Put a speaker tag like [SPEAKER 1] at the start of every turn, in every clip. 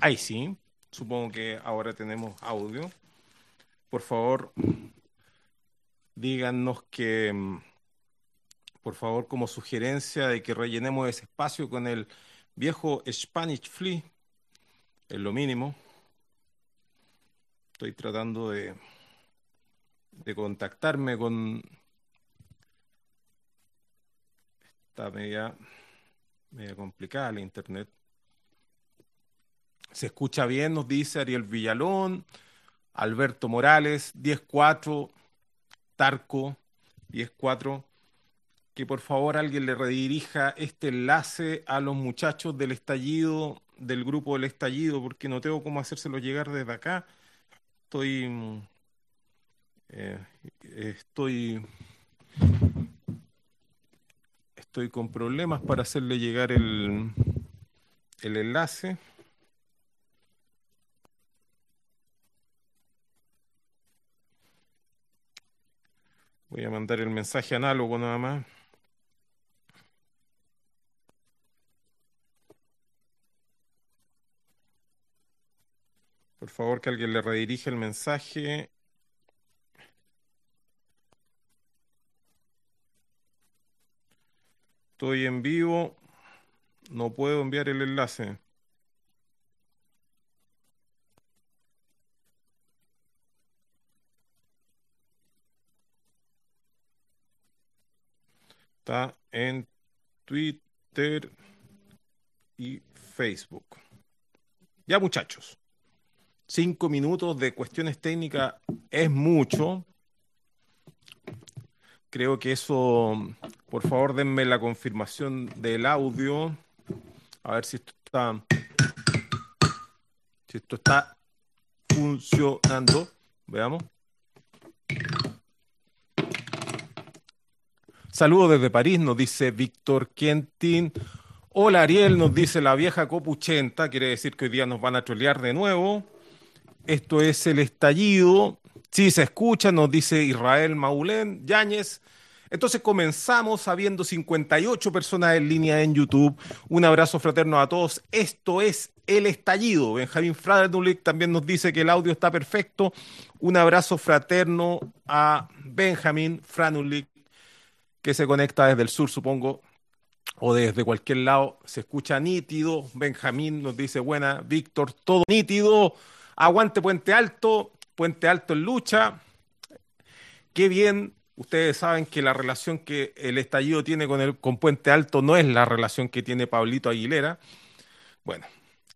[SPEAKER 1] Ahí sí, supongo que ahora tenemos audio. Por favor, díganos que, mm, por favor, como sugerencia de que rellenemos ese espacio con el viejo Spanish Flea, es lo mínimo. Estoy tratando de, de contactarme con esta media, media complicada la internet. Se escucha bien, nos dice Ariel Villalón, Alberto Morales, 10-4, Tarco, 10-4. Que por favor alguien le redirija este enlace a los muchachos del estallido, del grupo del estallido, porque no tengo cómo hacérselo llegar desde acá. Estoy. eh, estoy. Estoy con problemas para hacerle llegar el, el enlace. Voy a mandar el mensaje análogo nada más. Por favor, que alguien le redirija el mensaje. Estoy en vivo. No puedo enviar el enlace. Está en Twitter y Facebook. Ya muchachos, cinco minutos de cuestiones técnicas es mucho. Creo que eso, por favor, denme la confirmación del audio. A ver si esto está, si esto está funcionando. Veamos. Saludos desde París, nos dice Víctor Quentin. Hola Ariel, nos dice la vieja copuchenta, quiere decir que hoy día nos van a trolear de nuevo. Esto es el estallido. Sí, se escucha, nos dice Israel Maulén Yáñez. Entonces comenzamos habiendo 58 personas en línea en YouTube. Un abrazo fraterno a todos. Esto es el estallido. Benjamín Franulik también nos dice que el audio está perfecto. Un abrazo fraterno a Benjamín Franulik que se conecta desde el sur, supongo, o desde cualquier lado. Se escucha nítido. Benjamín nos dice buena. Víctor, todo nítido. Aguante Puente Alto. Puente Alto en lucha. Qué bien. Ustedes saben que la relación que el estallido tiene con, el, con Puente Alto no es la relación que tiene Pablito Aguilera. Bueno,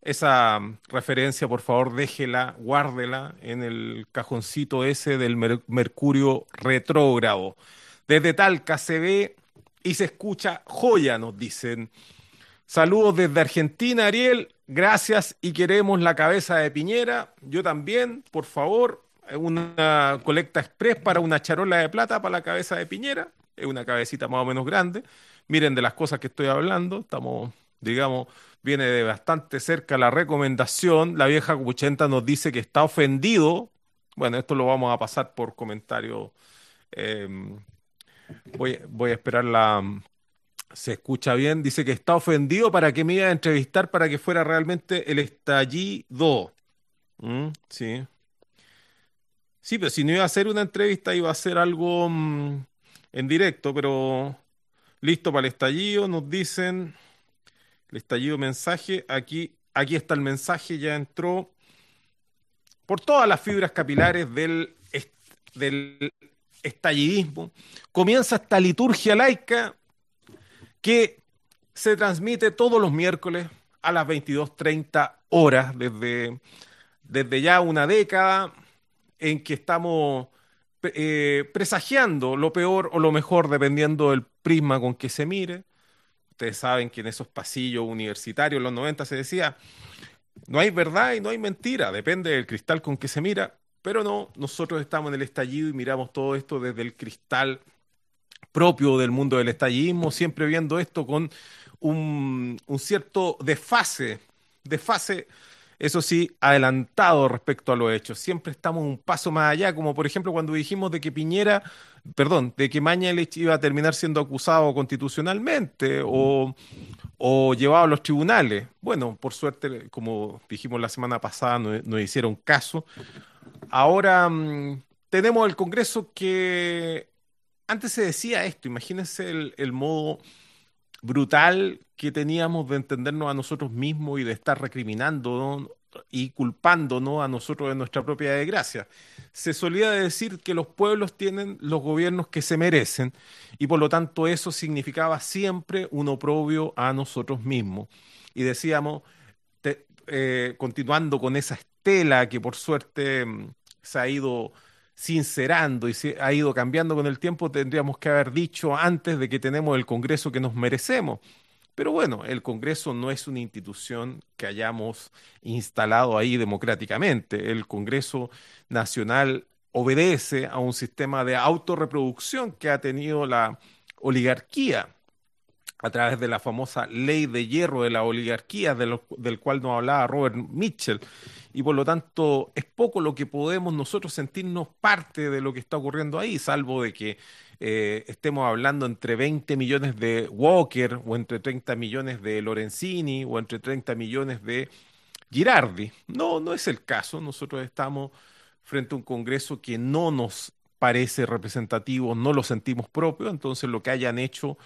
[SPEAKER 1] esa referencia, por favor, déjela, guárdela en el cajoncito ese del mer Mercurio retrógrado. Desde Talca se ve y se escucha joya, nos dicen. Saludos desde Argentina, Ariel. Gracias y queremos la cabeza de Piñera. Yo también, por favor, una colecta express para una charola de plata para la cabeza de Piñera. Es una cabecita más o menos grande. Miren de las cosas que estoy hablando. Estamos, digamos, viene de bastante cerca la recomendación. La vieja Cuchenta nos dice que está ofendido. Bueno, esto lo vamos a pasar por comentario. Eh, voy, a esperar la, se escucha bien, dice que está ofendido para que me iba a entrevistar para que fuera realmente el estallido. ¿Mm? Sí. Sí, pero si no iba a hacer una entrevista, iba a hacer algo mm, en directo, pero listo para el estallido, nos dicen el estallido mensaje. Aquí, aquí está el mensaje, ya entró por todas las fibras capilares del, del estallidismo. Comienza esta liturgia laica que se transmite todos los miércoles a las 22.30 horas, desde, desde ya una década en que estamos eh, presagiando lo peor o lo mejor dependiendo del prisma con que se mire. Ustedes saben que en esos pasillos universitarios en los 90 se decía, no hay verdad y no hay mentira, depende del cristal con que se mira, pero no, nosotros estamos en el estallido y miramos todo esto desde el cristal propio del mundo del estallidismo, siempre viendo esto con un, un cierto desfase, desfase, eso sí, adelantado respecto a los hechos. Siempre estamos un paso más allá, como por ejemplo cuando dijimos de que Piñera, perdón, de que Mañalich iba a terminar siendo acusado constitucionalmente, o, llevado a los tribunales. Bueno, por suerte, como dijimos la semana pasada, no, hicieron caso. Ahora mm, tenemos el Congreso que antes se decía esto, imagínense el, modo brutal que teníamos de entendernos a nosotros mismos y de estar recriminando y culpándonos a nosotros de nuestra propia desgracia. Se solía decir que los pueblos tienen los gobiernos que se merecen y por lo tanto eso significaba siempre un oprobio a nosotros mismos. Y decíamos, eh, continuando con esa estela que por suerte mm, se ha ido sincerando y se ha ido cambiando con el tiempo, tendríamos que haber dicho antes de que tenemos el Congreso que nos merecemos. Pero bueno, el Congreso no es una institución que hayamos instalado ahí democráticamente. El Congreso Nacional obedece a un sistema de autorreproducción que ha tenido la oligarquía a través de la famosa ley de hierro de la oligarquía, del cual nos hablaba Robert Mitchell. Y por lo tanto, es poco lo que podemos nosotros sentirnos parte de lo que está ocurriendo ahí, salvo de que eh, estemos hablando entre 20 millones de Walker, o entre 30 millones de Lorenzini, o entre 30 millones de Girardi. No, no es el caso. Nosotros estamos frente a un Congreso que no nos parece representativo, no lo sentimos propio, entonces lo que hayan hecho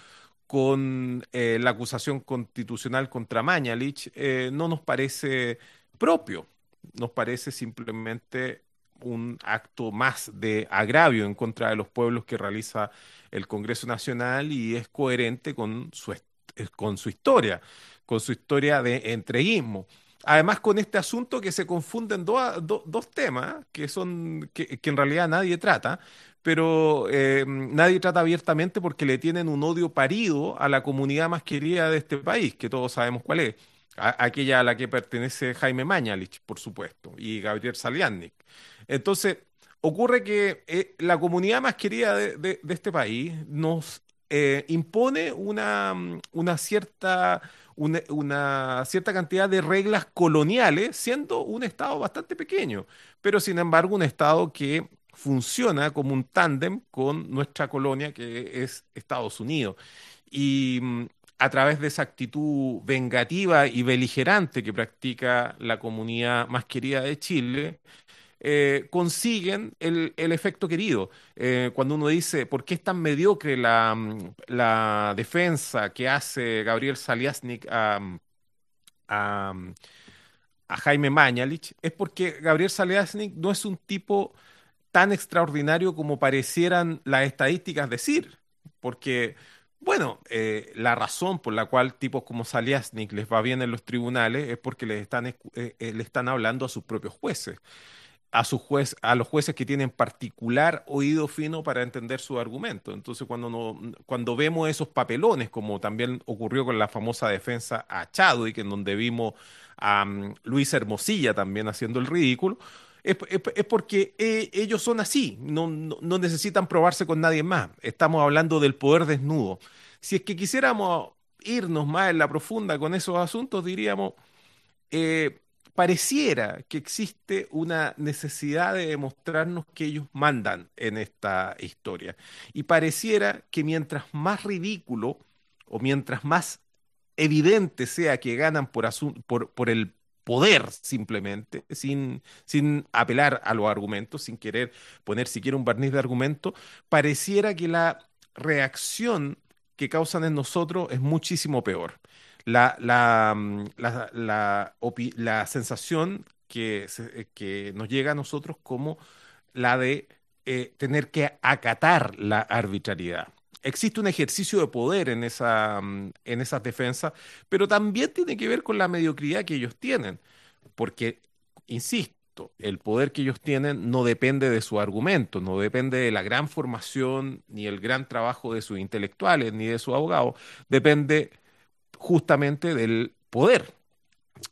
[SPEAKER 1] con eh, la acusación constitucional contra Mañalich eh, no nos parece propio, nos parece simplemente un acto más de agravio en contra de los pueblos que realiza el Congreso Nacional y es coherente con su, con su historia, con su historia de entreguismo. Además, con este asunto que se confunden dos temas que son que, en realidad nadie trata, pero eh, nadie trata abiertamente porque le tienen un odio parido a la comunidad más querida de este país, que todos sabemos cuál es, aquella a la que pertenece Jaime Mañalich, por supuesto, y Gabriel Saliannik. Entonces, ocurre que eh, la comunidad más querida de, este país nos eh, impone una, una cierta una, cierta cantidad de reglas coloniales, siendo un Estado bastante pequeño, pero sin embargo un Estado que funciona como un tándem con nuestra colonia que es Estados Unidos. Y mm, a través de esa actitud vengativa y beligerante que practica la comunidad más querida de Chile, eh, consiguen el, efecto querido. Eh, cuando uno dice, ¿por qué es tan mediocre la, mm, la defensa que hace Gabriel Saliasnik a, a, Jaime Mañalich? Es porque Gabriel Saliasnik no es un tipo tan extraordinario como parecieran las estadísticas decir, porque... Bueno, eh, la razón por la cual tipos como Saliasnik les va bien en los tribunales es porque les están, le están hablando a sus propios jueces a, su juez, a los jueces que tienen particular oído fino para entender su argumento. Entonces, cuando, no, cuando vemos esos papelones, como también ocurrió con la famosa defensa a Chadwick, en donde vimos a mm, Luis Hermosilla también haciendo el ridículo, es, porque eh, ellos son así, no, necesitan probarse con nadie más. Estamos hablando del poder desnudo. Si es que quisiéramos irnos más en la profunda con esos asuntos, diríamos... Eh, pareciera que existe una necesidad de demostrarnos que ellos mandan en esta historia. Y pareciera que mientras más ridículo o mientras más evidente sea que ganan por, por, el poder simplemente, sin, sin apelar a los argumentos, sin querer poner siquiera un barniz de argumento, pareciera que la reacción que causan en nosotros es muchísimo peor la, la, mm, la, sensación que, eh, que, nos llega a nosotros como la de eh, tener que acatar la arbitrariedad. Existe un ejercicio de poder en, esa, mm, en esas defensas, pero también tiene que ver con la mediocridad que ellos tienen, porque, insisto, el poder que ellos tienen no depende de su argumento, no depende de la gran formación ni el gran trabajo de sus intelectuales ni de sus abogados, depende justamente del poder.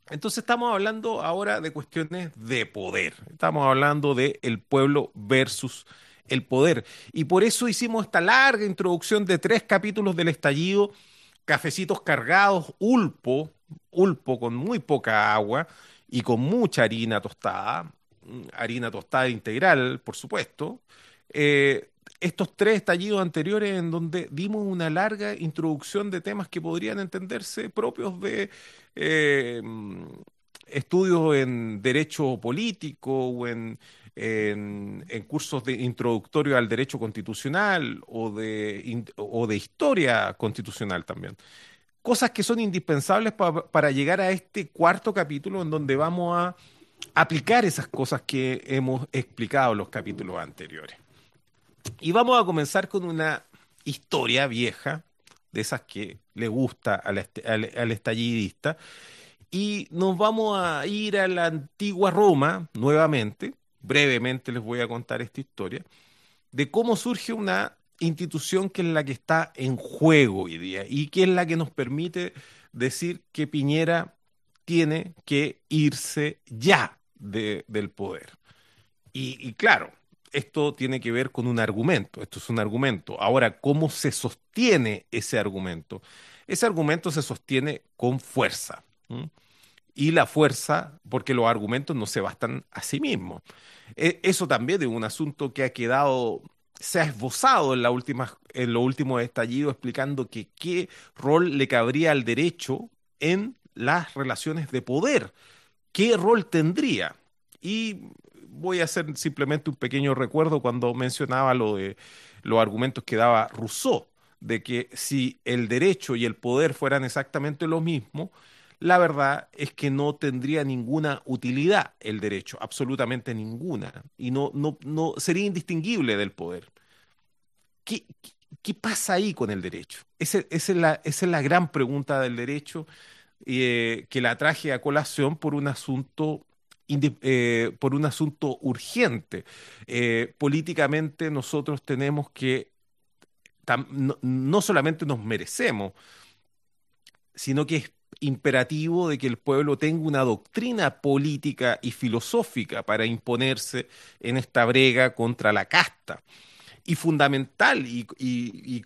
[SPEAKER 1] Entonces estamos hablando ahora de cuestiones de poder. Estamos hablando de el pueblo versus el poder. Y por eso hicimos esta larga introducción de tres capítulos del estallido, cafecitos cargados, ulpo, ulpo con muy poca agua y con mucha harina tostada, harina tostada integral, por supuesto, eh, estos tres estallidos anteriores en donde dimos una larga introducción de temas que podrían entenderse propios de eh, estudios en derecho político o en, en, cursos de introductorio al derecho constitucional o de, o de historia constitucional también. Cosas que son indispensables para llegar a este cuarto capítulo en donde vamos a aplicar esas cosas que hemos explicado en los capítulos anteriores. Y vamos a comenzar con una historia vieja, de esas que le gusta al, al, estallidista, y nos vamos a ir a la antigua Roma nuevamente, brevemente les voy a contar esta historia, de cómo surge una institución que es la que está en juego hoy día y que es la que nos permite decir que Piñera tiene que irse ya del poder. y claro, esto tiene que ver con un argumento, esto es un argumento. Ahora, ¿cómo se sostiene ese argumento? Ese argumento se sostiene con fuerza. Y la fuerza, porque los argumentos no se bastan a sí mismos. E, eso también es un asunto que ha quedado, se ha esbozado en, la última, en los últimos estallidos explicando que qué rol le cabría al derecho en las relaciones de poder. ¿Qué rol tendría? Y voy a hacer simplemente un pequeño recuerdo cuando mencionaba lo de los argumentos que daba Rousseau, de que si el derecho y el poder fueran exactamente lo mismo, la verdad es que no tendría ninguna utilidad el derecho, absolutamente ninguna, y no, no, no sería indistinguible del poder. ¿Qué, qué pasa ahí con el derecho? Esa, es, la, es la gran pregunta del derecho eh, que la traje a colación por un asunto eh, por un asunto urgente. Eh, políticamente nosotros tenemos que, no, solamente nos merecemos, sino que es imperativo de que el pueblo tenga una doctrina política y filosófica para imponerse en esta brega contra la casta. Y fundamental y,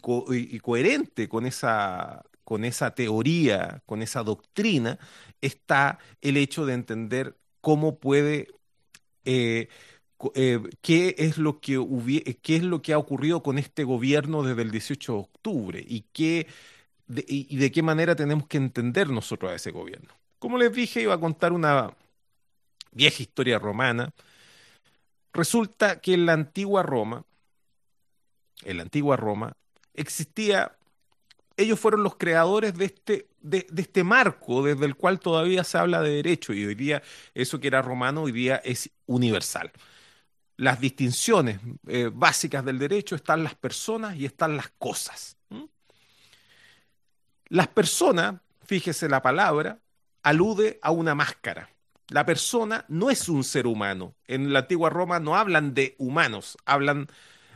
[SPEAKER 1] coherente con esa, con esa teoría, con esa doctrina, está el hecho de entender cómo puede, eh, eh, qué, es lo que qué es lo que ha ocurrido con este gobierno desde el 18 de octubre y, qué, de, y de qué manera tenemos que entender nosotros a ese gobierno. Como les dije, iba a contar una vieja historia romana. Resulta que en la antigua Roma, en la antigua Roma, existía ellos fueron los creadores de este, de, este marco desde el cual todavía se habla de derecho y hoy día eso que era romano hoy día es universal. Las distinciones eh, básicas del derecho están las personas y están las cosas. Las personas, fíjese la palabra, alude a una máscara. La persona no es un ser humano. En la antigua Roma no hablan de humanos, hablan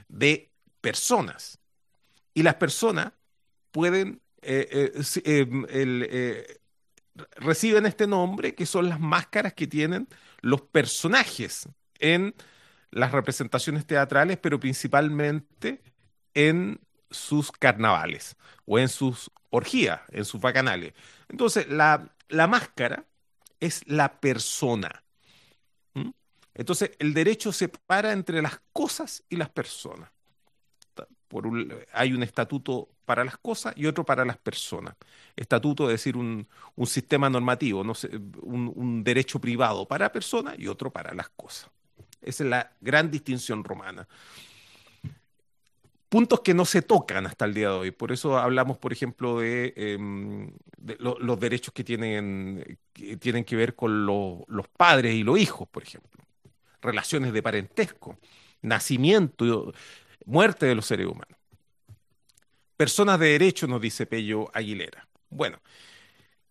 [SPEAKER 1] de personas. Y las personas pueden, eh, eh, eh, reciben este nombre, que son las máscaras que tienen los personajes en las representaciones teatrales, pero principalmente en sus carnavales o en sus orgías, en sus bacanales. Entonces, la, máscara es la persona. Entonces, el derecho separa entre las cosas y las personas hay un estatuto para las cosas y otro para las personas. Estatuto es decir, un, sistema normativo, no un, derecho privado para personas y otro para las cosas. Esa es la gran distinción romana. Puntos que no se tocan hasta el día de hoy. Por eso hablamos, por ejemplo, de, em, los derechos que tienen, que tienen que ver con los padres y los hijos, por ejemplo. Relaciones de parentesco, nacimiento, muerte de los seres humanos. Personas de derecho, nos dice Pello Aguilera. Bueno,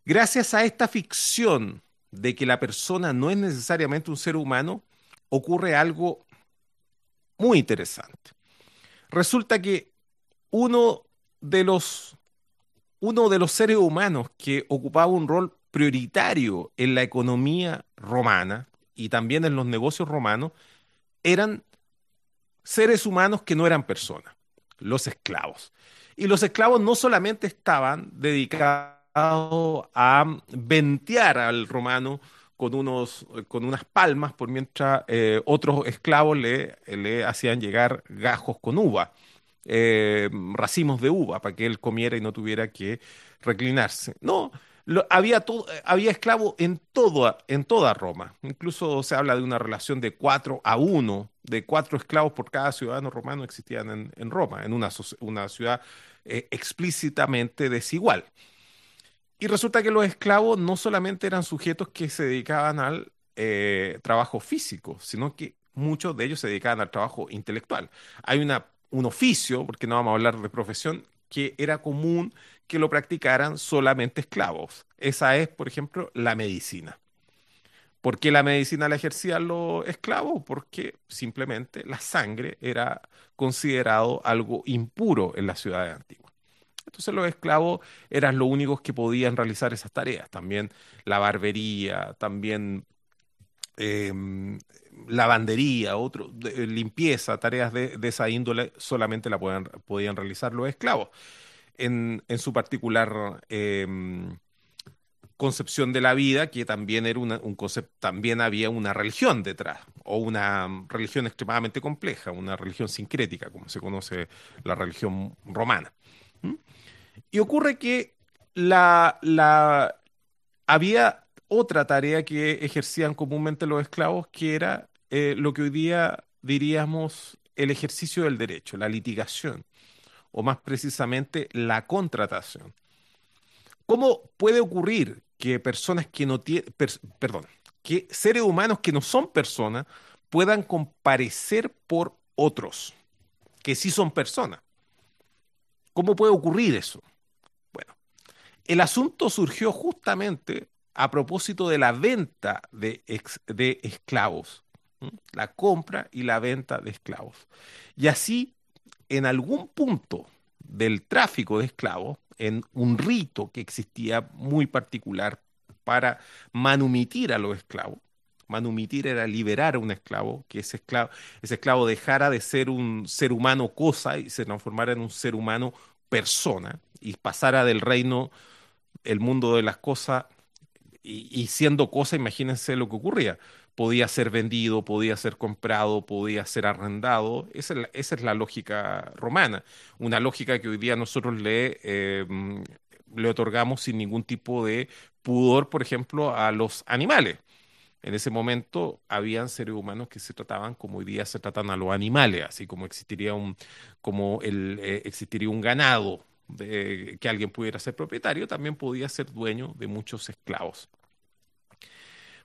[SPEAKER 1] gracias a esta ficción de que la persona no es necesariamente un ser humano, ocurre algo muy interesante. Resulta que uno de los, uno de los seres humanos que ocupaba un rol prioritario en la economía romana y también en los negocios romanos eran seres humanos que no eran personas, los esclavos. Y los esclavos no solamente estaban dedicados a ventear al romano con, unos, con unas palmas, por mientras eh, otros esclavos le, le, hacían llegar gajos con uva, eh, racimos de uva, para que él comiera y no tuviera que reclinarse. No, había, todo, había esclavos en, todo, en toda Roma. Incluso se habla de una relación de cuatro a uno, de cuatro esclavos por cada ciudadano romano existían en, en Roma, en una, una ciudad eh, explícitamente desigual. Y resulta que los esclavos no solamente eran sujetos que se dedicaban al eh, trabajo físico, sino que muchos de ellos se dedicaban al trabajo intelectual. Hay una, un oficio, porque no vamos a hablar de profesión, que era común que lo practicaran solamente esclavos. Esa es, por ejemplo, la medicina. ¿Por qué la medicina la ejercían los esclavos? Porque simplemente la sangre era considerado algo impuro en las ciudades antiguas. Entonces los esclavos eran los únicos que podían realizar esas tareas. También la barbería, también em, lavandería, otro, limpieza, tareas de, esa índole solamente la podían realizar los esclavos. En, su particular em, concepción de la vida, que también era un concepto, también había una religión detrás, o una religión extremadamente compleja, una religión sincrética, como se conoce la religión romana. Y ocurre que la, la, había otra tarea que ejercían comúnmente los esclavos, que era eh, lo que hoy día diríamos el ejercicio del derecho, la litigación, o más precisamente la contratación. ¿Cómo puede ocurrir que personas que no tienen, perdón, que seres humanos que no son personas puedan comparecer por otros, que sí son personas? ¿Cómo puede ocurrir eso? Bueno, el asunto surgió justamente a propósito de la venta de, esclavos, la compra y la venta de esclavos. Y así, en algún punto del tráfico de esclavos, en un rito que existía muy particular para manumitir a los esclavos, manumitir era liberar a un esclavo, que ese esclavo, ese esclavo dejara de ser un ser humano cosa y se transformara en un ser humano persona y pasara del reino, el mundo de las cosas, y, siendo cosa, imagínense lo que ocurría. Podía ser vendido, podía ser comprado, podía ser arrendado. Esa es la, lógica romana. Una lógica que hoy día nosotros le, eh, le otorgamos sin ningún tipo de pudor, por ejemplo, a los animales. En ese momento habían seres humanos que se trataban como hoy día se tratan a los animales, así como existiría un, como el, eh, existiría un ganado de, que alguien pudiera ser propietario, también podía ser dueño de muchos esclavos.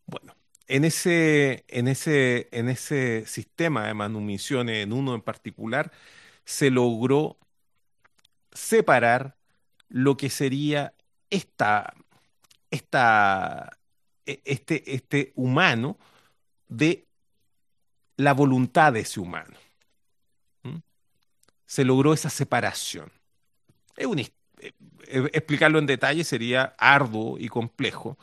[SPEAKER 1] Bueno, en ese, en ese, en ese sistema de manumisiones, en uno en particular, se logró separar lo que sería esta, esta este, este humano de la voluntad de ese humano. Se logró esa separación. Eh, eh, explicarlo en detalle sería arduo y complejo,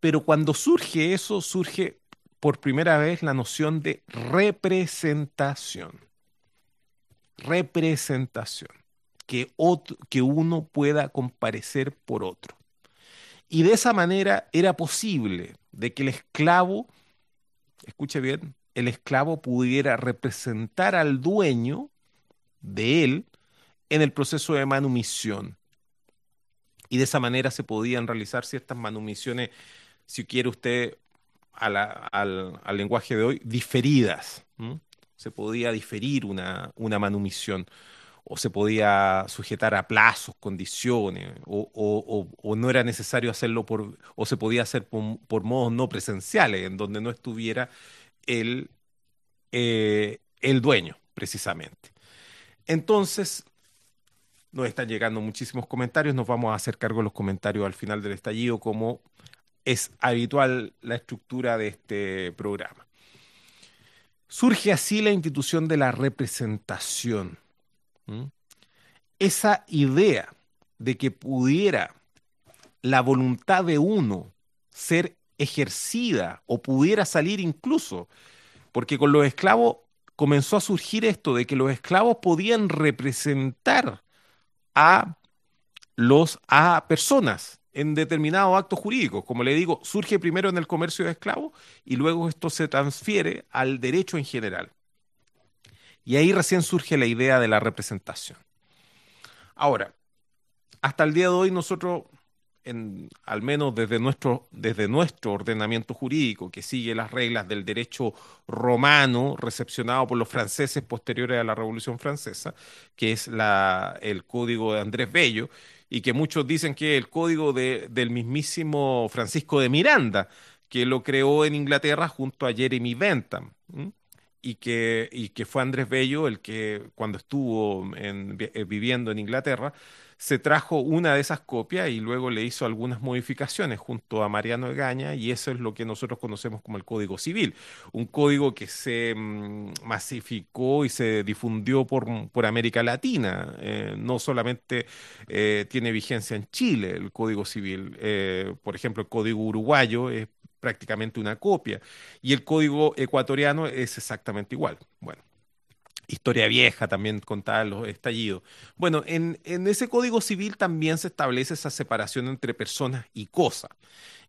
[SPEAKER 1] pero cuando surge eso, surge por primera vez la noción de representación. Representación. Que, que uno pueda comparecer por otro. Y de esa manera era posible de que el esclavo, escuche bien, el esclavo pudiera representar al dueño de él en el proceso de manumisión. Y de esa manera se podían realizar ciertas manumisiones, si quiere usted, al, lenguaje de hoy, diferidas. Se podía diferir una, una manumisión o se podía sujetar a plazos, condiciones, o, no era necesario hacerlo por, o se podía hacer por, modos no presenciales, en donde no estuviera el, eh, el dueño, precisamente. Entonces, nos están llegando muchísimos comentarios, nos vamos a hacer cargo de los comentarios al final del estallido, como es habitual la estructura de este programa. Surge así la institución de la representación esa idea de que pudiera la voluntad de uno ser ejercida o pudiera salir incluso, porque con los esclavos comenzó a surgir esto de que los esclavos podían representar a los a personas en determinados actos jurídicos. Como le digo, surge primero en el comercio de esclavos y luego esto se transfiere al derecho en general. Y ahí recién surge la idea de la representación. Ahora, hasta el día de hoy nosotros, en, al menos desde nuestro, desde nuestro ordenamiento jurídico, que sigue las reglas del derecho romano recepcionado por los franceses posteriores a la Revolución Francesa, que es el código de Andrés Bello, y que muchos dicen que el código de, del mismísimo Francisco de Miranda, que lo creó en Inglaterra junto a Jeremy Bentham y que, y que fue Andrés Bello el que cuando estuvo eh, viviendo en Inglaterra se trajo una de esas copias y luego le hizo algunas modificaciones junto a Mariano Egaña y eso es lo que nosotros conocemos como el Código Civil, un código que se mm, masificó y se difundió por, por América Latina, eh, no solamente eh, tiene vigencia en Chile el Código Civil, por ejemplo el Código Uruguayo es prácticamente una copia. Y el código ecuatoriano es exactamente igual. Bueno, historia vieja también contaba los estallidos. Bueno, en, ese código civil también se establece esa separación entre personas y cosas.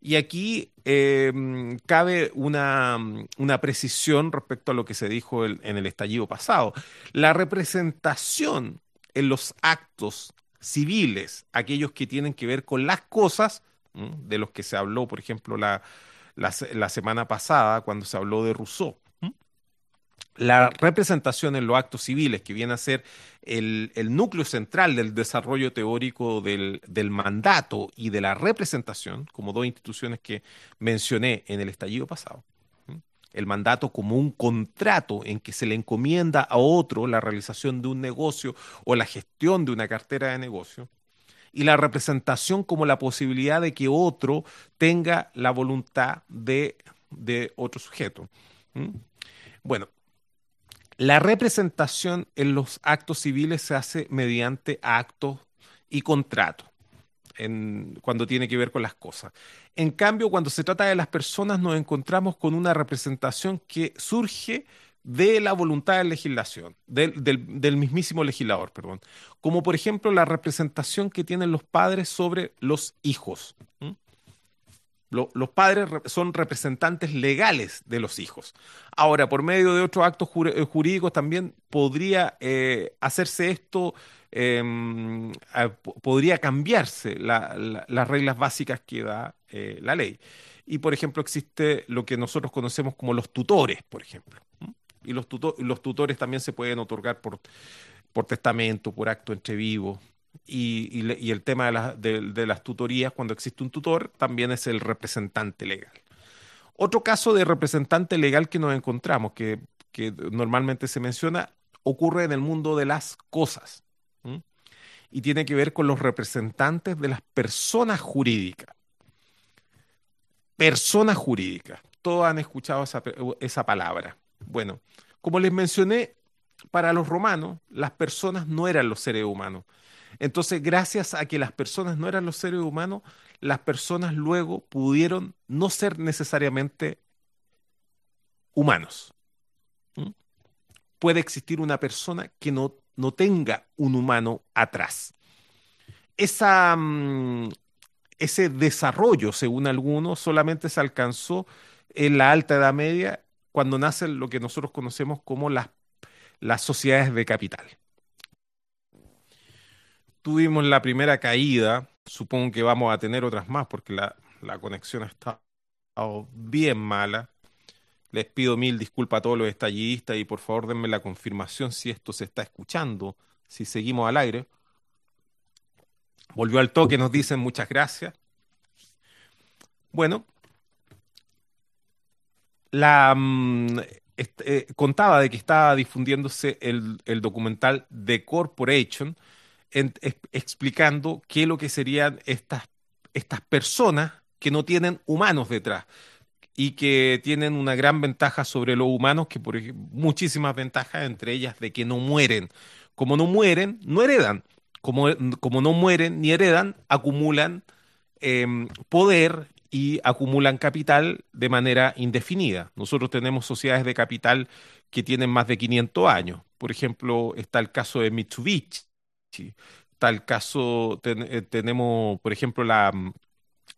[SPEAKER 1] Y aquí em, cabe una, una, precisión respecto a lo que se dijo en el estallido pasado. La representación en los actos civiles, aquellos que tienen que ver con las cosas, de los que se habló, por ejemplo, la, la, semana pasada cuando se habló de Rousseau. La representación en los actos civiles, que viene a ser el, núcleo central del desarrollo teórico del, mandato y de la representación, como dos instituciones que mencioné en el estallido pasado. El mandato como un contrato en que se le encomienda a otro la realización de un negocio o la gestión de una cartera de negocio y la representación como la posibilidad de que otro tenga la voluntad de, otro sujeto. Bueno, la representación en los actos civiles se hace mediante actos y contratos. cuando tiene que ver con las cosas. En cambio, cuando se trata de las personas, nos encontramos con una representación que surge de la voluntad de legislación, del, mismísimo legislador, perdón. Como por ejemplo la representación que tienen los padres sobre los hijos. los padres son representantes legales de los hijos. Ahora, por medio de otros actos eh, jurídicos también podría eh, hacerse esto, em, podría cambiarse las reglas básicas que da eh, la ley. Y, por ejemplo, existe lo que nosotros conocemos como los tutores, por ejemplo y los, tutores también se pueden otorgar por, testamento, por acto entre vivos. Y, y, el tema de, las tutorías, cuando existe un tutor, también es el representante legal. Otro caso de representante legal que nos encontramos, que, normalmente se menciona, ocurre en el mundo de las cosas. Y tiene que ver con los representantes de las personas jurídicas. Personas jurídicas. Todos han escuchado esa palabra. Bueno, como les mencioné, para los romanos las personas no eran los seres humanos. Entonces, gracias a que las personas no eran los seres humanos, las personas luego pudieron no ser necesariamente humanos. ¿Mm? Puede existir una persona que no, no tenga un humano atrás. Esa, mm, ese desarrollo, según algunos, solamente se alcanzó en la Alta Edad Media cuando nacen lo que nosotros conocemos como las, las sociedades de capital. Tuvimos la primera caída, supongo que vamos a tener otras más porque la, conexión ha estado bien mala. Les pido mil disculpas a todos los estallidistas y por favor denme la confirmación si esto se está escuchando, si seguimos al aire. Volvió al toque, nos dicen muchas gracias. Bueno, la mm, eh, contaba de que estaba difundiéndose el, documental The Corporation explicando qué es lo que serían estas, estas personas que no tienen humanos detrás y que tienen una gran ventaja sobre los humanos, que por muchísimas ventajas, entre ellas de que no mueren. Como no mueren, no heredan. Como, como no mueren ni heredan, acumulan em, poder y acumulan capital de manera indefinida. Nosotros tenemos sociedades de capital que tienen más de 500 años. Por ejemplo, está el caso de Mitsubishi. Está el caso, eh, tenemos, por ejemplo, la,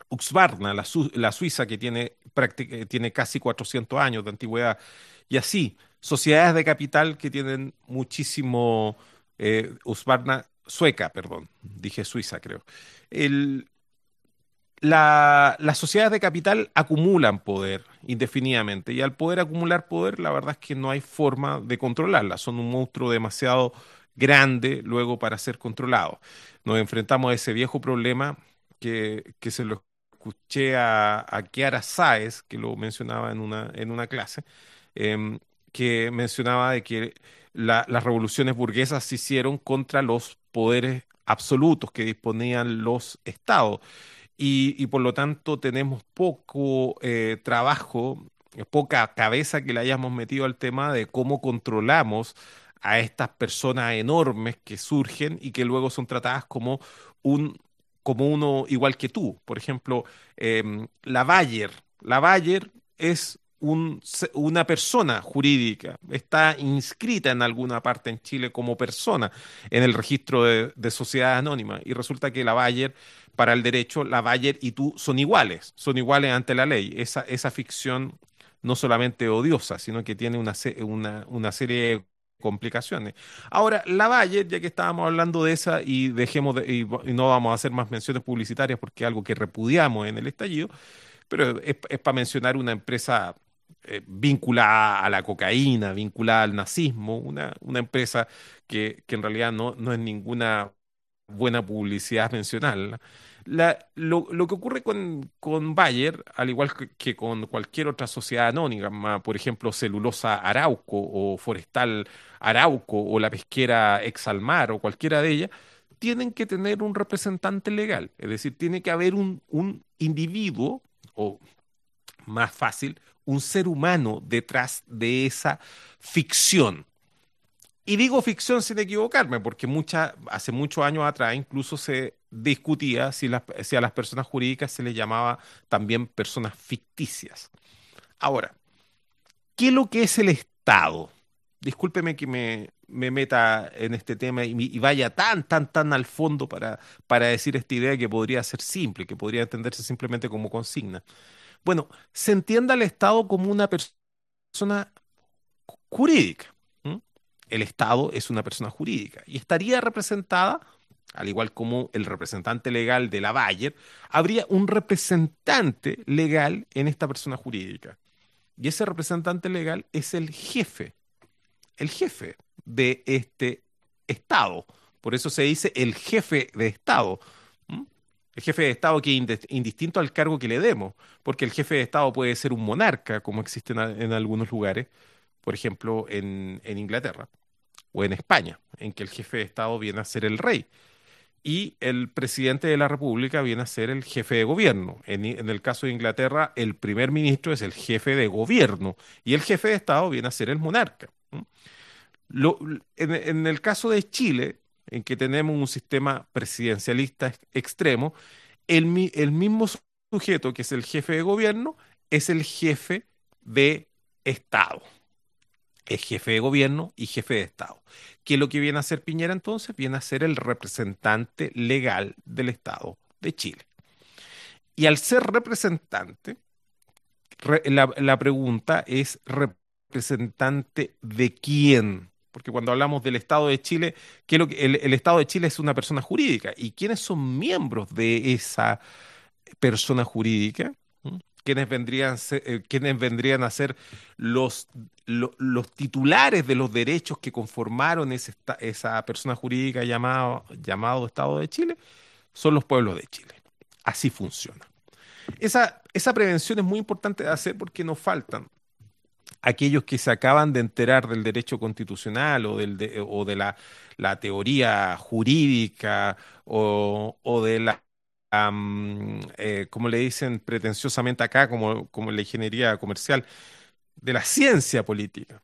[SPEAKER 1] Uxbarna, la, Suiza que tiene, tiene casi 400 años de antigüedad, y así, sociedades de capital que tienen muchísimo, eh, sueca, perdón, dije Suiza creo. Las sociedades de capital acumulan poder indefinidamente y al poder acumular poder, la verdad es que no hay forma de controlarlas, son un monstruo demasiado grande luego para ser controlado. Nos enfrentamos a ese viejo problema que, que se lo escuché a, a Kiara Sáez, que lo mencionaba en una, en una clase, em, que mencionaba de que las revoluciones burguesas se hicieron contra los poderes absolutos que disponían los estados. Y, por lo tanto tenemos poco eh, trabajo, poca cabeza que le hayamos metido al tema de cómo controlamos a estas personas enormes que surgen y que luego son tratadas como un como uno igual que tú. Por ejemplo, em, la Bayer. La Bayer es una persona jurídica, está inscrita en alguna parte en Chile como persona en el registro de, de sociedades anónimas y resulta que la Bayer, para el derecho, la Bayer y tú son iguales, son iguales ante la ley. Esa, esa ficción no solamente odiosa, sino que tiene una, una, una serie de complicaciones. Ahora, la Bayer, ya que estábamos hablando de esa y dejemos de, y, no vamos a hacer más menciones publicitarias porque es algo que repudiamos en el estallido, pero es, para mencionar una empresa eh, vinculada a la cocaína, vinculada al nazismo, una, una empresa que, que en realidad no, no es ninguna buena publicidad mencionarla lo, que ocurre con, con Bayer, al igual que, con cualquier otra sociedad anónima, por ejemplo, Celulosa Arauco o Forestal Arauco o la pesquera Exalmar o cualquiera de ellas, tienen que tener un representante legal. Es decir, tiene que haber un, un individuo, o más fácil, un ser humano detrás de esa ficción. Y digo ficción sin equivocarme, porque mucha, hace muchos años atrás incluso se discutía si, si a las personas jurídicas se les llamaba también personas ficticias. Ahora, ¿qué es lo que es el Estado? Discúlpeme que me, me meta en este tema y, vaya tan, tan, tan al fondo para, para decir esta idea que podría ser simple, que podría entenderse simplemente como consigna. Bueno, se entienda al Estado como una persona jurídica. El Estado es una persona jurídica y estaría representada al igual como el representante legal de la Bayer, habría un representante legal en esta persona jurídica. Y ese representante legal es el jefe, el jefe de este Estado. Por eso se dice el jefe de Estado. El jefe de Estado que es indistinto al cargo que le demos, porque el jefe de Estado puede ser un monarca, como existe en, algunos lugares, por ejemplo en Inglaterra o en España, en que el jefe de Estado viene a ser el rey y el presidente de la República viene a ser el jefe de gobierno. En, el caso de Inglaterra, el primer ministro es el jefe de gobierno y el jefe de Estado viene a ser el monarca. en, el caso de Chile, en que tenemos un sistema presidencialista extremo, el, mismo sujeto que es el jefe de gobierno es el jefe de Estado. Es jefe de gobierno y jefe de Estado. ¿Qué es lo que viene a ser Piñera entonces? Viene a ser el representante legal del Estado de Chile. Y al ser representante, la, pregunta es representante de quién. Porque cuando hablamos del Estado de Chile, ¿qué lo que, el, Estado de Chile es una persona jurídica. ¿Y quiénes son miembros de esa persona jurídica? quienes vendrían, eh, vendrían a ser los, los titulares de los derechos que conformaron esa persona jurídica llamado, llamado Estado de Chile, son los pueblos de Chile. Así funciona. Esa, esa prevención es muy importante de hacer porque nos faltan aquellos que se acaban de enterar del derecho constitucional o, del de, o de la, la teoría jurídica o, o de la eh, como le dicen pretenciosamente acá, como, como la ingeniería comercial, de la ciencia política.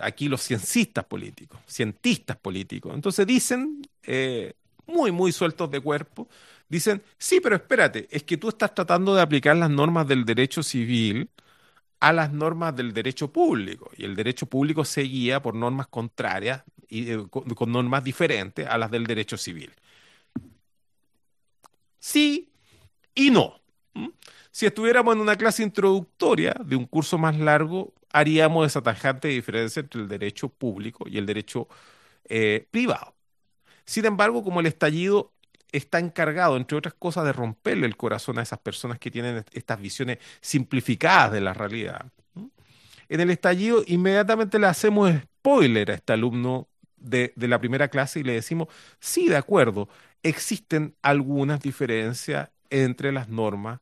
[SPEAKER 1] Aquí los ciencistas políticos, cientistas políticos. Entonces dicen, eh, muy, muy sueltos de cuerpo, dicen, sí, pero espérate, es que tú estás tratando de aplicar las normas del derecho civil a las normas del derecho público. Y el derecho público se guía por normas contrarias y eh, con normas diferentes a las del derecho civil. Sí, y no. Si estuviéramos en una clase introductoria de un curso más largo, haríamos esa tajante diferencia entre el derecho público y el derecho eh, privado. Sin embargo, como el estallido está encargado, entre otras cosas, de romperle el corazón a esas personas que tienen estas visiones simplificadas de la realidad. En el estallido, inmediatamente le hacemos spoiler a este alumno de, la primera clase y le decimos, sí, de acuerdo, existen algunas diferencias entre las normas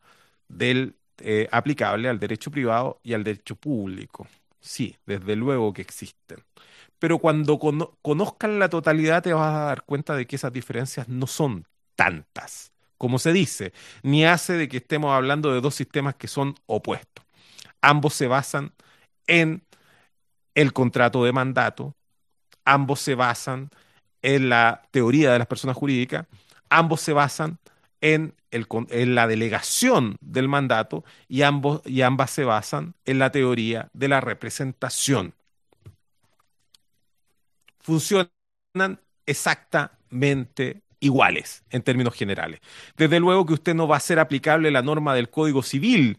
[SPEAKER 1] del eh, aplicable al derecho privado y al derecho público. Sí, desde luego que existen. Pero cuando conozcan la totalidad te vas a dar cuenta de que esas diferencias no son tantas, como se dice, ni hace de que estemos hablando de dos sistemas que son opuestos. Ambos se basan en el contrato de mandato, ambos se basan en la teoría de las personas jurídicas, ambos se basan en, el, en la delegación del mandato y, ambos, y ambas se basan en la teoría de la representación. Funcionan exactamente iguales en términos generales. Desde luego que usted no va a ser aplicable la norma del Código Civil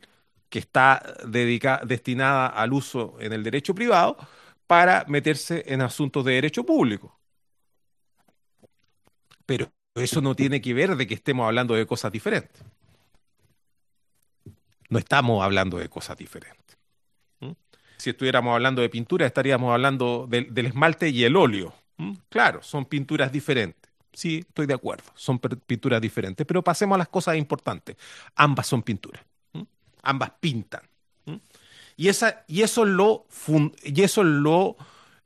[SPEAKER 1] que está destinada al uso en el derecho privado para meterse en asuntos de derecho público. Pero eso no tiene que ver de que estemos hablando de cosas diferentes. No estamos hablando de cosas diferentes. ¿Mm? Si estuviéramos hablando de pintura, estaríamos hablando del, esmalte y el óleo. ¿Mm? Claro, son pinturas diferentes. Sí, estoy de acuerdo, son pinturas diferentes, pero pasemos a las cosas importantes. Ambas son pinturas, ambas pintan. Y, esa, y eso es lo, y eso es lo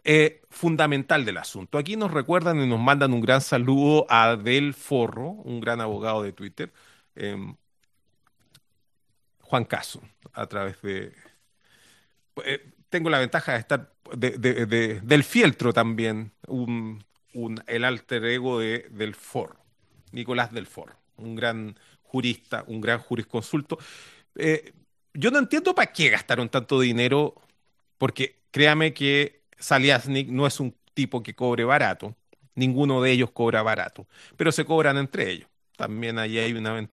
[SPEAKER 1] eh, fundamental del asunto. Aquí nos recuerdan y nos mandan un gran saludo a Del Forro, un gran abogado de Twitter, em, Juan Caso, a través de... Eh, tengo la ventaja de estar del fieltro también, el alter ego de, del Forro, Nicolás del Forro, un gran jurista, un gran jurisconsulto. Eh, yo no entiendo para qué gastaron tanto dinero, porque créame que Saliasnik no es un tipo que cobre barato, ninguno de ellos cobra barato, pero se cobran entre ellos. También ahí hay una ventaja.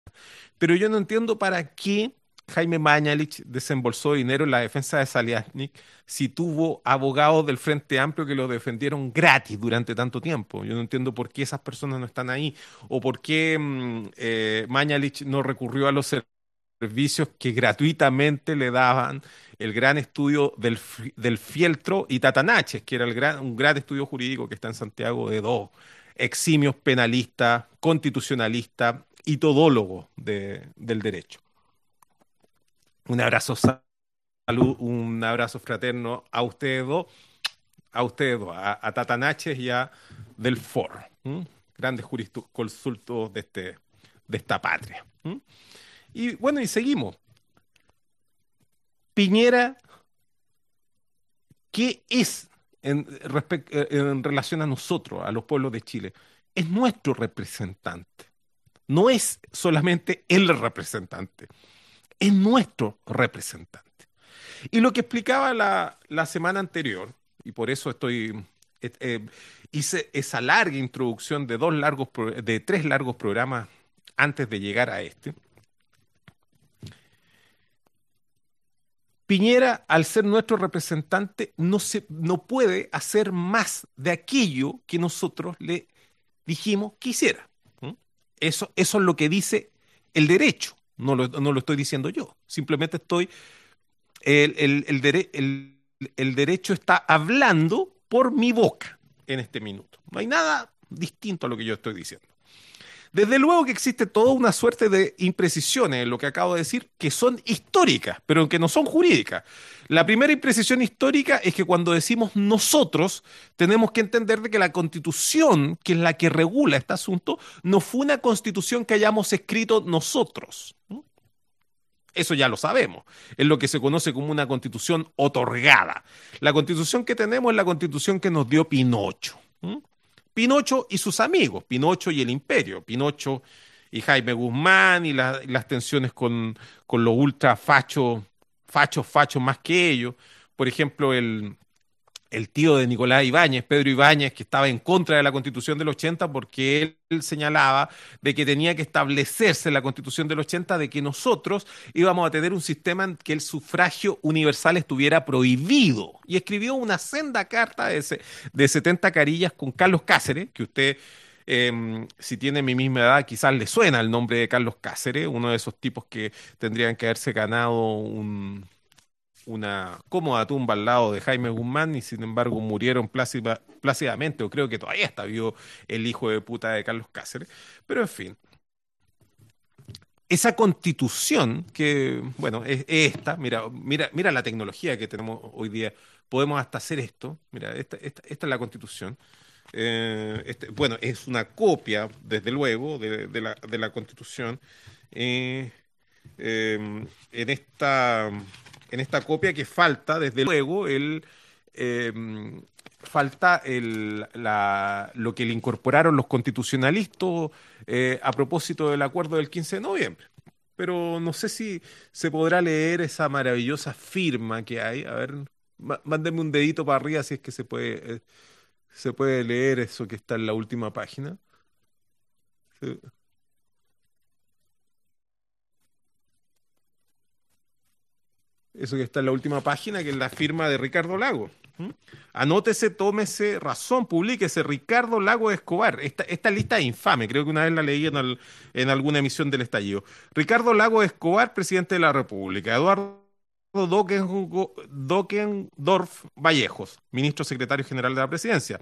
[SPEAKER 1] Pero yo no entiendo para qué Jaime Mañalich desembolsó dinero en la defensa de Saliasnik si tuvo abogados del Frente Amplio que lo defendieron gratis durante tanto tiempo. Yo no entiendo por qué esas personas no están ahí o por qué mm, eh, Mañalich no recurrió a los servicios que gratuitamente le daban el gran estudio del, del fieltro y Tatanaches, que era el gran, un gran estudio jurídico que está en Santiago de dos eximios penalistas, constitucionalistas y todólogos del derecho. Un abrazo salud, un abrazo fraterno a ustedes dos, a ustedes a, Tatanaches y a Del For, grandes jurisconsultos de, este, de esta patria. Y bueno, y seguimos. Piñera, ¿qué es en, eh, en relación a nosotros, a los pueblos de Chile? Es nuestro representante. No es solamente el representante, es nuestro representante. Y lo que explicaba la, la semana anterior, y por eso estoy eh, eh, hice esa larga introducción de dos largos de tres largos programas antes de llegar a este Piñera, al ser nuestro representante, no, se, no puede hacer más de aquello que nosotros le dijimos que hiciera. Eso, eso es lo que dice el derecho, no lo, estoy diciendo yo. Simplemente estoy. El, el, el, el derecho está hablando por mi boca en este minuto. No hay nada distinto a lo que yo estoy diciendo. Desde luego que existe toda una suerte de imprecisiones en lo que acabo de decir, que son históricas, pero que no son jurídicas. La primera imprecisión histórica es que cuando decimos nosotros, tenemos que entender de que la constitución, que es la que regula este asunto, no fue una constitución que hayamos escrito nosotros. Eso ya lo sabemos. Es lo que se conoce como una constitución otorgada. La constitución que tenemos es la constitución que nos dio Pinocho. Pinocho y sus amigos, Pinocho y el imperio, Pinocho y Jaime Guzmán y, las tensiones con, con los ultra fachos, fachos, fachos más que ellos. Por ejemplo, el, el tío de Nicolás Ibáñez, Pedro Ibáñez, que estaba en contra de la constitución del 80 porque él señalaba de que tenía que establecerse la constitución del 80 de que nosotros íbamos a tener un sistema en que el sufragio universal estuviera prohibido. Y escribió una senda carta de, de 70 carillas con Carlos Cáceres, que usted... Em, si tiene mi misma edad, quizás le suena el nombre de Carlos Cáceres, uno de esos tipos que tendrían que haberse ganado un, una cómoda tumba al lado de Jaime Guzmán y sin embargo murieron plácidamente, o creo que todavía está vivo el hijo de puta de Carlos Cáceres. Pero en fin, esa constitución que, bueno, es, esta, mira, mira, mira la tecnología que tenemos hoy día, podemos hasta hacer esto, mira, esta, esta, es la constitución. Eh, este, bueno, es una copia, desde luego, de, la, de la constitución. Eh, em, en esta en esta copia que falta, desde luego, el, em, falta lo que le incorporaron los constitucionalistas eh, a propósito del acuerdo del 15 de noviembre. Pero no sé si se podrá leer esa maravillosa firma que hay. A ver, mándenme un dedito para arriba si es que se puede, eh, se puede leer eso que está en la última página. Eso que está en la última página, que es la firma de Ricardo Lago. Anótese, tómese razón, publíquese Ricardo Lago Escobar. Esta, esta lista es infame, creo que una vez la leí en, en alguna emisión del estallido. Ricardo Lago Escobar, presidente de la República. Eduardo Dockendorf Vallejos, ministro secretario general de la presidencia.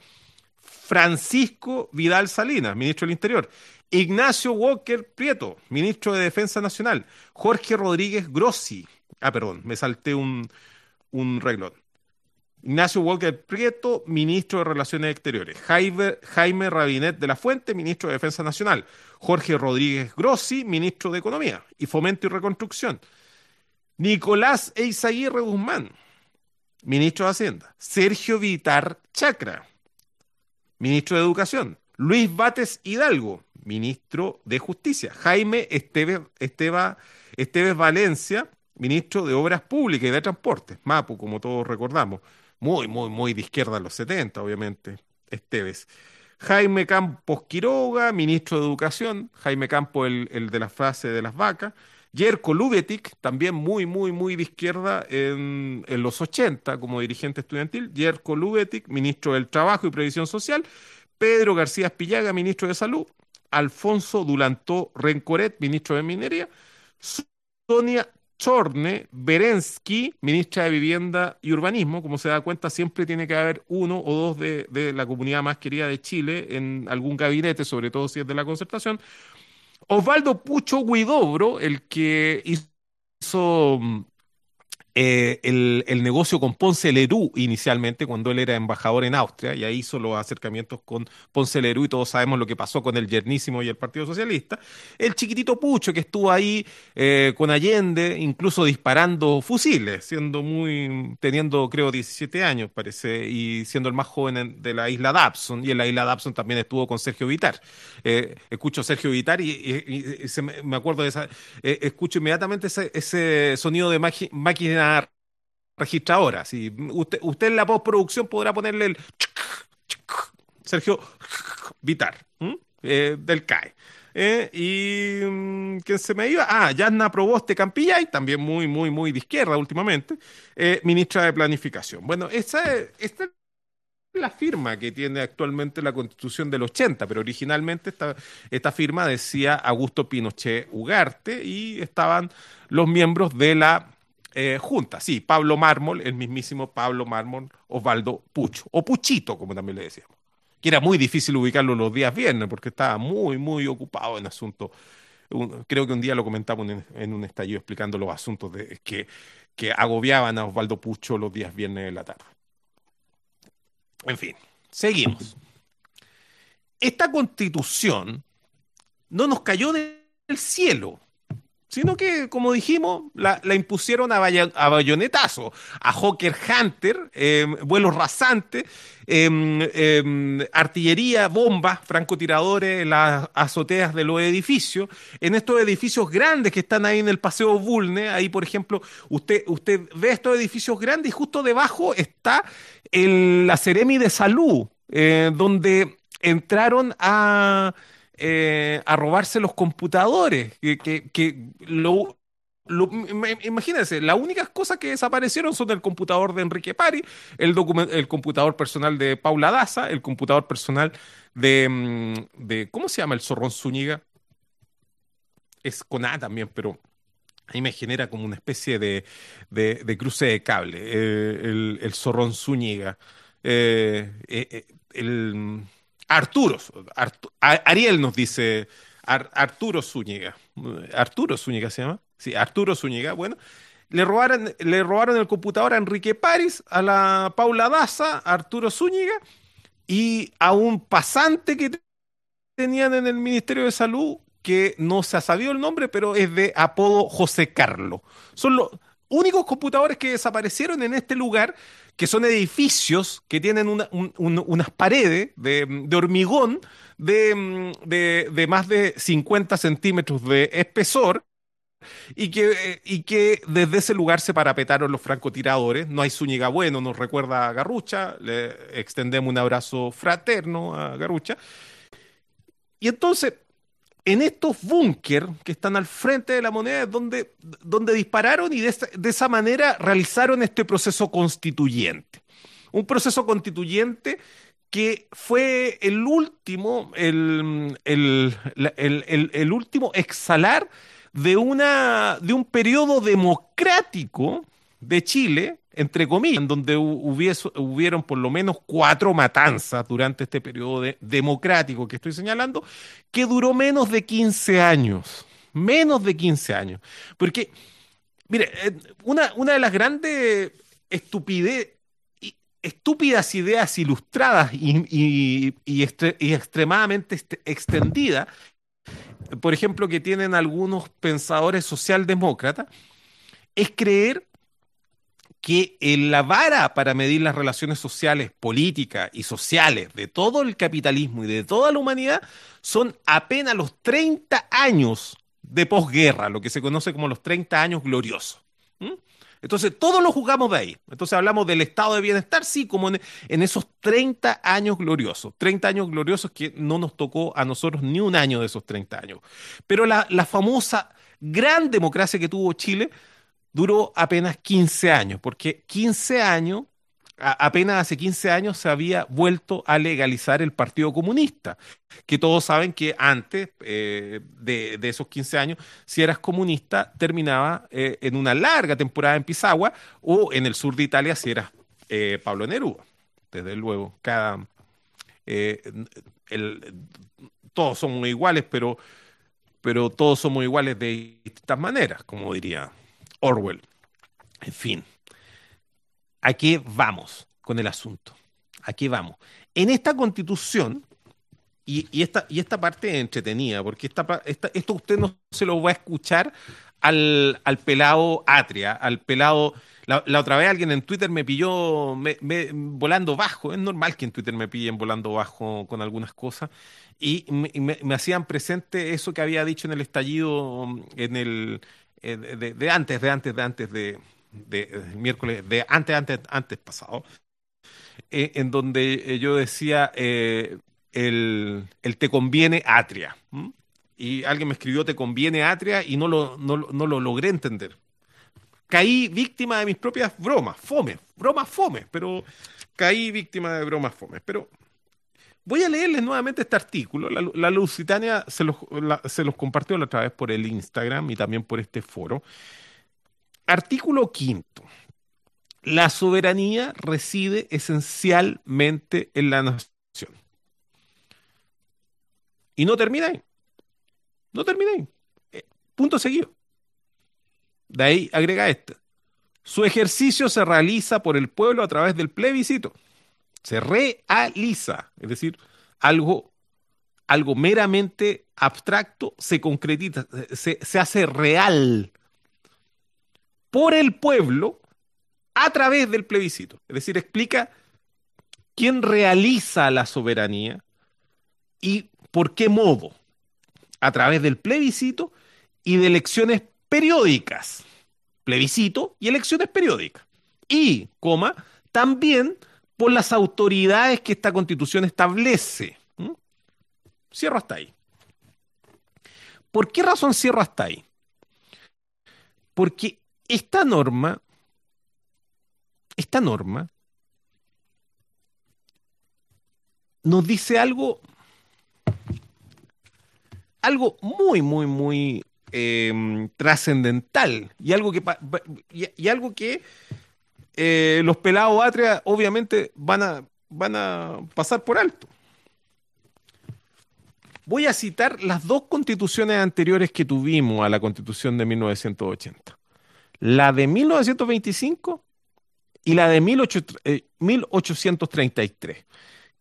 [SPEAKER 1] Francisco Vidal Salinas, ministro del Interior. Ignacio Walker Prieto, ministro de Defensa Nacional. Jorge Rodríguez Grossi, Ah, perdón, me salté un, un reglón. Ignacio Walker Prieto, ministro de Relaciones Exteriores. Jaime, Jaime Rabinet de la Fuente, ministro de Defensa Nacional. Jorge Rodríguez Grossi, ministro de Economía y Fomento y Reconstrucción. Nicolás Eizaguirre Guzmán, ministro de Hacienda. Sergio Vitar Chacra, ministro de Educación. Luis Bates Hidalgo, ministro de Justicia. Jaime Esteves, Esteves Valencia, ministro de Obras Públicas y de Transportes, Mapu, como todos recordamos. Muy, muy, muy de izquierda en los 70, obviamente, Esteves. Jaime Campos Quiroga, ministro de Educación. Jaime Campos, el, de la frase de las vacas. Yerko Lubetic, también muy, muy, muy de izquierda en, en los 80 como dirigente estudiantil. Yerko Lubetic, ministro del Trabajo y Previsión Social. Pedro García Espillaga, ministro de Salud. Alfonso Dulantó Rencoret, ministro de Minería. Sonia Chorne Berensky, ministra de Vivienda y Urbanismo, como se da cuenta, siempre tiene que haber uno o dos de, la comunidad más querida de Chile en algún gabinete, sobre todo si es de la concertación. Osvaldo Pucho Guidobro, el que hizo mm, eh, el, negocio con Ponce Lerú inicialmente, cuando él era embajador en Austria, y ahí hizo los acercamientos con Ponce Lerú, y todos sabemos lo que pasó con el Yernísimo y el Partido Socialista. El chiquitito Pucho, que estuvo ahí eh, con Allende, incluso disparando fusiles, siendo muy, teniendo creo 17 años, parece, y siendo el más joven de la isla Dabson, y en la isla Dabson también estuvo con Sergio Vitar. Eh, escucho Sergio Vitar y, me acuerdo de esa, escucho inmediatamente ese, ese sonido de máquina registradora. Si usted, usted en la postproducción podrá ponerle el Sergio Vitar eh, del CAE. Eh, y mm, ¿quién se me iba? Ah, Yasna Proboste Campillay, también muy, muy, muy de izquierda últimamente, eh, ministra de Planificación. Bueno, esta es la firma que tiene actualmente la Constitución del 80, pero originalmente esta, esta firma decía Augusto Pinochet Ugarte y estaban los miembros de la eh, junta, sí, Pablo Mármol, el mismísimo Pablo Mármol, Osvaldo Pucho, o Puchito, como también le decíamos, que era muy difícil ubicarlo los días viernes porque estaba muy, muy ocupado en asuntos. creo que un día lo comentamos en, un estallido explicando los asuntos de, que, que agobiaban a Osvaldo Pucho los días viernes de la tarde. En fin, seguimos. Esta constitución no nos cayó del cielo sino que, como dijimos, la, impusieron a, bayonetazo, a Hawker Hunter, em, vuelos rasantes, em, em, artillería, bombas, francotiradores, las azoteas de los edificios, en estos edificios grandes que están ahí en el Paseo Bulne, ahí por ejemplo, usted, usted ve estos edificios grandes y justo debajo está la Ceremi de Salud, eh, donde entraron a eh, a robarse los computadores, que, que, lo, imagínense, las únicas cosas que desaparecieron son el computador de Enrique Pari, el, el computador personal de Paula Daza, el computador personal de, mm, de ¿cómo se llama el zorrón Zúñiga? Es con A también, pero ahí me genera como una especie de, de, cruce de cable, eh, el, el, zorrón Zúñiga. Eh, el Arturo, Ariel nos dice Arturo Zúñiga. Arturo Zúñiga se llama. Sí, Arturo Zúñiga. Bueno, le robaron, le robaron el computador a Enrique París, a la Paula Daza, a Arturo Zúñiga y a un pasante que tenían en el Ministerio de Salud que no se ha sabido el nombre, pero es de apodo José Carlo. Son los únicos computadores que desaparecieron en este lugar que son edificios que tienen unas paredes de, hormigón de, más de 50 centímetros de espesor y que, y que desde ese lugar se parapetaron los francotiradores. No hay Zúñiga bueno, nos recuerda a Garrucha, le extendemos un abrazo fraterno a Garrucha. Y entonces, en estos búnker que están al frente de la moneda es donde, donde dispararon y de esa, manera realizaron este proceso constituyente. Un proceso constituyente que fue el último, el, el, último exhalar de, una, de un periodo democrático de Chile entre comillas, en donde hubieron por lo menos cuatro matanzas durante este periodo democrático que estoy señalando, que duró menos de 15 años. Menos de 15 años. Porque, mire, eh, una, una de las grandes estupidez, estúpidas ideas ilustradas y, y extremadamente extendidas, por ejemplo, que tienen algunos pensadores socialdemócratas, es creer que la vara para medir las relaciones sociales, políticas y sociales de todo el capitalismo y de toda la humanidad son apenas los 30 años de posguerra, lo que se conoce como los 30 años gloriosos. Entonces, todos lo jugamos de ahí. Entonces, hablamos del estado de bienestar, sí, como en, esos 30 años gloriosos. 30 años gloriosos que no nos tocó a nosotros ni un año de esos 30 años. Pero la, la famosa gran democracia que tuvo Chile duró apenas 15 años, porque 15 años, apenas hace 15 años se había vuelto a legalizar el Partido Comunista, que todos saben que antes eh, de, esos 15 años, si eras comunista, terminaba eh, en una larga temporada en Pisagua o en el sur de Italia si eras eh, Pablo Neruda. Desde luego, cada... todos somos iguales, pero, pero todos somos iguales de distintas maneras, como diría Orwell. En fin, aquí vamos con el asunto. Aquí vamos. En esta constitución, y, esta, y esta parte entretenida, porque esta, esto usted no se lo va a escuchar al, pelado Atria, al pelado... La, otra vez alguien en Twitter me pilló volando bajo. Es normal que en Twitter me pillen volando bajo con algunas cosas. Y me hacían presente eso que había dicho en el estallido, en el, eh, de, antes, de antes, de antes de, miércoles, de antes, antes, antes pasado, eh, en donde eh, yo decía el, te conviene atria. Y alguien me escribió te conviene atria y no lo, no, no lo logré entender. Caí víctima de mis propias bromas, fome, bromas fome, pero caí víctima de bromas fome. Pero Voy a leerles nuevamente este artículo. La, Lusitania se los, compartió la otra vez por el Instagram y también por este foro. Artículo quinto. La soberanía reside esencialmente en la nación. Y no termina ahí. No termina ahí. Eh, punto seguido. De ahí agrega este. Su ejercicio se realiza por el pueblo a través del plebiscito se realiza, es decir, algo algo meramente abstracto se concretiza, se, se hace real por el pueblo a través del plebiscito. Es decir, explica quién realiza la soberanía y por qué modo. A través del plebiscito y de elecciones periódicas. Plebiscito y elecciones periódicas. Y, coma, también por las autoridades que esta constitución establece. ¿Mm? Cierro hasta ahí. ¿Por qué razón cierro hasta ahí? Porque esta norma, esta norma nos dice algo, algo muy, muy, muy eh, trascendental y algo que, y, algo que eh, los pelados atria obviamente van a, van a pasar por alto. Voy a citar las dos constituciones anteriores que tuvimos a la constitución de 1980. La de 1925 y la de 1833. Eh,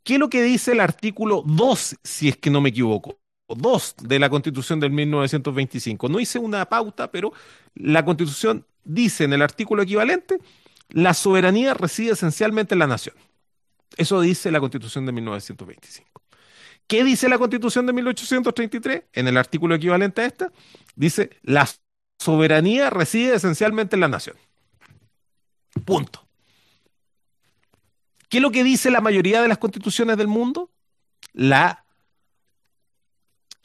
[SPEAKER 1] ¿Qué es lo que dice el artículo 2, si es que no me equivoco? 2 de la Constitución del 1925. No hice una pauta, pero la Constitución dice en el artículo equivalente, la soberanía reside esencialmente en la nación. Eso dice la Constitución de 1925. ¿Qué dice la Constitución de 1833? En el artículo equivalente a esta, dice, la soberanía reside esencialmente en la nación. Punto. ¿Qué es lo que dice la mayoría de las constituciones del mundo? La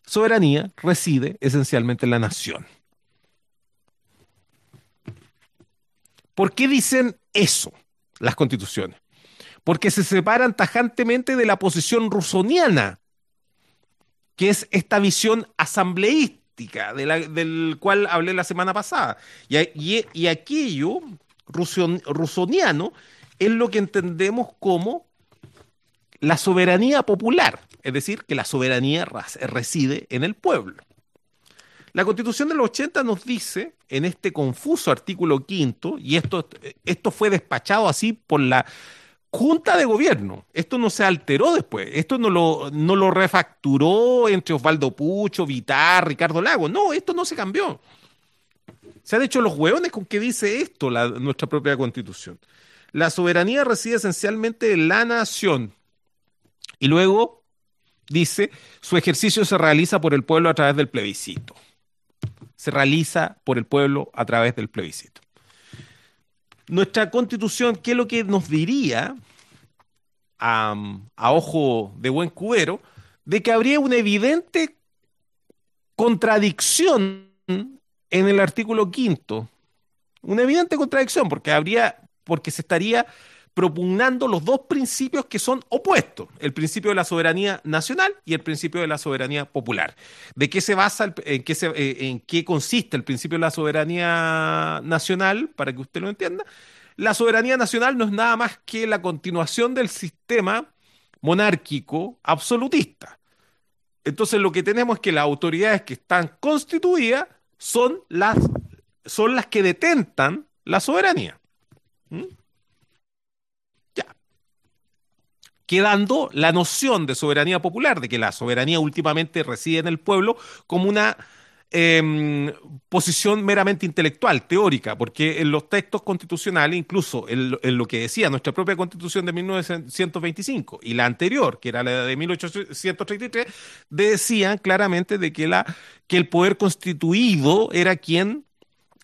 [SPEAKER 1] soberanía reside esencialmente en la nación. ¿Por qué dicen eso las constituciones? Porque se separan tajantemente de la posición rusoniana, que es esta visión asambleística del cual hablé la semana pasada. Y, aquello rusoniano es lo que entendemos como la soberanía popular, es decir, que la soberanía reside en el pueblo. La constitución de los 80 nos dice, en este confuso artículo quinto, y esto, esto fue despachado así por la Junta de Gobierno, esto no se alteró después, esto no lo, no lo refacturó entre Osvaldo Pucho, Vitar, Ricardo Lago, no, esto no se cambió. Se han hecho los hueones con que dice esto nuestra propia constitución. La soberanía reside esencialmente en la nación. Y luego dice, su ejercicio se realiza por el pueblo a través del plebiscito. Se realiza por el pueblo a través del plebiscito. Nuestra constitución, ¿qué es lo que nos diría a, ojo de buen cubero? De que habría una evidente contradicción en el artículo quinto. Una evidente contradicción, porque habría porque se estaría propugnando los dos principios que son opuestos, el principio de la soberanía nacional y el principio de la soberanía popular. ¿De qué se basa, en qué, eh, en qué consiste el principio de la soberanía nacional, para que usted lo entienda? La soberanía nacional no es nada más que la continuación del sistema monárquico absolutista. Entonces lo que tenemos es que las autoridades que están constituidas son las, son las que detentan la soberanía. ¿Mm? Ya. Quedando la noción de soberanía popular, de que la soberanía últimamente reside en el pueblo, como una em, posición meramente intelectual, teórica, porque en los textos constitucionales, incluso en, lo que decía nuestra propia constitución de 1925 y la anterior, que era la de 1833, decían claramente de que, la, que el poder constituido era quien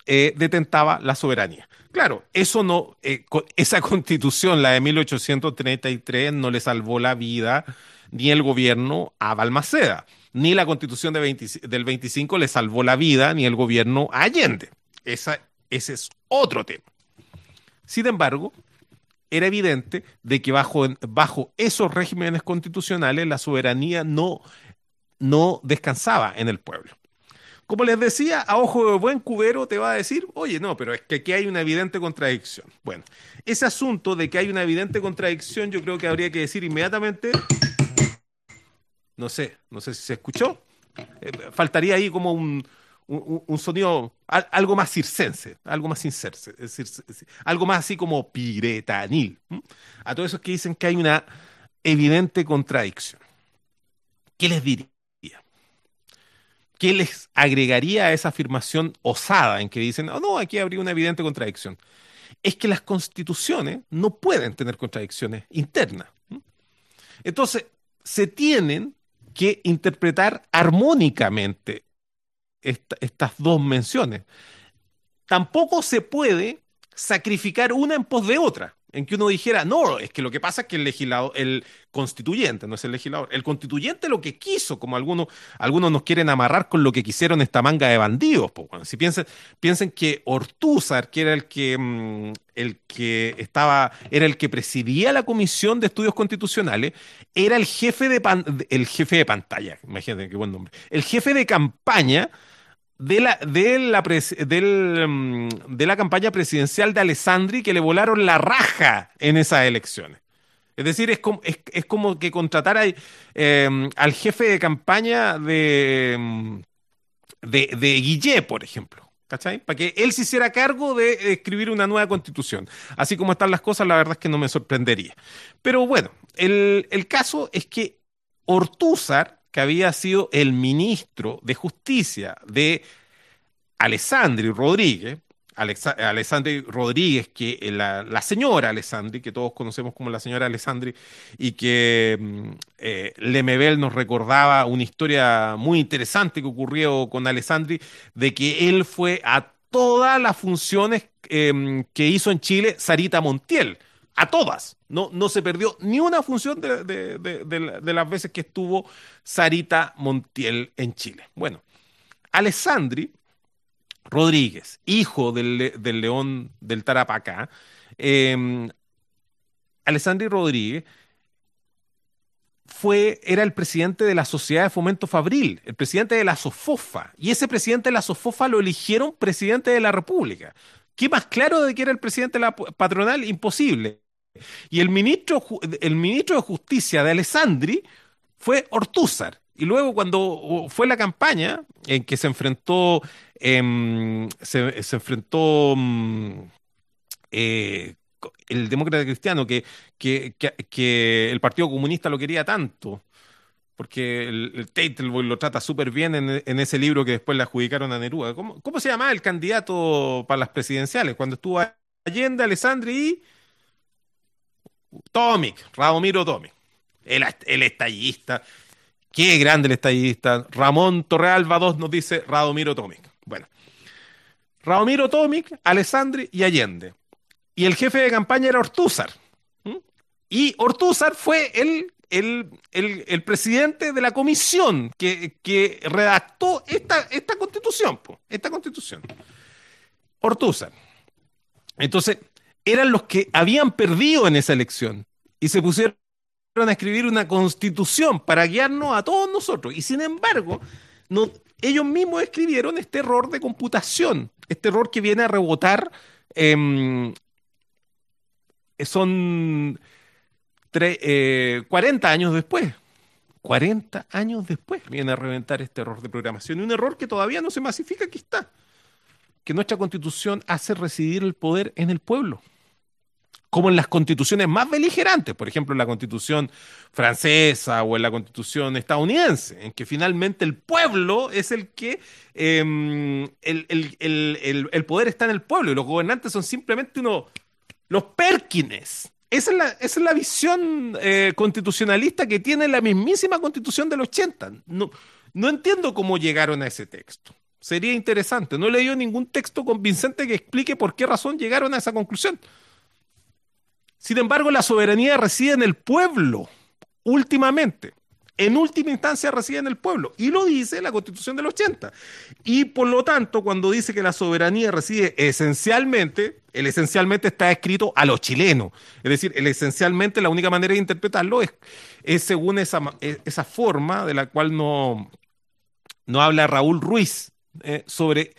[SPEAKER 1] eh, detentaba la soberanía. Claro, eso no, eh, esa constitución, la de 1833, no le salvó la vida ni el gobierno a Balmaceda, ni la constitución del 25 le salvó la vida ni el gobierno a Allende. ese es otro tema. Sin embargo, era evidente de que bajo, bajo esos regímenes constitucionales la soberanía no, no descansaba en el pueblo. Como les decía, a ojo de buen cubero te va a decir, oye, no, pero es que aquí hay una evidente contradicción. Bueno, ese asunto de que hay una evidente contradicción, yo creo que habría que decir inmediatamente, no sé, no sé si se escuchó, eh, faltaría ahí como un, sonido, algo más circense, algo más circense, algo más así como piretanil. A todos esos que dicen que hay una evidente contradicción. ¿qué les diría? ¿Qué les agregaría a esa afirmación osada en que dicen, no, no, aquí habría una evidente contradicción? Es que las constituciones no pueden tener contradicciones internas. Entonces, se tienen que interpretar armónicamente estas dos menciones. Tampoco se puede sacrificar una en pos de otra en que uno dijera, no, es que lo que pasa es que el legislador, el constituyente, no es el legislador, el constituyente lo que quiso, como algunos, algunos nos quieren amarrar con lo que quisieron esta manga de bandidos. si piensen, piensen que Ortúzar, que era el que, mm, el que estaba, era el que presidía la comisión de estudios constitucionales, era el jefe de, el jefe de pantalla, imagínate qué buen nombre, el jefe de campaña de la, de la, mm, de la campaña presidencial de Alessandri que le volaron la raja en esas elecciones. Es decir, es como, es, como que contratara em, al jefe de campaña de, mm, de, de Guillé, por ejemplo. ¿Cachai? Para que él se hiciera cargo de escribir una nueva constitución. Así como están las cosas, la verdad es que no me sorprendería. Pero bueno, el, el caso es que Ortúzar que había sido el ministro de Justicia de Alessandri Rodríguez, Alessandri Rodríguez, que la, señora Alessandri, que todos conocemos como la señora Alessandri, y que mm, eh, Lemebel nos recordaba una historia muy interesante que ocurrió con Alessandri, de que él fue a todas las funciones em, que hizo en Chile Sarita Montiel a todas. No, no se perdió ni una función de, las veces que estuvo Sarita Montiel en Chile. Bueno, Alessandri Rodríguez, hijo del, león del Tarapacá, eh, Alessandri Rodríguez fue, era el presidente de la Sociedad de Fomento Fabril, el presidente de la SOFOFA, y ese presidente de la SOFOFA lo eligieron presidente de la República. ¿Qué más claro de que era el presidente de la patronal? Imposible. Y el ministro, el ministro de Justicia de Alessandri fue Ortúzar. Y luego cuando fue la campaña en que se enfrentó, em, se, enfrentó mm, eh, el demócrata cristiano, que, que, el Partido Comunista lo quería tanto, porque el, el lo trata súper bien en, ese libro que después le adjudicaron a Neruda. ¿Cómo, ¿Cómo, se llamaba el candidato para las presidenciales? Cuando estuvo Allende, Alessandri y Tomic, Radomiro Tomic, el, estallista. Qué grande el estallista. Ramón Torrealba 2 nos dice Radomiro Tomic. Bueno, Radomiro Tomic, Alessandri y Allende. Y el jefe de campaña era Ortúzar. Y Ortúzar fue el, el, presidente de la comisión que, redactó esta, esta constitución. esta constitución. Ortúzar. Entonces, eran los que habían perdido en esa elección y se pusieron a escribir una constitución para guiarnos a todos nosotros. Y sin embargo, ellos mismos escribieron este error de computación, este error que viene a rebotar. Em, son 40 eh, años después. 40 años después viene a reventar este error de programación. Y un error que todavía no se masifica, aquí está. Que nuestra constitución hace residir el poder en el pueblo como en las constituciones más beligerantes, por ejemplo, en la constitución francesa o en la constitución estadounidense, en que finalmente el pueblo es el que, em, el, poder está en el pueblo y los gobernantes son simplemente unos, los Perkines. Esa es la, es la visión eh, constitucionalista que tiene la mismísima constitución del 80. No, no entiendo cómo llegaron a ese texto. Sería interesante. No he leído ningún texto convincente que explique por qué razón llegaron a esa conclusión. Sin embargo, la soberanía reside en el pueblo, últimamente. En última instancia reside en el pueblo. Y lo dice la Constitución del 80. Y por lo tanto, cuando dice que la soberanía reside esencialmente, el esencialmente está escrito a los chilenos. Es decir, el esencialmente, la única manera de interpretarlo es, según esa, esa forma de la cual no, no habla Raúl Ruiz eh, sobre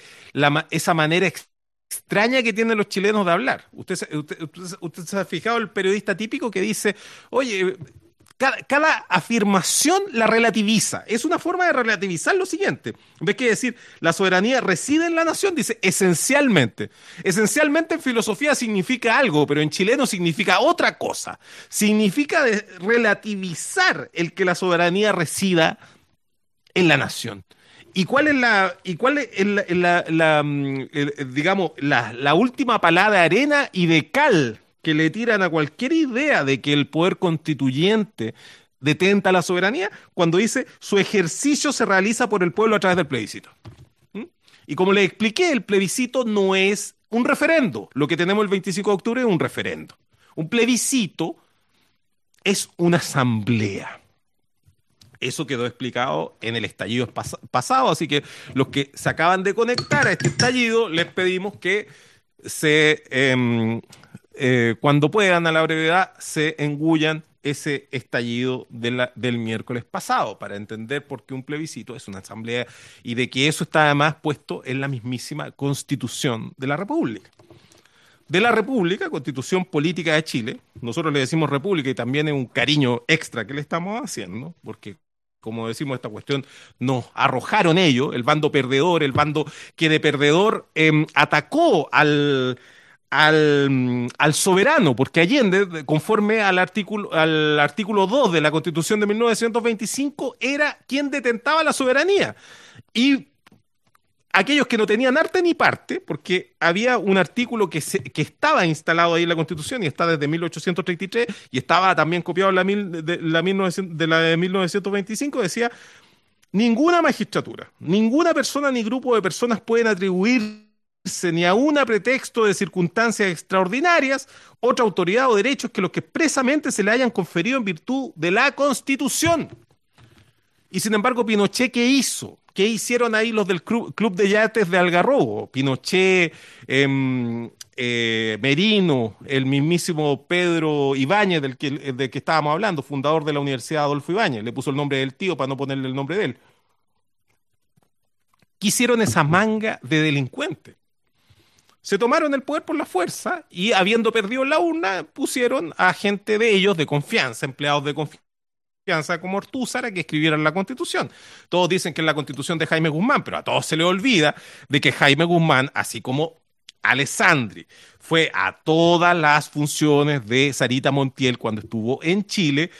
[SPEAKER 1] esa manera extraña que tienen los chilenos de hablar. Usted, usted, se ha fijado el periodista típico que dice, oye, cada, afirmación la relativiza. Es una forma de relativizar lo siguiente. En vez que decir la soberanía reside en la nación, dice esencialmente. Esencialmente en filosofía significa algo, pero en chileno significa otra cosa. Significa relativizar el que la soberanía resida en la nación. ¿Y cuál es la, y cuál es la, mm, digamos, la, última palada de arena y de cal que le tiran a cualquier idea de que el poder constituyente detenta la soberanía? Cuando dice su ejercicio se realiza por el pueblo a través del plebiscito. ¿Mm? Y como le expliqué, el plebiscito no es un referendo. Lo que tenemos el 25 de octubre es un referendo. Un plebiscito es una asamblea. Eso quedó explicado en el estallido pasado, así que los que se acaban de conectar a este estallido, les pedimos que se, em, eh, cuando puedan, a la brevedad, se engullan ese estallido del miércoles pasado para entender por qué un plebiscito es una asamblea y de que eso está además puesto en la mismísima constitución de la República. De la República, constitución política de Chile, nosotros le decimos República y también es un cariño extra que le estamos haciendo, porque como decimos, esta cuestión nos arrojaron ellos, el bando perdedor, el bando que de perdedor em, atacó al, al, soberano, porque Allende, conforme al artículo, al artículo 2 de la Constitución de 1925, era quien detentaba la soberanía. Y aquellos que no tenían arte ni parte, porque había un artículo que, que estaba instalado ahí en la Constitución y está desde 1833 y estaba también copiado en la, de, la, de la de 1925, decía, ninguna magistratura, ninguna persona ni grupo de personas pueden atribuirse ni a un pretexto de circunstancias extraordinarias otra autoridad o derechos que los que expresamente se le hayan conferido en virtud de la Constitución. Y sin embargo, Pinochet, ¿qué hizo? ¿Qué hicieron ahí los del Club, de Yates de Algarrobo? Pinochet, em, eh, Merino, el mismísimo Pedro Ibáñez, del que, del que estábamos hablando, fundador de la Universidad Adolfo Ibáñez. Le puso el nombre del tío para no ponerle el nombre de él. ¿Qué hicieron esa manga de delincuentes? Se tomaron el poder por la fuerza y, habiendo perdido la urna, pusieron a gente de ellos de confianza, empleados de confianza como Ortúzar que escribieran la constitución. Todos dicen que es la constitución de Jaime Guzmán, pero a todos se le olvida de que Jaime Guzmán, así como Alessandri, fue a todas las funciones de Sarita Montiel cuando estuvo en Chile.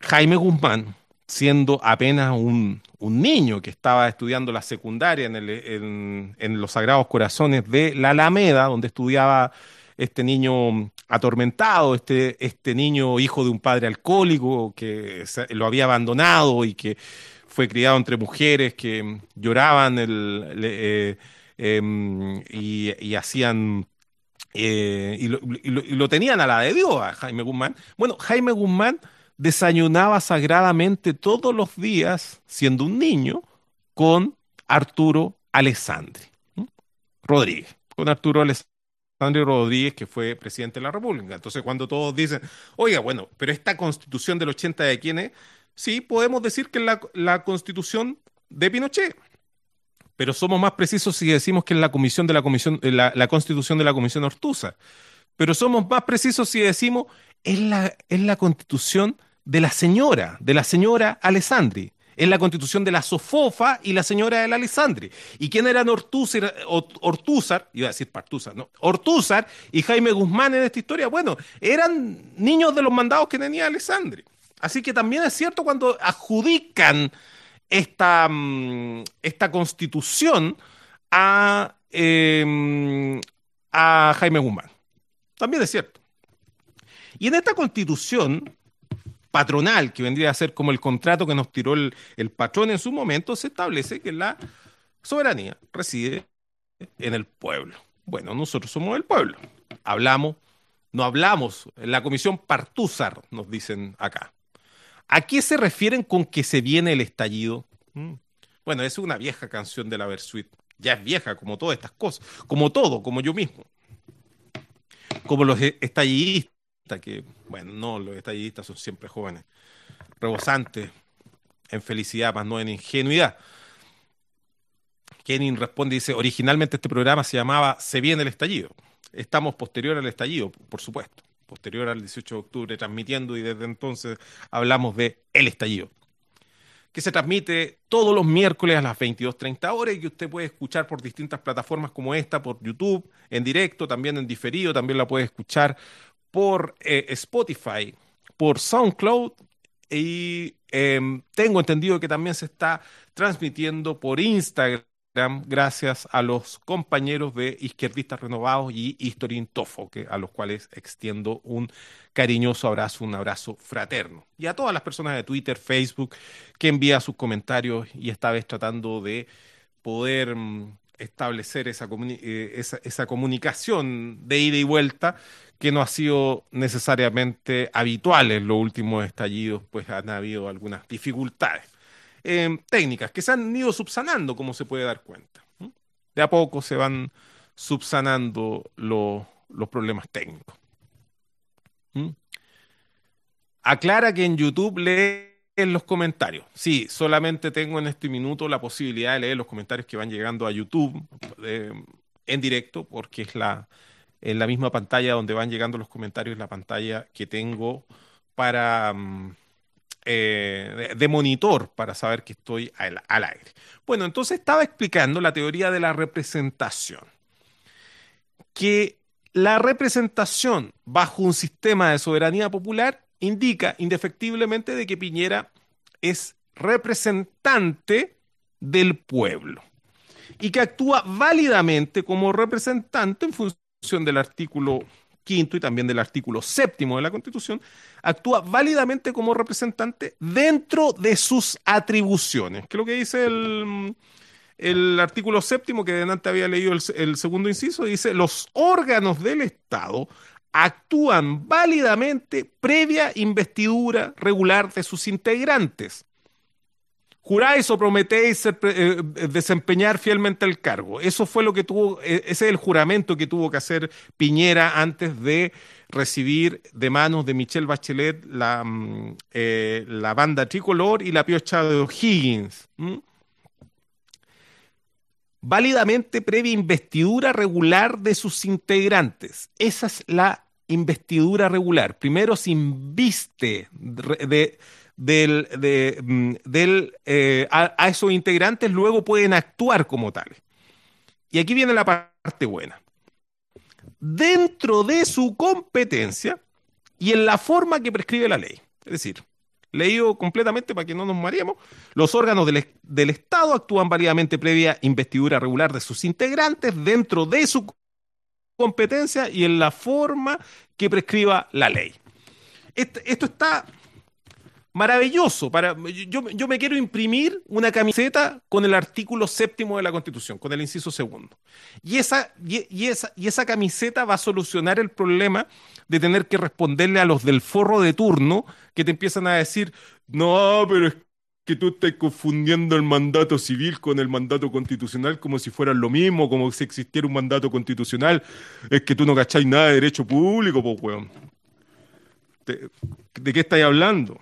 [SPEAKER 1] Jaime Guzmán, siendo apenas un, niño que estaba estudiando la secundaria en, en los Sagrados Corazones de la Alameda, donde estudiaba este niño atormentado, este, este niño hijo de un padre alcohólico que lo había abandonado y que fue criado entre mujeres que lloraban eh, em, y, hacían eh, y, lo, tenían a la de Dios a Jaime Guzmán. Bueno, Jaime Guzmán desayunaba sagradamente todos los días, siendo un niño, con Arturo Alessandri Rodríguez, con Arturo Alessandri Rodríguez, que fue presidente de la República. Entonces, cuando todos dicen, oiga, bueno, pero esta constitución del 80 de quién es, sí, podemos decir que es la, constitución de Pinochet. Pero somos más precisos si decimos que es la comisión de la comisión, eh, la, constitución de la comisión Ortuza. Pero somos más precisos si decimos es la, es la constitución de la señora, de la señora Alessandri es la constitución de la Sofofa y la señora de la Alessandri. ¿Y quién eran Ortúzar, iba a decir Partúzar, ¿no? Ortúzar y Jaime Guzmán en esta historia? Bueno, eran niños de los mandados que tenía Alessandri. Así que también es cierto cuando adjudican esta, mm, esta constitución a, em, a Jaime Guzmán. También es cierto. Y en esta constitución, patronal, que vendría a ser como el contrato que nos tiró el, patrón en su momento, se establece que la soberanía reside en el pueblo. Bueno, nosotros somos el pueblo. Hablamos, no hablamos, la comisión Partúzar, nos dicen acá. ¿A qué se refieren con que se viene el estallido? Mm. Bueno, es una vieja canción de la Versuit. Ya es vieja, como todas estas cosas. Como todo, como yo mismo. Como los estallidistas que, bueno, no, los estallidistas son siempre jóvenes, rebosantes en felicidad, más no en ingenuidad. Kenin responde y dice, originalmente este programa se llamaba Se viene el estallido. Estamos posterior al estallido, por supuesto. posterior al 18 de octubre, transmitiendo y desde entonces hablamos de El Estallido, que se transmite todos los miércoles a las 22.30 horas y que usted puede escuchar por distintas plataformas como esta, por YouTube, en directo, también en diferido, también la puede escuchar por eh, Spotify, por SoundCloud y em, tengo entendido que también se está transmitiendo por Instagram gracias a los compañeros de Izquierdistas Renovados y Historin Tofo, que, a los cuales extiendo un cariñoso abrazo, un abrazo fraterno. Y a todas las personas de Twitter, Facebook, que envían sus comentarios y esta vez tratando de poder mm, establecer eh, esa, esa, comunicación de ida y vuelta que no ha sido necesariamente habitual en los últimos estallidos, pues han habido algunas dificultades eh, técnicas que se han ido subsanando, como se puede dar cuenta. De a poco se van subsanando los problemas técnicos. Aclara que en YouTube leen los comentarios. Sí, solamente tengo en este minuto la posibilidad de leer los comentarios que van llegando a YouTube eh, en directo, porque es la, en la misma pantalla donde van llegando los comentarios, la pantalla que tengo para, mm, eh, de, monitor para saber que estoy al, aire. Bueno, entonces estaba explicando la teoría de la representación. Que la representación bajo un sistema de soberanía popular indica indefectiblemente de que Piñera es representante del pueblo y que actúa válidamente como representante en función del artículo quinto y también del artículo séptimo de la Constitución, actúa válidamente como representante dentro de sus atribuciones, que es lo que dice el, el artículo séptimo, que delante había leído el, el segundo inciso, dice, los órganos del Estado actúan válidamente previa investidura regular de sus integrantes juráis o prometéis eh, desempeñar fielmente el cargo. Eso fue lo que tuvo, e, ese es el juramento que tuvo que hacer Piñera antes de recibir de manos de Michelle Bachelet la, mm, eh, la banda tricolor y la piocha de O'Higgins. Válidamente previa investidura regular de sus integrantes. Esa es la investidura regular. Primero se inviste de del, de, mm, eh, a, esos integrantes luego pueden actuar como tales. Y aquí viene la parte buena. Dentro de su competencia y en la forma que prescribe la ley. Es decir, leído completamente para que no nos mareemos, los órganos del, del, Estado actúan válidamente previa investidura regular de sus integrantes dentro de su competencia y en la forma que prescriba la ley. esto está maravilloso. Para, yo, yo, me quiero imprimir una camiseta con el artículo séptimo de la Constitución, con el inciso segundo. Y esa, y, esa, y esa camiseta va a solucionar el problema de tener que responderle a los del forro de turno que te empiezan a decir, no, pero es que tú estás confundiendo el mandato civil con el mandato constitucional como si fueran lo mismo, como si existiera un mandato constitucional. Es que tú no cacháis nada de derecho público, pues, weón. ¿De qué estáis hablando?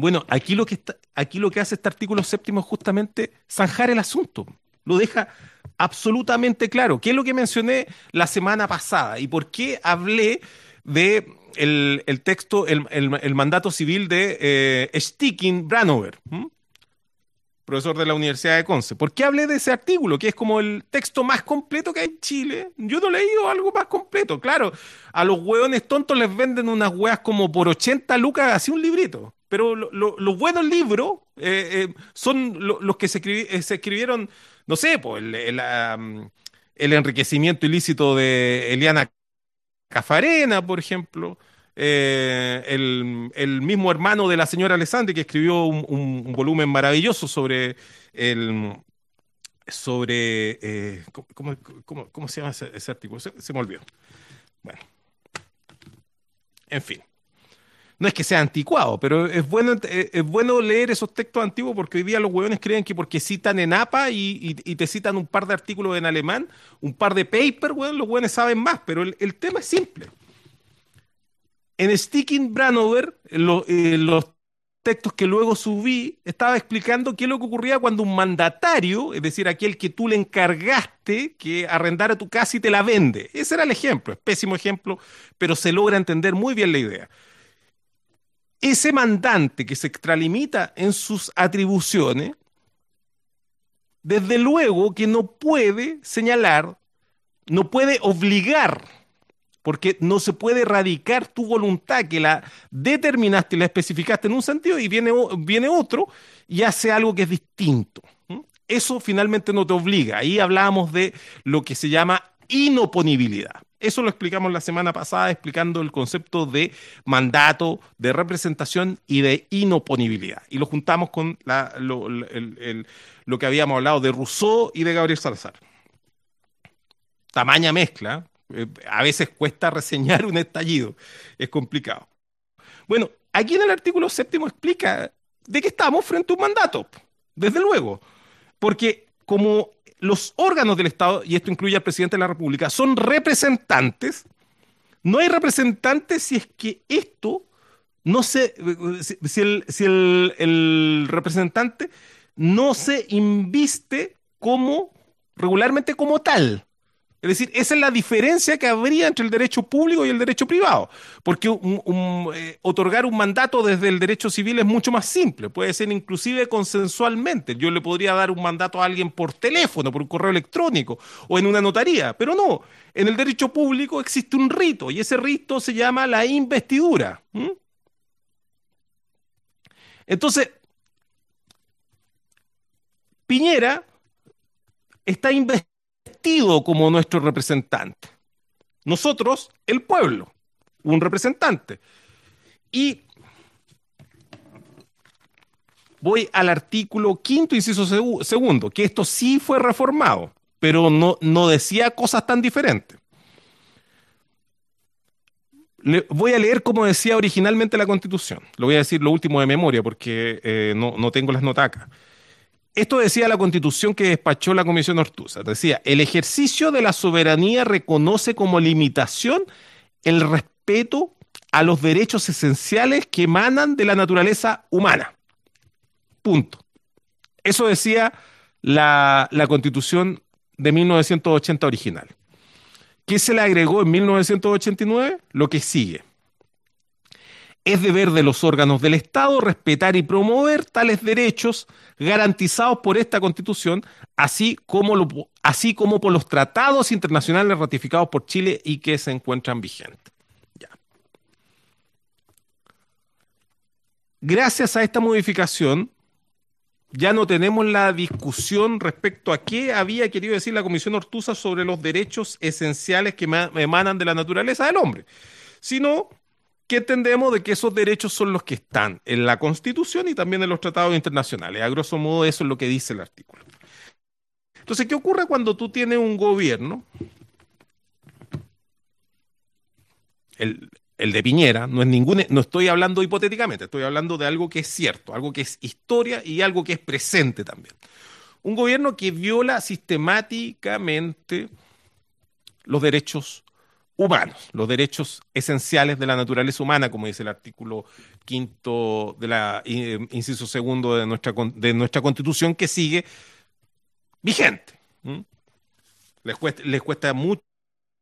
[SPEAKER 1] Bueno, aquí lo que está, aquí lo que hace este artículo séptimo es justamente zanjar el asunto. Lo deja absolutamente claro. ¿Qué es lo que mencioné la semana pasada? ¿Y por qué hablé de el, texto, el, mandato civil de eh, Sticking Branover? profesor de la Universidad de Conce. ¿Por qué hablé de ese artículo, que es como el texto más completo que hay en Chile? Yo no he leído algo más completo. Claro, a los hueones tontos les venden unas hueas como por 80 lucas, así un librito. Pero los buenos libros eh, eh, son los que se, eh, se, escribieron, no sé, pues, el, enriquecimiento ilícito de Eliana Cafarena, por ejemplo. el, mismo hermano de la señora Alessandri que escribió un, volumen maravilloso sobre el sobre ¿cómo, cómo, se llama ese, artículo? se, me olvidó. Bueno, en fin no es que sea anticuado, pero es bueno, eh, es bueno leer esos textos antiguos porque hoy día los hueones creen que porque citan en APA y, te citan un par de artículos en alemán, un par de papers, los hueones saben más, pero el, tema es simple. En Sticking Branover, eh, los textos que luego subí, estaba explicando qué es lo que ocurría cuando un mandatario, es decir, aquel que tú le encargaste que arrendara tu casa y te la vende. Ese era el ejemplo, es pésimo ejemplo, pero se logra entender muy bien la idea. Ese mandante que se extralimita en sus atribuciones, desde luego que no puede señalar, no puede obligar porque no se puede erradicar tu voluntad que la determinaste y la especificaste en un sentido y viene, viene otro y hace algo que es distinto. Eso finalmente no te obliga. Ahí hablábamos de lo que se llama inoponibilidad. Eso lo explicamos la semana pasada explicando el concepto de mandato, de representación y de inoponibilidad. Y lo juntamos con lo, que habíamos hablado de Rousseau y de Gabriel Salazar. Tamaña mezcla, eh, a veces cuesta reseñar un estallido, es complicado. Bueno, aquí en el artículo séptimo explica de que estamos frente a un mandato, desde luego, porque como los órganos del Estado, y esto incluye al presidente de la República, son representantes, no hay representantes si es que esto no se, si, el, si el representante no se inviste como regularmente como tal. Es decir, esa es la diferencia que habría entre el derecho público y el derecho privado, porque eh, otorgar un mandato desde el derecho civil es mucho más simple, puede ser inclusive consensualmente. Yo le podría dar un mandato a alguien por teléfono, por un correo electrónico o en una notaría, pero no, en el derecho público existe un rito y ese rito se llama la investidura. Entonces, Piñera está investigando como nuestro representante. Nosotros, el pueblo, un representante. Y voy al artículo quinto, inciso segundo, que esto sí fue reformado, pero no, no decía cosas tan diferentes. Le, voy a leer como decía originalmente la Constitución. Lo voy a decir lo último de memoria porque eh, no, no tengo las notacas. Esto decía la constitución que despachó la Comisión Ortuza. Decía, el ejercicio de la soberanía reconoce como limitación el respeto a los derechos esenciales que emanan de la naturaleza humana. Punto. Eso decía la, la constitución de 1980 original. ¿Qué se le agregó en 1989? Lo que sigue. Es deber de los órganos del Estado respetar y promover tales derechos garantizados por esta Constitución, así como, así como por los tratados internacionales ratificados por Chile y que se encuentran vigentes. Gracias a esta modificación, ya no tenemos la discusión respecto a qué había querido decir la Comisión Ortuza sobre los derechos esenciales que emanan de la naturaleza del hombre, sino que entendemos de que esos derechos son los que están en la Constitución y también en los tratados internacionales. A grosso modo eso es lo que dice el artículo. Entonces, ¿qué ocurre cuando tú tienes un gobierno? El, de Piñera, no es ningún, no estoy hablando hipotéticamente, estoy hablando de algo que es cierto, algo que es historia y algo que es presente también. Un gobierno que viola sistemáticamente los derechos humanos, los derechos esenciales de la naturaleza humana, como dice el artículo quinto de la inciso segundo de nuestra, de nuestra constitución, que sigue vigente. Les, cuesta, les cuesta mucho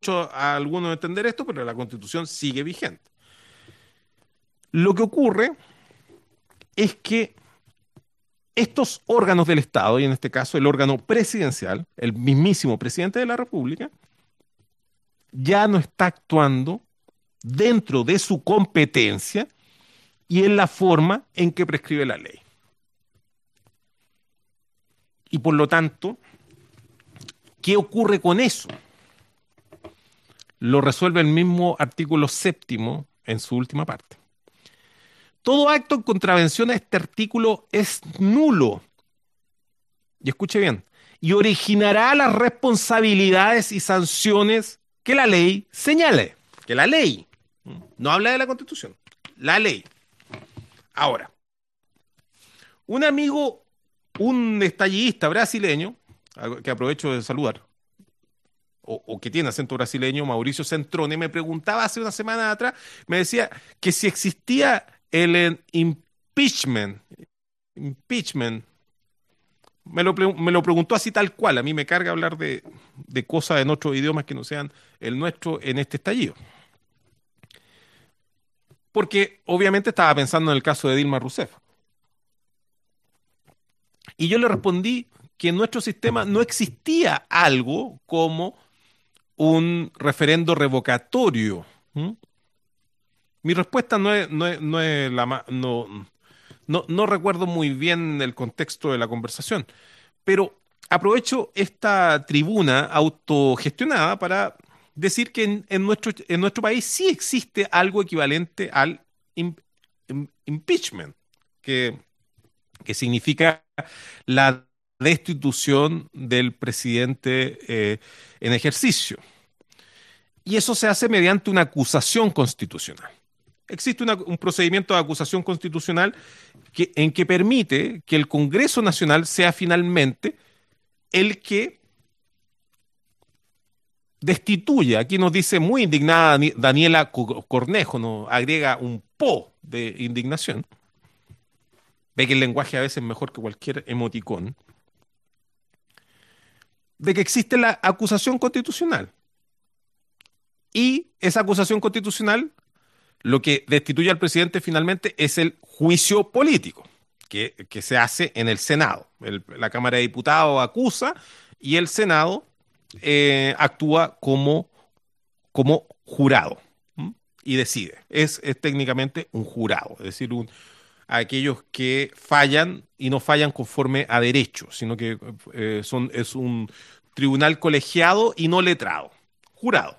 [SPEAKER 1] a algunos entender esto, pero la constitución sigue vigente. Lo que ocurre es que estos órganos del Estado, y en este caso el órgano presidencial, el mismísimo presidente de la República, ya no está actuando dentro de su competencia y en la forma en que prescribe la ley. Y por lo tanto, ¿qué ocurre con eso? Lo resuelve el mismo artículo séptimo en su última parte. Todo acto en contravención a este artículo es nulo. Y escuche bien, y originará las responsabilidades y sanciones que la ley señale, que la ley, no habla de la constitución, la ley. Ahora, un amigo, un estallista brasileño, que aprovecho de saludar, o, que tiene acento brasileño, Mauricio Centrone, me preguntaba hace una semana atrás, me decía que si existía el impeachment. Impeachment. Me lo, me lo, preguntó así tal cual. A mí me carga hablar de, de cosas en otros idiomas que no sean el nuestro en este estallido. Porque obviamente estaba pensando en el caso de Dilma Rousseff. Y yo le respondí que en nuestro sistema no existía algo como un referendo revocatorio. Mi respuesta no es, no es, la no, no, recuerdo muy bien el contexto de la conversación, pero aprovecho esta tribuna autogestionada para decir que en, nuestro, en nuestro país sí existe algo equivalente al impeachment, que, que significa la destitución del presidente eh, en ejercicio. Y eso se hace mediante una acusación constitucional. Existe un procedimiento de acusación constitucional que, en que permite que el Congreso Nacional sea finalmente el que destituya. Aquí nos dice muy indignada Daniela Cornejo, nos agrega un po de indignación. Ve que el lenguaje a veces es mejor que cualquier emoticón de que existe la acusación constitucional. Y esa acusación constitucional lo que destituye al presidente finalmente es el juicio político que, se hace en el Senado. la Cámara de Diputados acusa y el Senado eh, actúa como, como jurado y decide. Es, es, técnicamente un jurado, es decir, aquellos que fallan y no fallan conforme a derecho, sino que eh, son, es un tribunal colegiado y no letrado, jurado.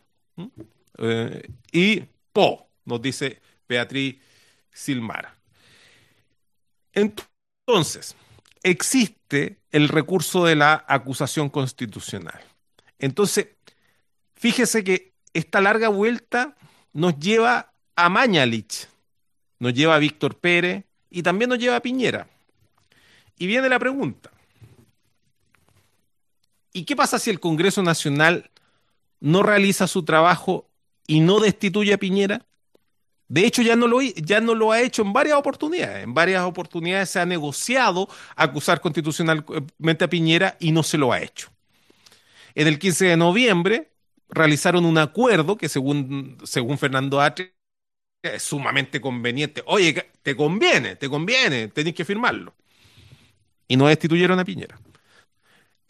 [SPEAKER 1] Eh, y PO, nos dice Beatriz Silmar. Entonces, existe el recurso de la acusación constitucional. Entonces, fíjese que esta larga vuelta nos lleva a Mañalich, nos lleva a Víctor Pérez, y también nos lleva a Piñera. Y viene la pregunta. ¿Y qué pasa si el Congreso Nacional no realiza su trabajo y no destituye a Piñera? De hecho, ya no, lo, ya no lo ha hecho en varias oportunidades. En varias oportunidades se ha negociado acusar constitucionalmente a Piñera y no se lo ha hecho. En el 15 de noviembre realizaron un acuerdo que según, según Fernando Atre es sumamente conveniente. Oye, te conviene, te conviene, tenés que firmarlo. Y no destituyeron a Piñera.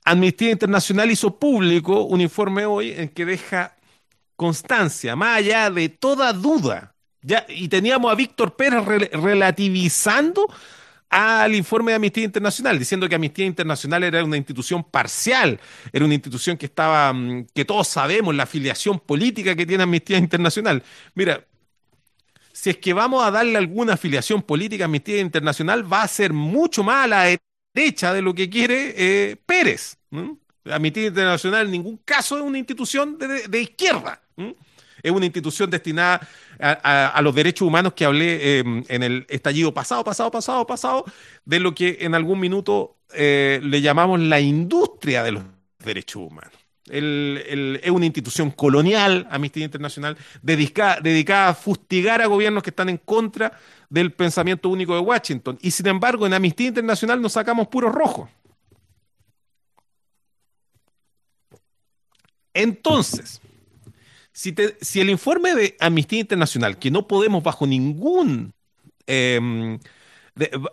[SPEAKER 1] Amnistía Internacional hizo público un informe hoy en que deja constancia, más allá de toda duda. Y teníamos a Víctor Pérez relativizando al informe de Amnistía Internacional, diciendo que Amnistía Internacional era una institución parcial, era una institución que estaba, mm, que todos sabemos la afiliación política que tiene Amnistía Internacional. Mira, si es que vamos a darle alguna afiliación política a Amnistía Internacional, va a ser mucho más a la derecha de lo que quiere eh, Pérez. Amnistía Internacional en ningún caso es una institución de, izquierda. Es una institución destinada a, los derechos humanos que hablé em, en el estallido pasado, pasado, pasado, pasado, de lo que en algún minuto eh, le llamamos la industria de los derechos humanos es una institución colonial, Amnistía Internacional, dedicada, a fustigar a gobiernos que están en contra del pensamiento único de Washington. Y sin embargo, en Amnistía Internacional nos sacamos puros rojos. Entonces, si, el informe de Amnistía Internacional, que no podemos bajo ningún em,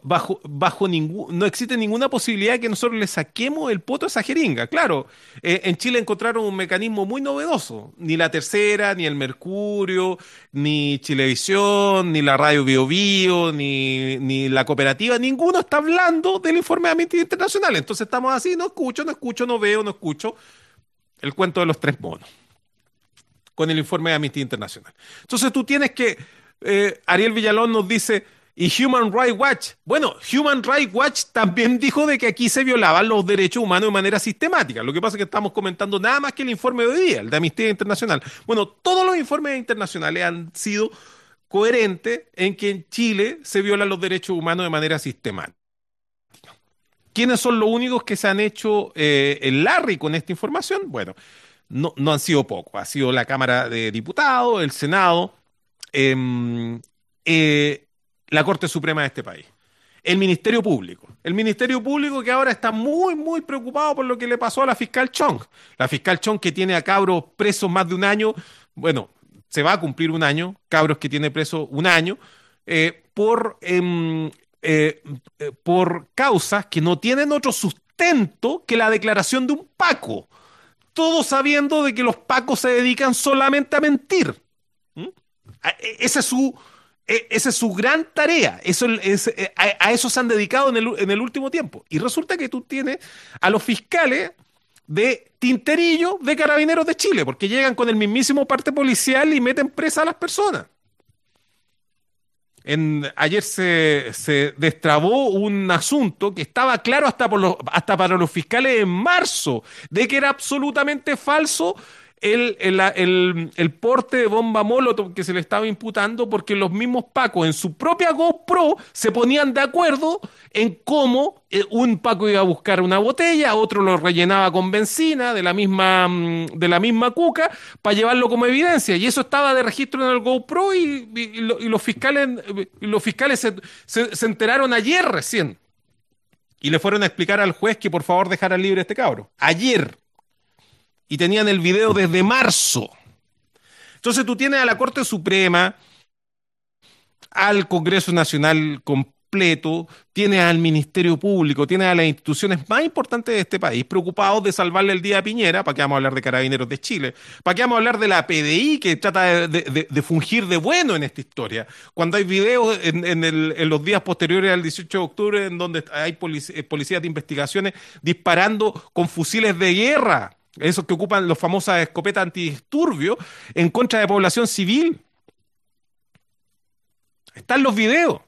[SPEAKER 1] bajo, bajo ningún, no existe ninguna posibilidad de que nosotros le saquemos el poto a esa jeringa. Claro, eh, en Chile encontraron un mecanismo muy novedoso. Ni la tercera, ni el Mercurio, ni Chilevisión, ni la Radio Bio, Bio ni, ni la cooperativa, ninguno está hablando del informe de Amnistía Internacional. Entonces estamos así, no escucho, no escucho, no veo, no escucho. El cuento de los tres monos. Con el informe de Amnistía Internacional. Entonces tú tienes que, eh, Ariel Villalón nos dice, y Human Rights Watch. Bueno, Human Rights Watch también dijo de que aquí se violaban los derechos humanos de manera sistemática. Lo que pasa es que estamos comentando nada más que el informe de hoy día, el de Amnistía Internacional. Bueno, todos los informes internacionales han sido coherentes en que en Chile se violan los derechos humanos de manera sistemática. ¿Quiénes son los únicos que se han hecho eh, el Larry con esta información? Bueno, no, no, han sido pocos. Ha sido la Cámara de Diputados, el Senado, em, eh, la Corte Suprema de este país. el Ministerio Público. El Ministerio Público que ahora está muy, muy preocupado por lo que le pasó a la fiscal Chong. La fiscal Chong que tiene a cabros presos más de un año, bueno, se va a cumplir un año, cabros que tiene preso un año, eh, por, em, eh, por causas que no tienen otro sustento que la declaración de un Paco. Todos sabiendo de que los Pacos se dedican solamente a mentir. ¿Mm? E, esa es su, e, esa es su gran tarea. Eso es, a, eso se han dedicado en el, en el último tiempo. Y resulta que tú tienes a los fiscales de tinterillo de carabineros de Chile, porque llegan con el mismísimo parte policial y meten presa a las personas. En, ayer se, se, destrabó un asunto que estaba claro hasta, por hasta para los fiscales en marzo, de que era absolutamente falso el, el, el, porte de bomba molotov que se le estaba imputando porque los mismos Pacos en su propia GoPro se ponían de acuerdo en cómo eh, un Paco iba a buscar una botella, otro lo rellenaba con benzina de la misma, mm, de la misma cuca para llevarlo como evidencia. Y eso estaba de registro en el GoPro y, los fiscales, los fiscales se, se, enteraron ayer recién. Y le fueron a explicar al juez que por favor dejara libre este cabro. Ayer y tenían el video desde marzo. Entonces tú tienes a la Corte Suprema, al Congreso Nacional completo, tienes al Ministerio Público, tienes a las instituciones más importantes de este país preocupados de salvarle el día a Piñera, para qué vamos a hablar de Carabineros de Chile, para qué vamos a hablar de la PDI que trata de, fungir de bueno en esta historia, cuando hay videos en, los días posteriores al 18 de octubre en donde hay policías de investigaciones disparando con fusiles de guerra esos que ocupan los famosas escopetas antidisturbios en contra de población civil. Están los videos.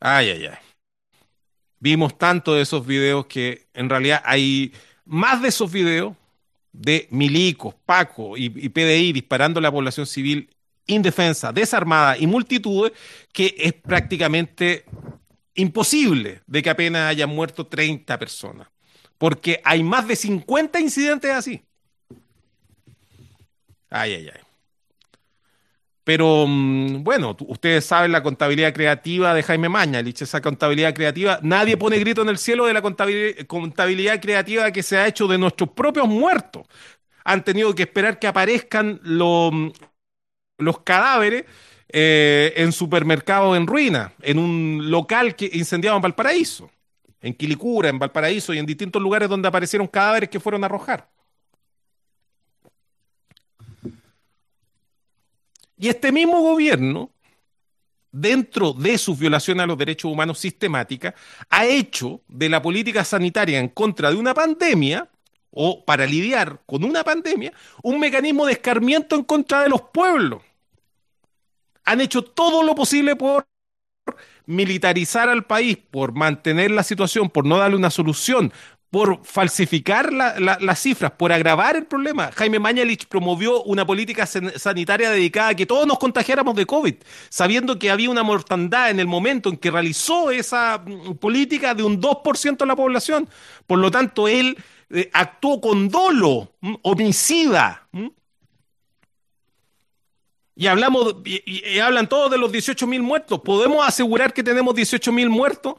[SPEAKER 1] Ay, ay, ay. Vimos tanto de esos videos que en realidad hay más de esos videos de milicos, Paco y, y PDI disparando a la población civil indefensa, desarmada y multitudes que es prácticamente imposible de que apenas hayan muerto 30 personas porque hay más de 50 incidentes así. Ay, ay, ay. Pero mm, bueno, ustedes saben la contabilidad creativa de Jaime Mañalich, esa contabilidad creativa, nadie pone grito en el cielo de la contabilidad, creativa que se ha hecho de nuestros propios muertos. Han tenido que esperar que aparezcan mm, los cadáveres eh, en supermercados en ruina, en un local que incendiado en Valparaíso en Quilicura, en Valparaíso y en distintos lugares donde aparecieron cadáveres que fueron a arrojar. Y este mismo gobierno, dentro de sus violaciones a los derechos humanos sistemáticas, ha hecho de la política sanitaria en contra de una pandemia o para lidiar con una pandemia un mecanismo de escarmiento en contra de los pueblos. Han hecho todo lo posible por militarizar al país, por mantener la situación, por no darle una solución, por falsificar las cifras, por agravar el problema. Jaime Mañalich promovió una política sanitaria dedicada a que todos nos contagiáramos de COVID, sabiendo que había una mortandad en el momento en que realizó esa mm, política de un 2% de la población. Por lo tanto, él eh, actuó con dolo, mm, homicida, mm, y hablamos y, hablan todos de los 18.000 muertos. ¿Podemos asegurar que tenemos 18.000 muertos?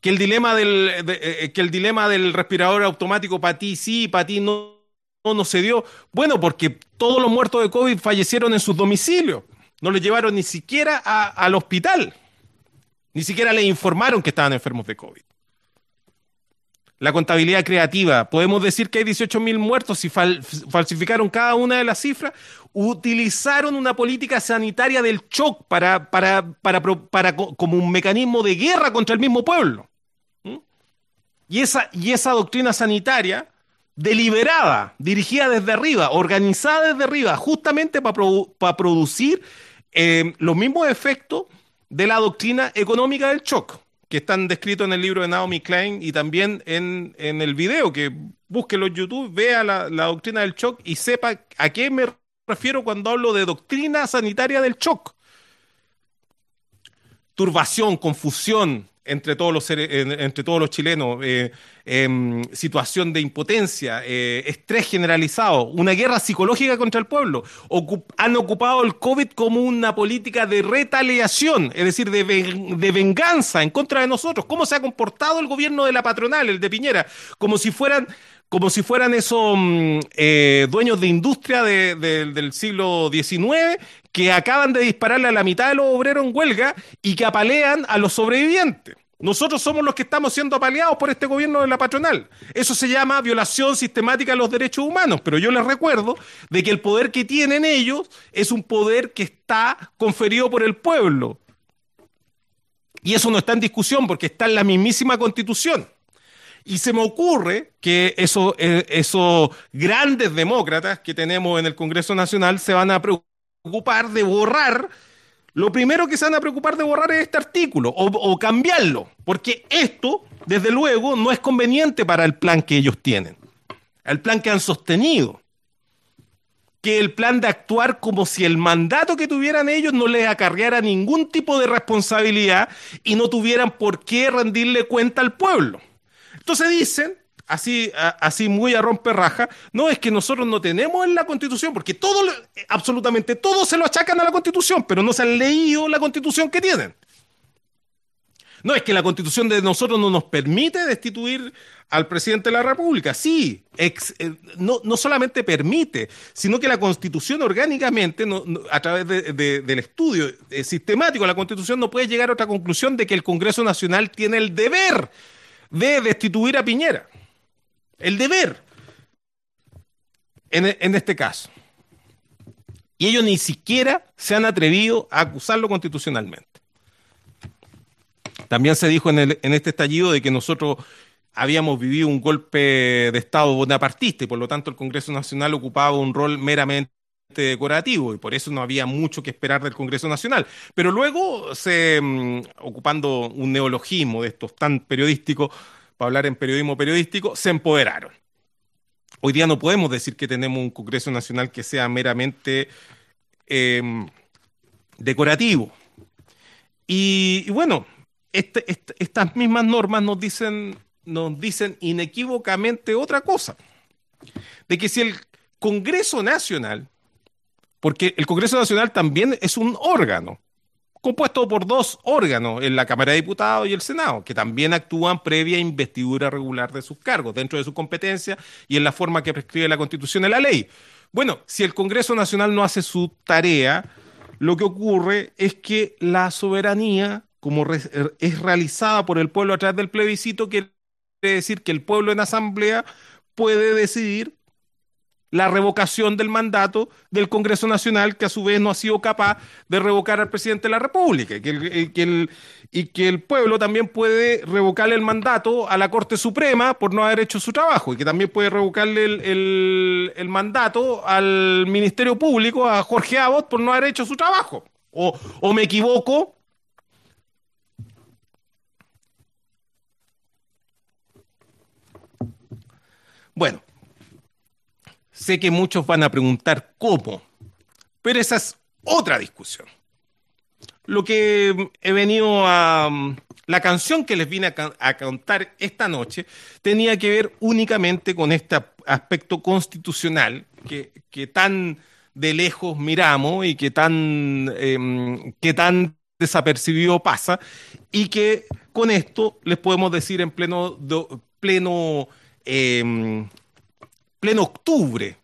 [SPEAKER 1] Que el dilema del eh, eh, que el dilema del respirador automático para ti sí, para ti no, no, se dio. Bueno, porque todos los muertos de COVID fallecieron en sus domicilios. No les llevaron ni siquiera al hospital. Ni siquiera les informaron que estaban enfermos de COVID. La contabilidad creativa. Podemos decir que hay 18.000 muertos si falsificaron cada una de las cifras utilizaron una política sanitaria del shock para, para, para, para, como un mecanismo de guerra contra el mismo pueblo. Y, esa, y esa doctrina sanitaria deliberada, dirigida desde arriba, organizada desde arriba, justamente para producir eh, los mismos efectos de la doctrina económica del shock, que están descritos en el libro de Naomi Klein y también en, en el video, que búsquelo en YouTube, vea la, la doctrina del shock y sepa a qué me refiero cuando hablo de doctrina sanitaria del shock. Turbación, confusión, entre todos los, entre todos los chilenos, eh, em, situación de impotencia, eh, estrés generalizado, una guerra psicológica contra el pueblo. han ocupado el COVID como una política de retaliación, es decir, de, de, venganza en contra de nosotros. ¿Cómo se ha comportado el gobierno de la patronal, el de Piñera? Como si fueran como si fueran esos mm, eh, dueños de industria del siglo XIX que acaban de dispararle a la mitad de los obreros en huelga y que apalean a los sobrevivientes. Nosotros somos los que estamos siendo apaleados por este gobierno de la patronal. Eso se llama violación sistemática de los derechos humanos, pero yo les recuerdo de que el poder que tienen ellos es un poder que está conferido por el pueblo. Y eso no está en discusión porque está en la mismísima constitución. Y se me ocurre que esos, eh, esos grandes demócratas que tenemos en el Congreso Nacional se van a preocupar de borrar. Lo primero que se van a preocupar de borrar es este artículo o, o cambiarlo, porque esto, desde luego, no es conveniente para el plan que ellos tienen, el plan que han sostenido que el plan de actuar como si el mandato que tuvieran ellos no les acarreara ningún tipo de responsabilidad y no tuvieran por qué rendirle cuenta al pueblo. Entonces dicen, así, así muy a romper raja, no es que nosotros no tenemos en la constitución, porque todo, absolutamente todo se lo achacan a la constitución, pero no se han leído la constitución que tienen. No es que la constitución de nosotros no nos permite destituir al presidente de la República. Sí, eh, no, solamente permite, sino que la constitución orgánicamente, a través del estudio eh, sistemático la constitución, no puede llegar a otra conclusión de que el Congreso Nacional tiene el deber de destituir a Piñera. El deber, en, este caso. Y ellos ni siquiera se han atrevido a acusarlo constitucionalmente. También se dijo en, en este estallido de que nosotros habíamos vivido un golpe de Estado bonapartista y por lo tanto el Congreso Nacional ocupaba un rol meramente decorativo y por eso no había mucho que esperar del Congreso Nacional. Pero luego, se, mm, ocupando un neologismo de estos tan periodísticos, para hablar en periodismo periodístico, se empoderaron. Hoy día no podemos decir que tenemos un Congreso Nacional que sea meramente em, decorativo. Y, bueno, este, este, estas mismas normas nos dicen, nos dicen inequívocamente otra cosa, de que si el Congreso Nacional porque el Congreso Nacional también es un órgano, compuesto por dos órganos, en la Cámara de Diputados y el Senado, que también actúan previa investidura regular de sus cargos, dentro de su competencia y en la forma que prescribe la Constitución y la ley. Bueno, si el Congreso Nacional no hace su tarea, lo que ocurre es que la soberanía, como es realizada por el pueblo a través del plebiscito, quiere decir que el pueblo en asamblea puede decidir la revocación del mandato del Congreso Nacional, que a su vez no ha sido capaz de revocar al presidente de la República, y que el, y que el pueblo también puede revocarle el mandato a la Corte Suprema por no haber hecho su trabajo, y que también puede revocarle el, mandato al Ministerio Público, a Jorge Abbott, por no haber hecho su trabajo. O, o me equivoco, Bueno, Sé que muchos van a preguntar cómo, pero esa es otra discusión. Lo que he venido a... La canción que les vine a, cantar esta noche tenía que ver únicamente con este aspecto constitucional que, tan de lejos miramos y que tan, em, que tan desapercibido pasa y que con esto les podemos decir en pleno, pleno em, pleno octubre,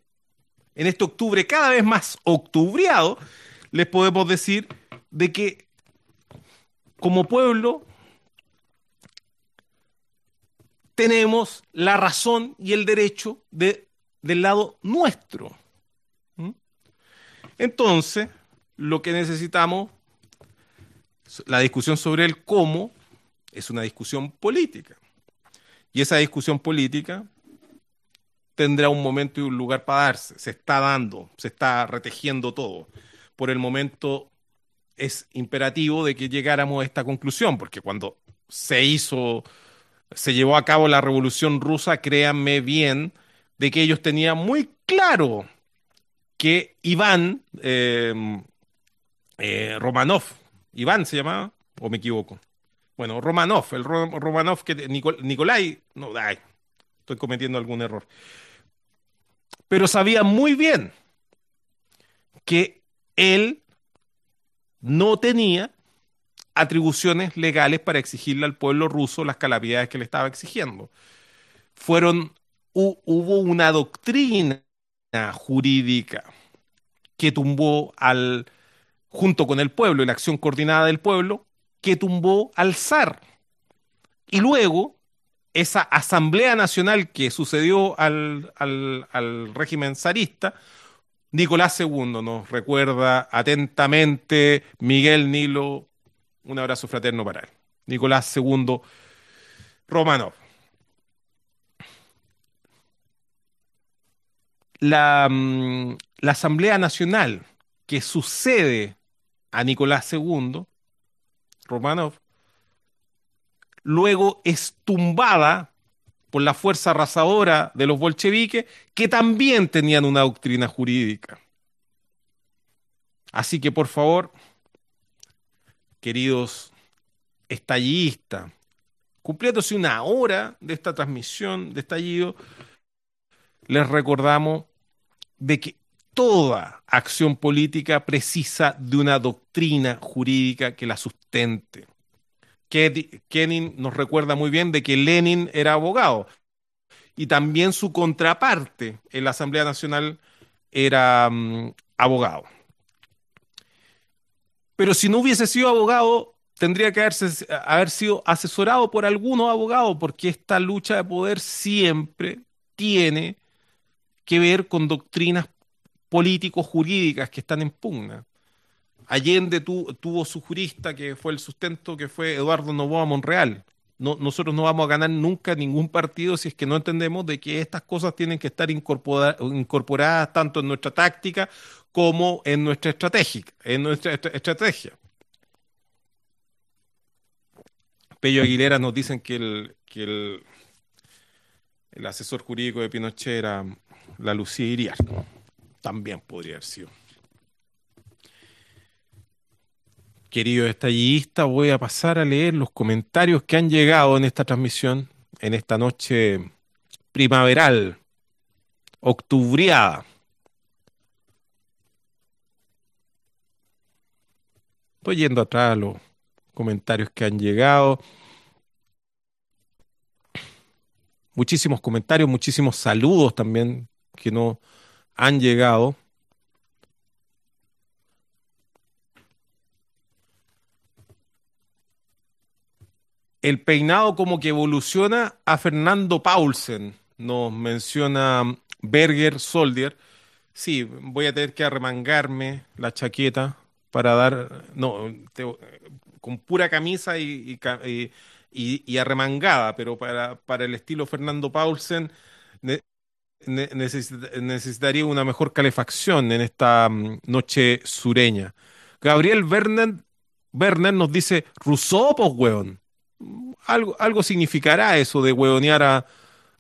[SPEAKER 1] en este octubre cada vez más octubreado, les podemos decir de que como pueblo tenemos la razón y el derecho de, del lado nuestro. ¿Mm? Entonces, lo que necesitamos, la discusión sobre el cómo, es una discusión política. Y esa discusión política tendrá un momento y un lugar para darse. Se está dando, se está retejiendo todo. Por el momento es imperativo de que llegáramos a esta conclusión, porque cuando se hizo, se llevó a cabo la revolución rusa, créanme bien, de que ellos tenían muy claro que Iván em, eh, Romanov, Iván se llamaba, o me equivoco, bueno, Romanov, el Romanov que Nicolai, no, ay, estoy cometiendo algún error. Pero sabía muy bien que él no tenía atribuciones legales para exigirle al pueblo ruso las calamidades que le estaba exigiendo. Fueron, hubo una doctrina jurídica que tumbó al, junto con el pueblo y la acción coordinada del pueblo, que tumbó al zar. Y luego, esa asamblea nacional que sucedió al, al régimen zarista, Nicolás II nos recuerda atentamente Miguel Nilo un abrazo fraterno para él. Nicolás II Romanov. La, mm, la, Asamblea Nacional que sucede a Nicolás II, Romanov, luego es tumbada por la fuerza arrasadora de los bolcheviques, que también tenían una doctrina jurídica. Así que, por favor, queridos estallidistas, cumpliéndose una hora de esta transmisión de estallido, les recordamos de que toda acción política precisa de una doctrina jurídica que la sustente. Kenin nos recuerda muy bien de que Lenin era abogado y también su contraparte en la Asamblea Nacional era mm, abogado. Pero si no hubiese sido abogado, tendría que haber sido asesorado por algunos abogados, porque esta lucha de poder siempre tiene que ver con doctrinas político-jurídicas que están en pugna. Allende tuvo su jurista que fue el sustento, que fue Eduardo Novoa Monreal. nosotros no vamos a ganar nunca ningún partido si es que no entendemos de que estas cosas tienen que estar incorporadas tanto en nuestra táctica como en nuestra estrategia. En nuestra estrategia. Pello Aguilera nos dicen que el, que el, el asesor jurídico de Pinochet era la Lucía Iriar. También podría haber sido. Querido estallista, voy a pasar a leer los comentarios que han llegado en esta transmisión, en esta noche primaveral, octubriada. Estoy yendo atrás a los comentarios que han llegado. Muchísimos comentarios, muchísimos saludos también que no han llegado. El peinado como que evoluciona a Fernando Paulsen, nos menciona Berger Soldier. Sí, voy a tener que arremangarme la chaqueta para dar, no, con pura camisa y, y, arremangada, pero para, para, el estilo Fernando Paulsen necesitaría una mejor calefacción en esta mm, noche sureña. Gabriel Werner, Werner nos dice, Rousseau, pues, weón. Algo, algo significará eso de hueonear a,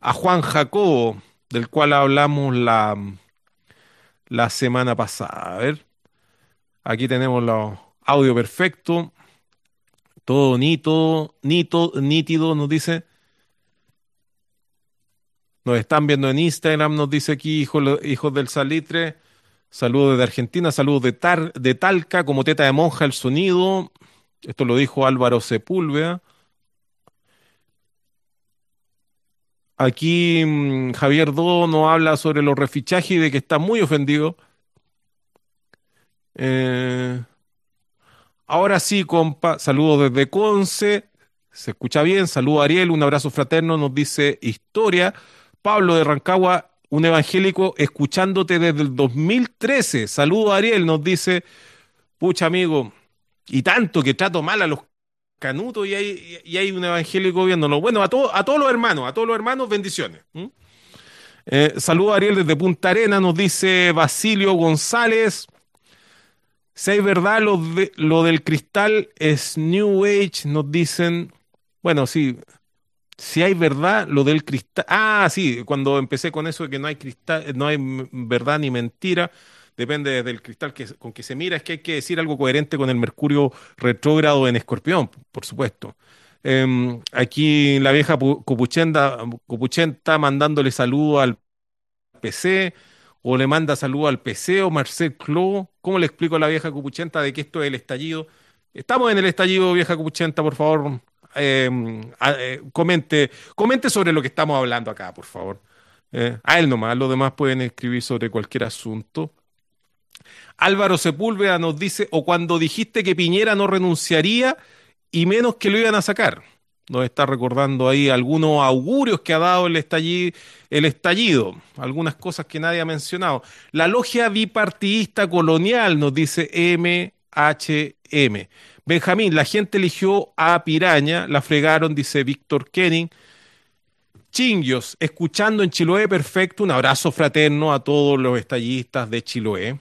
[SPEAKER 1] a Juan Jacobo, del cual hablamos la, la semana pasada. A ver. Aquí tenemos los audio perfecto. Todo nito, nito, nítido, nos dice. Nos están viendo en Instagram, nos dice aquí, hijos, hijos del salitre. Saludos desde Argentina, saludos de, de Talca, como teta de monja el sonido. Esto lo dijo Álvaro Sepúlveda. Aquí mm, Javier Do nos habla sobre los refichajes y de que está muy ofendido eh, ahora sí, compa, saludos desde Conce. Se escucha bien. Saludo a Ariel, un abrazo fraterno, nos dice historia. Pablo de Rancagua, un evangélico escuchándote desde el 2013. Saludo a Ariel, nos dice, pucha amigo, y tanto que trato mal a los canutos y hay, y hay un evangélico viéndolo. Bueno, a, a todos los hermanos, a todos los hermanos, bendiciones. Eh, saludo a Ariel desde Punta Arena, nos dice Basilio González. Si hay verdad, lo, lo del cristal es New Age, nos dicen. Bueno, sí. Si hay verdad, lo del cristal. Ah, sí, cuando empecé con eso de que no hay cristal, no hay verdad ni mentira, depende del cristal con que se mira, es que hay que decir algo coherente con el Mercurio retrógrado en Escorpión, por supuesto. Em, aquí la vieja Copuchenta, mandándole saludo al PC, o le manda saludo al PC o Marcel Cló. ¿Cómo le explico a la vieja Copuchenta de que esto es el estallido? Estamos en el estallido, vieja Copuchenta, por favor. Em, eh, comente, comente sobre lo que estamos hablando acá, por favor. Eh, a él nomás, los demás pueden escribir sobre cualquier asunto. Álvaro Sepúlveda nos dice, o cuando dijiste que Piñera no renunciaría y menos que lo iban a sacar. Nos está recordando ahí algunos augurios que ha dado el estallido, algunas cosas que nadie ha mencionado. La logia bipartidista colonial, nos dice MHM. Benjamín, la gente eligió a Piraña, la fregaron, dice Víctor Kenning. Chingios, escuchando en Chiloé perfecto, un abrazo fraterno a todos los estallistas de Chiloé.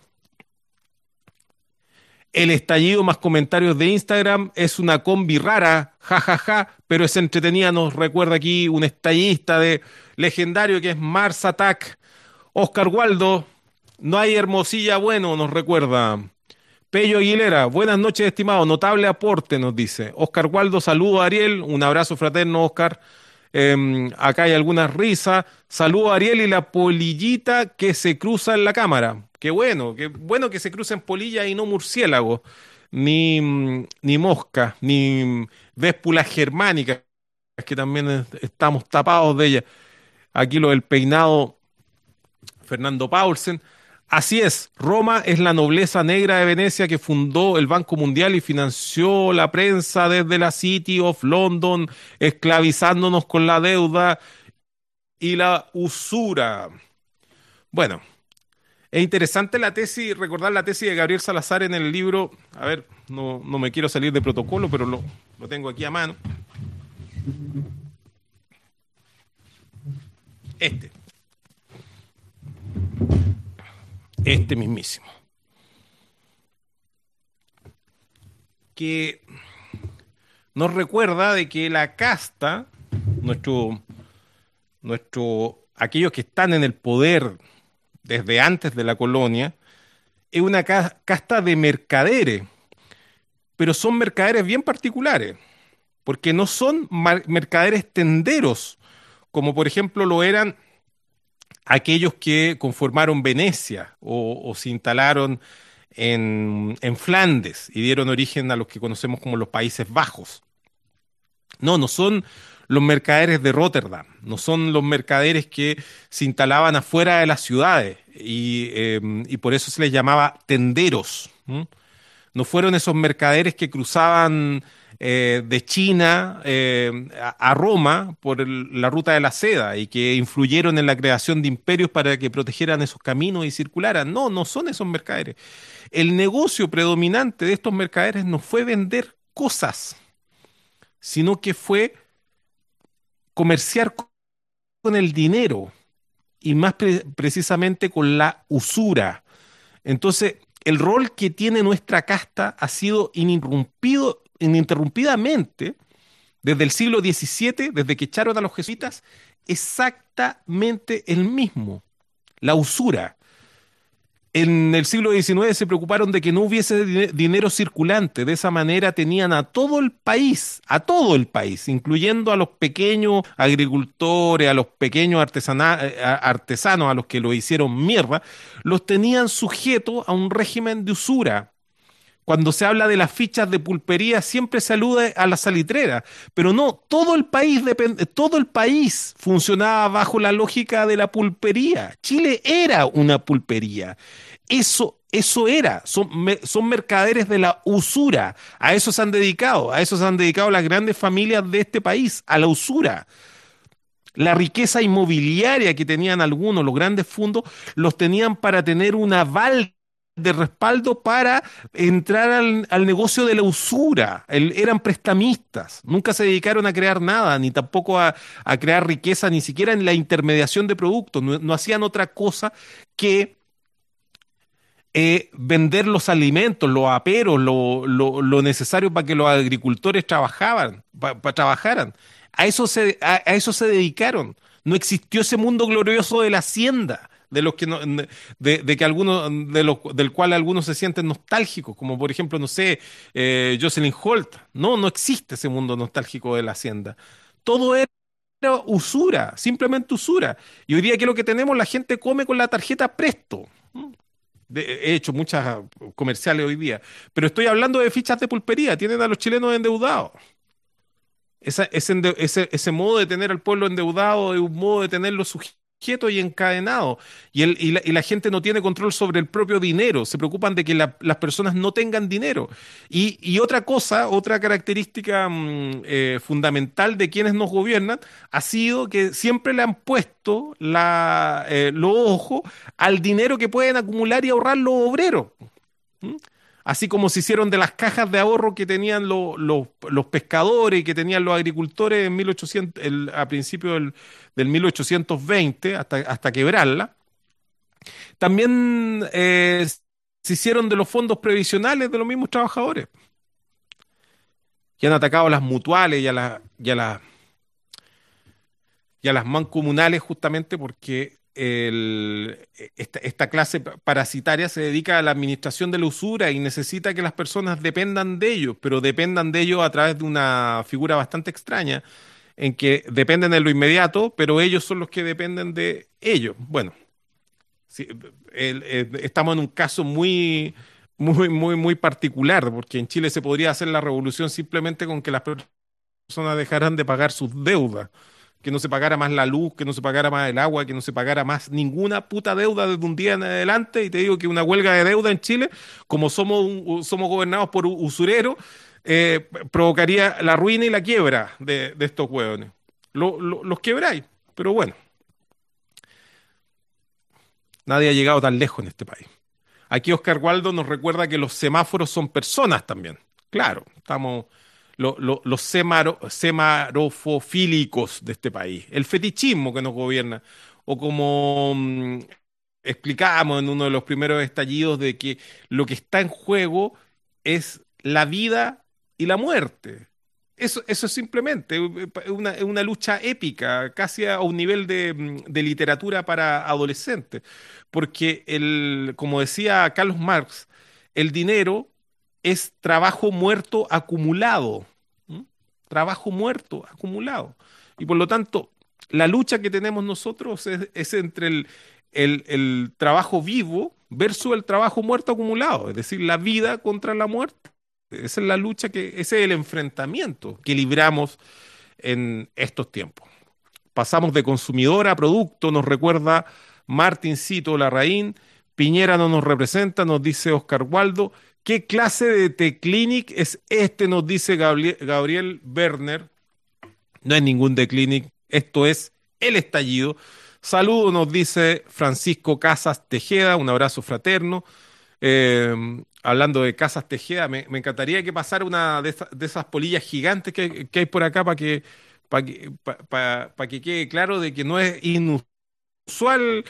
[SPEAKER 1] El estallido más comentarios de Instagram es una combi rara, jajaja, ja, ja, pero es entretenida. Nos recuerda aquí un estallista de legendario que es Mars Attack. Oscar Waldo, no hay hermosilla bueno, nos recuerda. Pello Aguilera, buenas noches, estimado. Notable aporte, nos dice. Oscar Waldo, saludo a Ariel. Un abrazo fraterno, Oscar. Em, acá hay algunas risas. Saludo a Ariel y la polillita que se cruza en la cámara. Qué bueno, qué bueno que se crucen polillas y no murciélagos, ni, ni moscas, ni véspulas germánicas, que también estamos tapados de ellas. Aquí lo del peinado Fernando Paulsen. Así es, Roma es la nobleza negra de Venecia que fundó el Banco Mundial y financió la prensa desde la City of London, esclavizándonos con la deuda y la usura. Bueno, es interesante la tesis, recordar la tesis de Gabriel Salazar en el libro, a ver, no, me quiero salir de protocolo, pero lo, lo tengo aquí a mano. Este. Este mismísimo. Que nos recuerda de que la casta, nuestro, nuestro, aquellos que están en el poder desde antes de la colonia, es una casta de mercaderes, pero son mercaderes bien particulares, porque no son mercaderes tenderos, como por ejemplo lo eran aquellos que conformaron Venecia o, se instalaron en, en, Flandes y dieron origen a los que conocemos como los Países Bajos. No, no son los mercaderes de Rotterdam, no son los mercaderes que se instalaban afuera de las ciudades y, em, por eso se les llamaba tenderos. No fueron esos mercaderes que cruzaban eh, de China eh, a, Roma por la ruta de la seda y que influyeron en la creación de imperios para que protegieran esos caminos y circularan. No, no son esos mercaderes. El negocio predominante de estos mercaderes no fue vender cosas, sino que fue comerciar con el dinero y más precisamente con la usura. Entonces, el rol que tiene nuestra casta ha sido ininterrumpido, ininterrumpidamente desde el siglo XVII, desde que echaron a los jesuitas, exactamente el mismo, la usura en el siglo XIX se preocuparon de que no hubiese dinero circulante. De esa manera tenían a todo el país, a todo el país, incluyendo a los pequeños agricultores, a los pequeños eh, artesanos, a los que lo hicieron mierda, los tenían sujetos a un régimen de usura. Cuando se habla de las fichas de pulpería, siempre se alude a la salitrera, pero no, todo el país todo el país funcionaba bajo la lógica de la pulpería. Chile era una pulpería. Eso, eso era, son, son mercaderes de la usura. A eso se han dedicado, a eso se han dedicado las grandes familias de este país, a la usura. La riqueza inmobiliaria que tenían algunos, los grandes fondos, los tenían para tener un aval de respaldo para entrar al, negocio de la usura. eran prestamistas, nunca se dedicaron a crear nada, ni tampoco a, crear riqueza, ni siquiera en la intermediación de productos. No, hacían otra cosa que eh, vender los alimentos, los aperos, lo, necesario para que los agricultores trabajaban, para, trabajaran. A eso, se, a eso se dedicaron. No existió ese mundo glorioso de la hacienda de los que no, de, que algunos de los del cual algunos se sienten nostálgicos, como por ejemplo, no sé, eh, Jocelyn Holt. No, no existe ese mundo nostálgico de la hacienda. Todo era usura, simplemente usura. Y hoy día, que lo que tenemos? La gente come con la tarjeta Presto. he hecho muchas comerciales hoy día, pero estoy hablando de fichas de pulpería. Tienen a los chilenos endeudados. ese, ese, modo de tener al pueblo endeudado es un modo de tenerlo sujeto quieto y encadenado. Y, el, y, la, gente no tiene control sobre el propio dinero. Se preocupan de que las personas no tengan dinero. Y, otra cosa, otra característica mm, eh, fundamental de quienes nos gobiernan ha sido que siempre le han puesto la, eh, los ojos al dinero que pueden acumular y ahorrar los obreros. ¿Mm? Así como se hicieron de las cajas de ahorro que tenían los pescadores y que tenían los agricultores en 1800, a principios del, del 1820 hasta, hasta quebrarla. También eh, se hicieron de los fondos previsionales de los mismos trabajadores, que han atacado a las mutuales y a, la, y a, la, y a las mancomunales justamente porque esta, clase parasitaria se dedica a la administración de la usura y necesita que las personas dependan de ellos, pero dependan de ellos a través de una figura bastante extraña, en que dependen de lo inmediato, pero ellos son los que dependen de ellos. Bueno, estamos en un caso muy, muy, muy, muy particular, porque en Chile se podría hacer la revolución simplemente con que las personas dejaran de pagar sus deudas que no se pagara más la luz, que no se pagara más el agua, que no se pagara más ninguna puta deuda desde un día en adelante. Y te digo que una huelga de deuda en Chile, como somos, somos gobernados por usureros, eh, provocaría la ruina y la quiebra de, estos hueones. los quebráis, pero bueno. Nadie ha llegado tan lejos en este país. Aquí Oscar Waldo nos recuerda que los semáforos son personas también. Claro, estamos los semarofofílicos de este país, el fetichismo que nos gobierna, o como mm, explicábamos en uno de los primeros estallidos de que lo que está en juego es la vida y la muerte. Eso, eso es simplemente una, una, lucha épica, casi a un nivel de, mm, de, literatura para adolescentes. Porque, el, como decía Carlos Marx, el dinero es trabajo muerto acumulado. Trabajo muerto acumulado. Y por lo tanto, la lucha que tenemos nosotros es, entre el, el, trabajo vivo versus el trabajo muerto acumulado, es decir, la vida contra la muerte. Esa es la lucha que, ese es el enfrentamiento que libramos en estos tiempos. Pasamos de consumidor a producto, nos recuerda Martincito Larraín, Piñera no nos representa, nos dice Oscar Waldo, ¿Qué clase de T-Clinic es este? Nos dice Gabriel, Werner. No es ningún T-Clinic, esto es el estallido. Saludos, nos dice Francisco Casas Tejeda, un abrazo fraterno. Eh, hablando de Casas Tejeda, me, encantaría que pasara una de, esas polillas gigantes que, hay por acá para que, para que quede claro de que no es inusual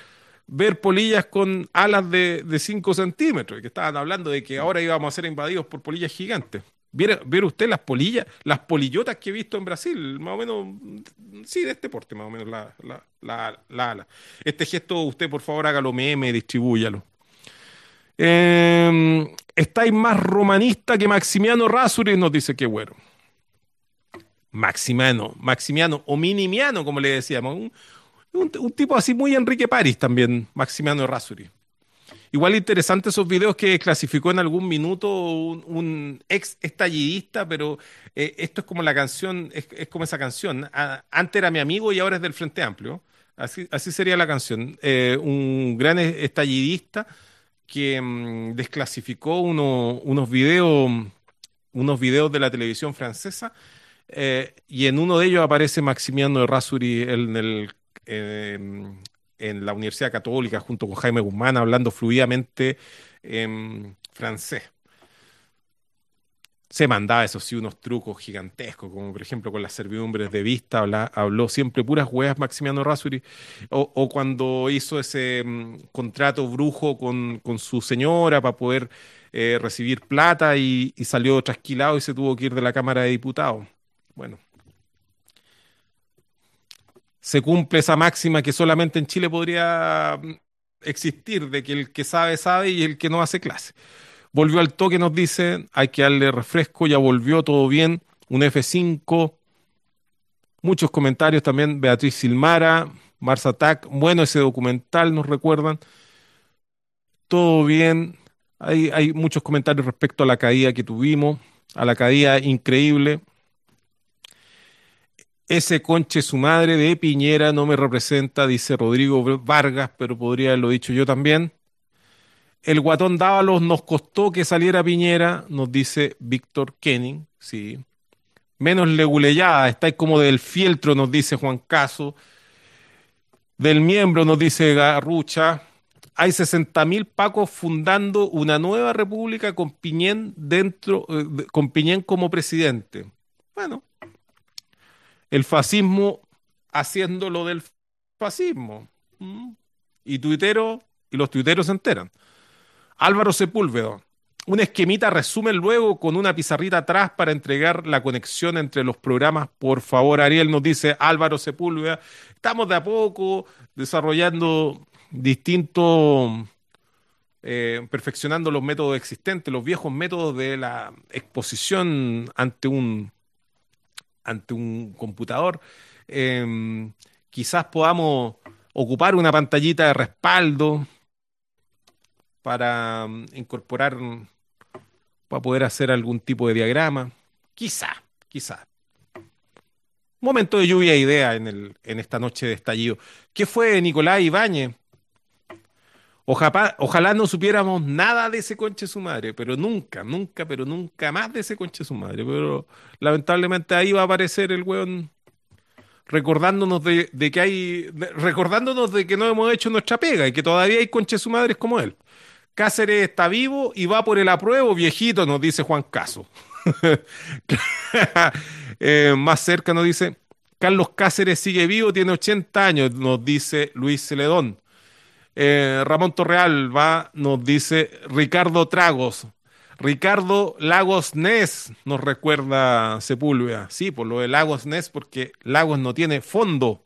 [SPEAKER 1] ver polillas con alas de, 5 centímetros, que estaban hablando de que ahora íbamos a ser invadidos por polillas gigantes. ¿Ver usted las polillas, las polillotas que he visto en Brasil? Más o menos, sí, de este porte, más o menos, la, la, la, ala. Este gesto, usted por favor hágalo meme, distribúyalo. Eh, estáis más romanista que Maximiano Rasuri, nos dice que bueno. Maximiano, Maximiano o Minimiano, como le decíamos, un, tipo así muy Enrique París también, Maximiano Rasuri. Igual interesante esos videos que clasificó en algún minuto un, ex estallidista, pero eh, esto es como la canción, es, como esa canción. antes era mi amigo y ahora es del Frente Amplio. Así, así sería la canción. Eh, un gran estallidista que mm, desclasificó unos videos unos videos de la televisión francesa eh, y en uno de ellos aparece Maximiano Rasuri en el en la Universidad Católica junto con Jaime Guzmán hablando fluidamente en francés. Se mandaba, eso sí, unos trucos gigantescos, como por ejemplo con las servidumbres de vista, habló siempre puras hueas Maximiano Rasuri, o, cuando hizo ese mm, contrato brujo con, su señora para poder eh, recibir plata y, y salió trasquilado y se tuvo que ir de la Cámara de Diputados. Bueno, se cumple esa máxima que solamente en Chile podría mm, existir de que el que sabe, sabe y el que no hace clase. Volvió al toque, nos dice, hay que darle refresco, ya volvió, todo bien, un F5. Muchos comentarios también, Beatriz Silmara, Mars Attack, bueno ese documental, nos recuerdan. Todo bien, hay, hay muchos comentarios respecto a la caída que tuvimos, a la caída increíble. Ese conche su madre de Piñera no me representa, dice Rodrigo Vargas, pero podría haberlo dicho yo también. El guatón Dávalos nos costó que saliera Piñera, nos dice Víctor Kenning, sí. Menos leguleyada, estáis como del fieltro, nos dice Juan Caso. Del miembro, nos dice Garrucha. Hay 60.000 pacos fundando una nueva república con Piñén dentro, eh, con Piñén como presidente. Bueno, el fascismo haciendo lo del fascismo. ¿Mm? Y tuitero, y los tuiteros se enteran. Álvaro Sepúlveda, un esquemita resumen luego con una pizarrita atrás para entregar la conexión entre los programas. Por favor, Ariel nos dice Álvaro Sepúlveda. Estamos de a poco desarrollando distintos, eh, perfeccionando los métodos existentes, los viejos métodos de la exposición ante un ante un computador, em, quizás podamos ocupar una pantallita de respaldo para em, incorporar, para poder hacer algún tipo de diagrama. Quizá, quizá. Momento de lluvia e idea en, el, en esta noche de estallido. ¿Qué fue Nicolás Ibáñez? Ojalá, no supiéramos nada de ese conche su madre, pero nunca, nunca, pero nunca más de ese conche su madre. Pero lamentablemente ahí va a aparecer el weón recordándonos de, que hay, recordándonos de que no hemos hecho nuestra pega y que todavía hay conches su madres como él. Cáceres está vivo y va por el apruebo, viejito, nos dice Juan Caso. Eh, más cerca nos dice, Carlos Cáceres sigue vivo, tiene 80 años, nos dice Luis Celedón. Eh, Ramón Torreal va, nos dice Ricardo Tragos. Ricardo Lagos Nes nos recuerda Sepúlveda. Sí, por lo de Lagos Nes, porque Lagos no tiene fondo,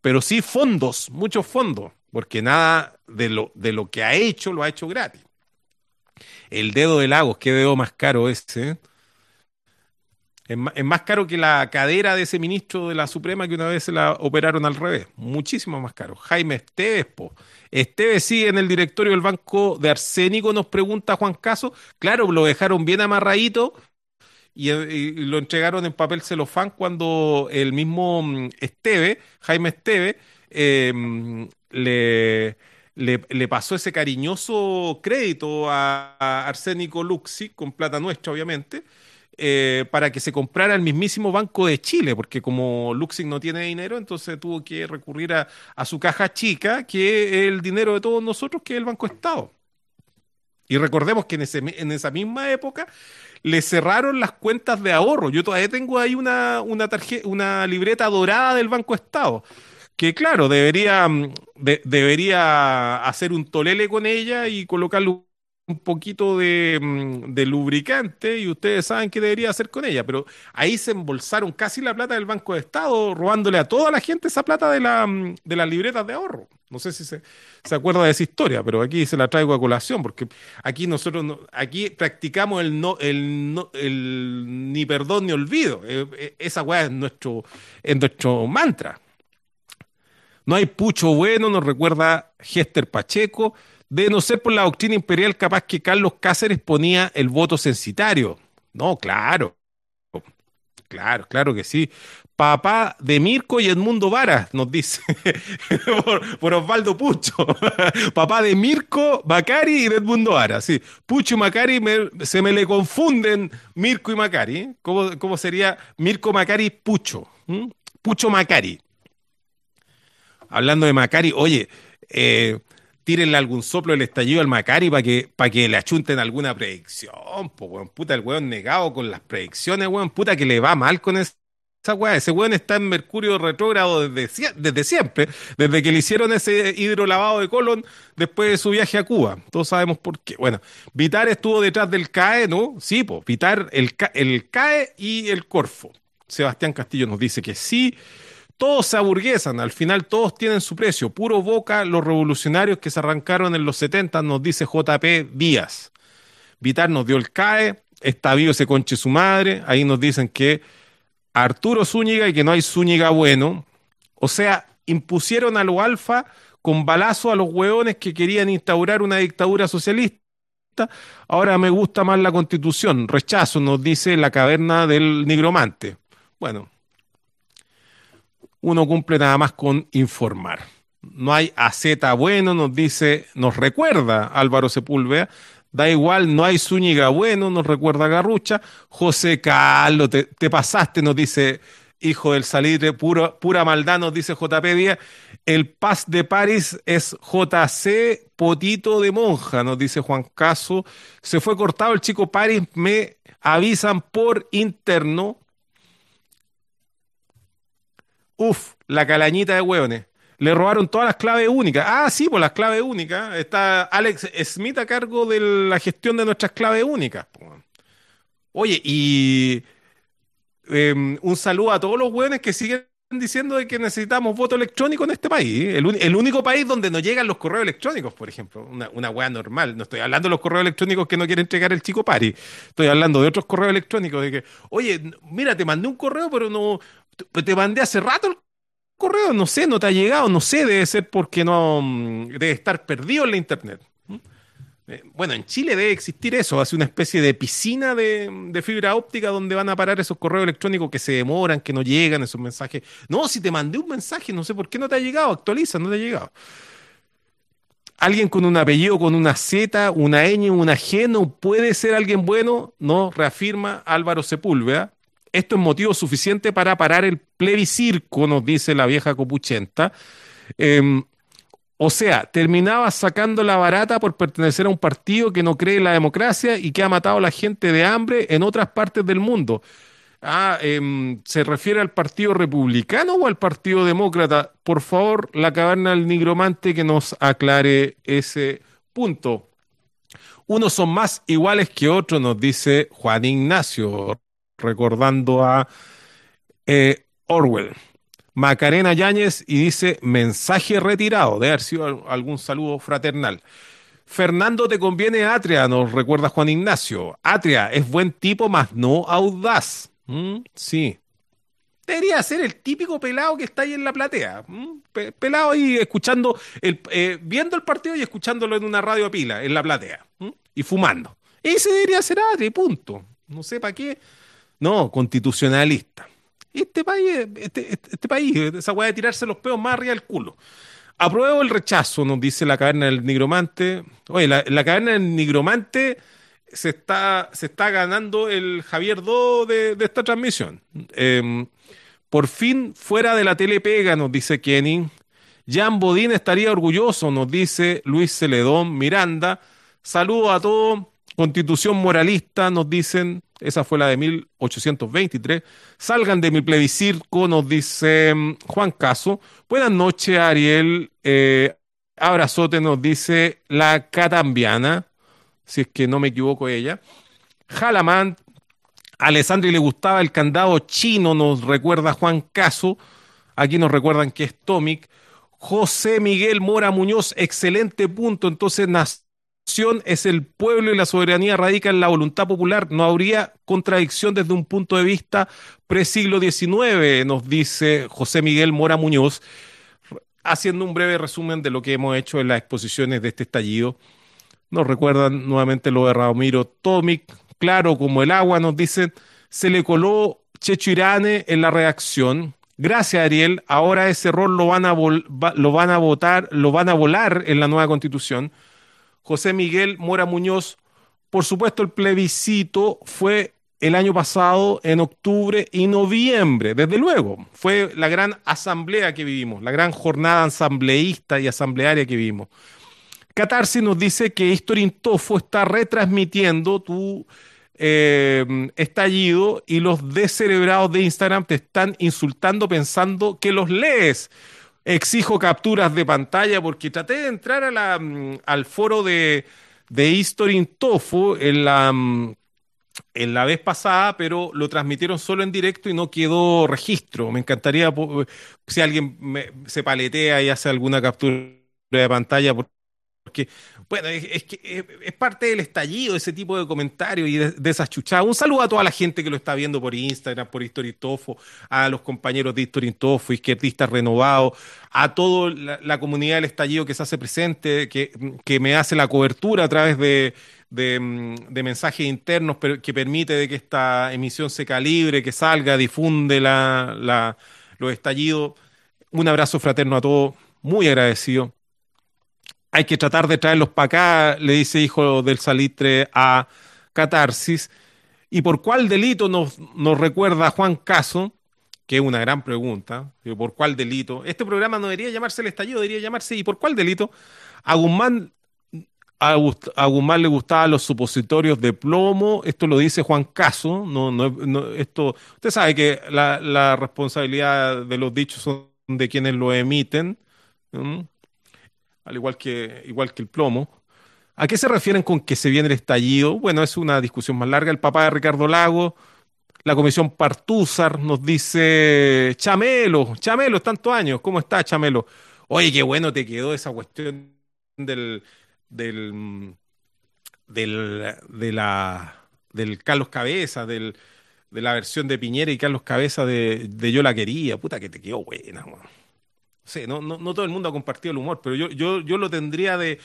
[SPEAKER 1] pero sí fondos, muchos fondos, porque nada de lo, de lo que ha hecho lo ha hecho gratis. El dedo de Lagos, qué dedo más caro ese. Es más, caro que la cadera de ese ministro de la Suprema que una vez se la operaron al revés. Muchísimo más caro. Jaime Esteves, po. Esteves sigue en el directorio del Banco de Arsénico, nos pregunta Juan Caso. Claro, lo dejaron bien amarradito y, lo entregaron en papel celofán cuando el mismo mm, Esteve, Jaime Esteve, em, le, le, pasó ese cariñoso crédito a, a Arsénico Luxi, con plata nuestra, obviamente eh, para que se comprara el mismísimo Banco de Chile, porque como Luxing no tiene dinero, entonces tuvo que recurrir a, su caja chica, que es el dinero de todos nosotros, que es el Banco Estado. Y recordemos que en, esa misma época le cerraron las cuentas de ahorro. Yo todavía tengo ahí una, una, libreta dorada del Banco Estado que claro, debería, debería hacer un tolele con ella y colocarle un poquito mm, de, lubricante y ustedes saben qué debería hacer con ella, pero ahí se embolsaron casi la plata del Banco de Estado, robándole a toda la gente esa plata de, la, mm, de las libretas de ahorro. No sé si se, se, acuerda de esa historia, pero aquí se la traigo a colación, porque aquí nosotros aquí practicamos el no, el no, el ni perdón ni olvido. Eh, eh, esa weá es nuestro, es nuestro mantra. No hay pucho bueno, nos recuerda Gester Pacheco de no ser por la doctrina imperial, capaz que Carlos Cáceres ponía el voto censitario. No, claro. Claro, claro que sí. Papá de Mirko y Edmundo Vara, nos dice por, Osvaldo Pucho. Papá de Mirko, Macari y Edmundo Vara. Sí, Pucho y Macari se me le confunden Mirko y Macari. ¿eh? ¿Cómo, sería Mirko Macari Pucho? ¿Mm? Pucho Macari. Hablando de Macari, oye, eh, tírenle algún soplo el estallido al Macari para que, para que le achunten alguna predicción, po, weón. Puta, el weón negado con las predicciones, weón. Puta, que le va mal con esa weá. Ese weón está en Mercurio retrógrado desde, desde siempre, desde que le hicieron ese hidrolavado de colon después de su viaje a Cuba. Todos sabemos por qué. Bueno, Vitar estuvo detrás del CAE, ¿no? Sí, pues, Vitar, el, el CAE y el Corfo. Sebastián Castillo nos dice que sí. Todos se aburguesan, al final todos tienen su precio. Puro boca los revolucionarios que se arrancaron en los 70, nos dice JP Díaz. Vitar nos dio el CAE, está vivo ese conche su madre, ahí nos dicen que Arturo Zúñiga y que no hay Zúñiga bueno. O sea, impusieron a los alfa con balazo a los hueones que querían instaurar una dictadura socialista. Ahora me gusta más la constitución. Rechazo, nos dice la caverna del nigromante. Bueno, uno cumple nada más con informar. No hay AZ bueno, nos dice, nos recuerda Álvaro Sepúlveda. Da igual, no hay Zúñiga bueno, nos recuerda Garrucha. José Carlos, te, pasaste, nos dice hijo del salitre, pura, pura maldad, nos dice JP Díaz. El Paz de París es JC Potito de Monja, nos dice Juan Caso. Se fue cortado el chico París, me avisan por interno. Uf, la calañita de hueones. Le robaron todas las claves únicas. Ah, sí, pues las claves únicas. Está Alex Smith a cargo de la gestión de nuestras claves únicas. Oye, y em, un saludo a todos los hueones que siguen diciendo de que necesitamos voto electrónico en este país. El, único país donde no llegan los correos electrónicos, por ejemplo. Una, una hueá normal. No estoy hablando de los correos electrónicos que no quiere entregar el chico Pari. Estoy hablando de otros correos electrónicos. De que, oye, mira, te mandé un correo, pero no. Te mandé hace rato el correo, no sé, no te ha llegado, no sé, debe ser porque no. Mm, debe estar perdido en la internet. Eh, bueno, en Chile debe existir eso, hace una especie de piscina de, fibra óptica donde van a parar esos correos electrónicos que se demoran, que no llegan, esos mensajes. No, si te mandé un mensaje, no sé por qué no te ha llegado, actualiza, no te ha llegado. Alguien con un apellido, con una Z, una ñ, una G, no puede ser alguien bueno, no reafirma Álvaro Sepúlveda. Esto es motivo suficiente para parar el plebiscirco, nos dice la vieja copuchenta. Em, o sea, terminaba sacando la barata por pertenecer a un partido que no cree en la democracia y que ha matado a la gente de hambre en otras partes del mundo. Ah, em, ¿se refiere al Partido Republicano o al Partido Demócrata? Por favor, la caverna del nigromante que nos aclare ese punto. Unos son más iguales que otros, nos dice Juan Ignacio, recordando a eh, Orwell. Macarena Yáñez y dice mensaje retirado, de haber sido algún saludo fraternal. Fernando, te conviene Atria, nos recuerda Juan Ignacio. Atria es buen tipo, más no audaz. ¿Mm? Sí. Debería ser el típico pelado que está ahí en la platea. ¿Mm? pelado ahí escuchando, el, eh, viendo el partido y escuchándolo en una radio a pila, en la platea. ¿Mm? Y fumando. Ese debería ser Atria, punto. No sé para qué. No, constitucionalista. Este país, este, este, este, país, esa weá de tirarse los peos más arriba del culo. Apruebo el rechazo, nos dice la caverna del nigromante. Oye, la, caverna del nigromante se está, se está ganando el Javier Do de, esta transmisión. Em, por fin fuera de la telepega, nos dice Kenny. Jan Bodín estaría orgulloso, nos dice Luis Celedón Miranda. Saludos a todos. Constitución moralista, nos dicen, esa fue la de 1823. Salgan de mi plebiscirco, nos dice mm, Juan Caso. Buenas noches, Ariel. Eh, abrazote, nos dice la Catambiana, si es que no me equivoco ella. Jalamán, Alessandri le gustaba el candado chino, nos recuerda Juan Caso. Aquí nos recuerdan que es Tomic. José Miguel Mora Muñoz, excelente punto. Entonces, es el pueblo y la soberanía radica en la voluntad popular. No habría contradicción desde un punto de vista pre-siglo XIX, nos dice José Miguel Mora Muñoz, haciendo un breve resumen de lo que hemos hecho en las exposiciones de este estallido. Nos recuerdan nuevamente lo de Ramiro Tomic, claro como el agua, nos dicen, se le coló Checho Irane en la reacción. Gracias, Ariel. Ahora ese rol lo van a, lo van a votar, lo van a volar en la nueva constitución. José Miguel Mora Muñoz. Por supuesto, el plebiscito fue el año pasado en octubre y noviembre, desde luego. Fue la gran asamblea que vivimos, la gran jornada asambleísta y asamblearia que vivimos. Catarsis nos dice que History Tofo está retransmitiendo tu eh, estallido y los descerebrados de Instagram te están insultando pensando que los lees exijo capturas de pantalla porque traté de entrar a la, mm, al foro de, de History Tofu en la, mm, en la vez pasada, pero lo transmitieron solo en directo y no quedó registro. Me encantaría si alguien se paletea y hace alguna captura de pantalla, porque, bueno, es, que es parte del estallido ese tipo de comentarios y de, esas chuchadas. Un saludo a toda la gente que lo está viendo por Instagram, por Historitofo, a los compañeros de Historitofo, izquierdistas renovados, a toda la, comunidad del estallido que se hace presente, que, que me hace la cobertura a través de de, mensajes internos que permite de que esta emisión se calibre, que salga, difunde la, los estallidos. Un abrazo fraterno a todos, muy agradecido. Hay que tratar de traerlos para acá, le dice hijo del salitre a Catarsis. ¿Y por cuál delito nos, recuerda Juan Caso? Que es una gran pregunta. ¿Por cuál delito? Este programa no debería llamarse el estallido, debería llamarse ¿y por cuál delito? A, Guzmán le gustaban los supositorios de plomo, esto lo dice Juan Caso, no, no, esto, usted sabe que la, responsabilidad de los dichos son de quienes lo emiten, al igual que, igual que el plomo. ¿A qué se refieren con que se viene el estallido? Bueno, es una discusión más larga. El papá de Ricardo Lago, la comisión Partúzar nos dice, Chamelo, Chamelo, tantos años, ¿cómo está Chamelo? Oye, qué bueno te quedó esa cuestión del del, del, de la, del Carlos Cabeza, del, de la versión de Piñera y Carlos Cabeza de, Yo la quería. Puta que te quedó buena, No, no, no, todo el mundo ha compartido el humor, pero yo, yo, yo lo tendría de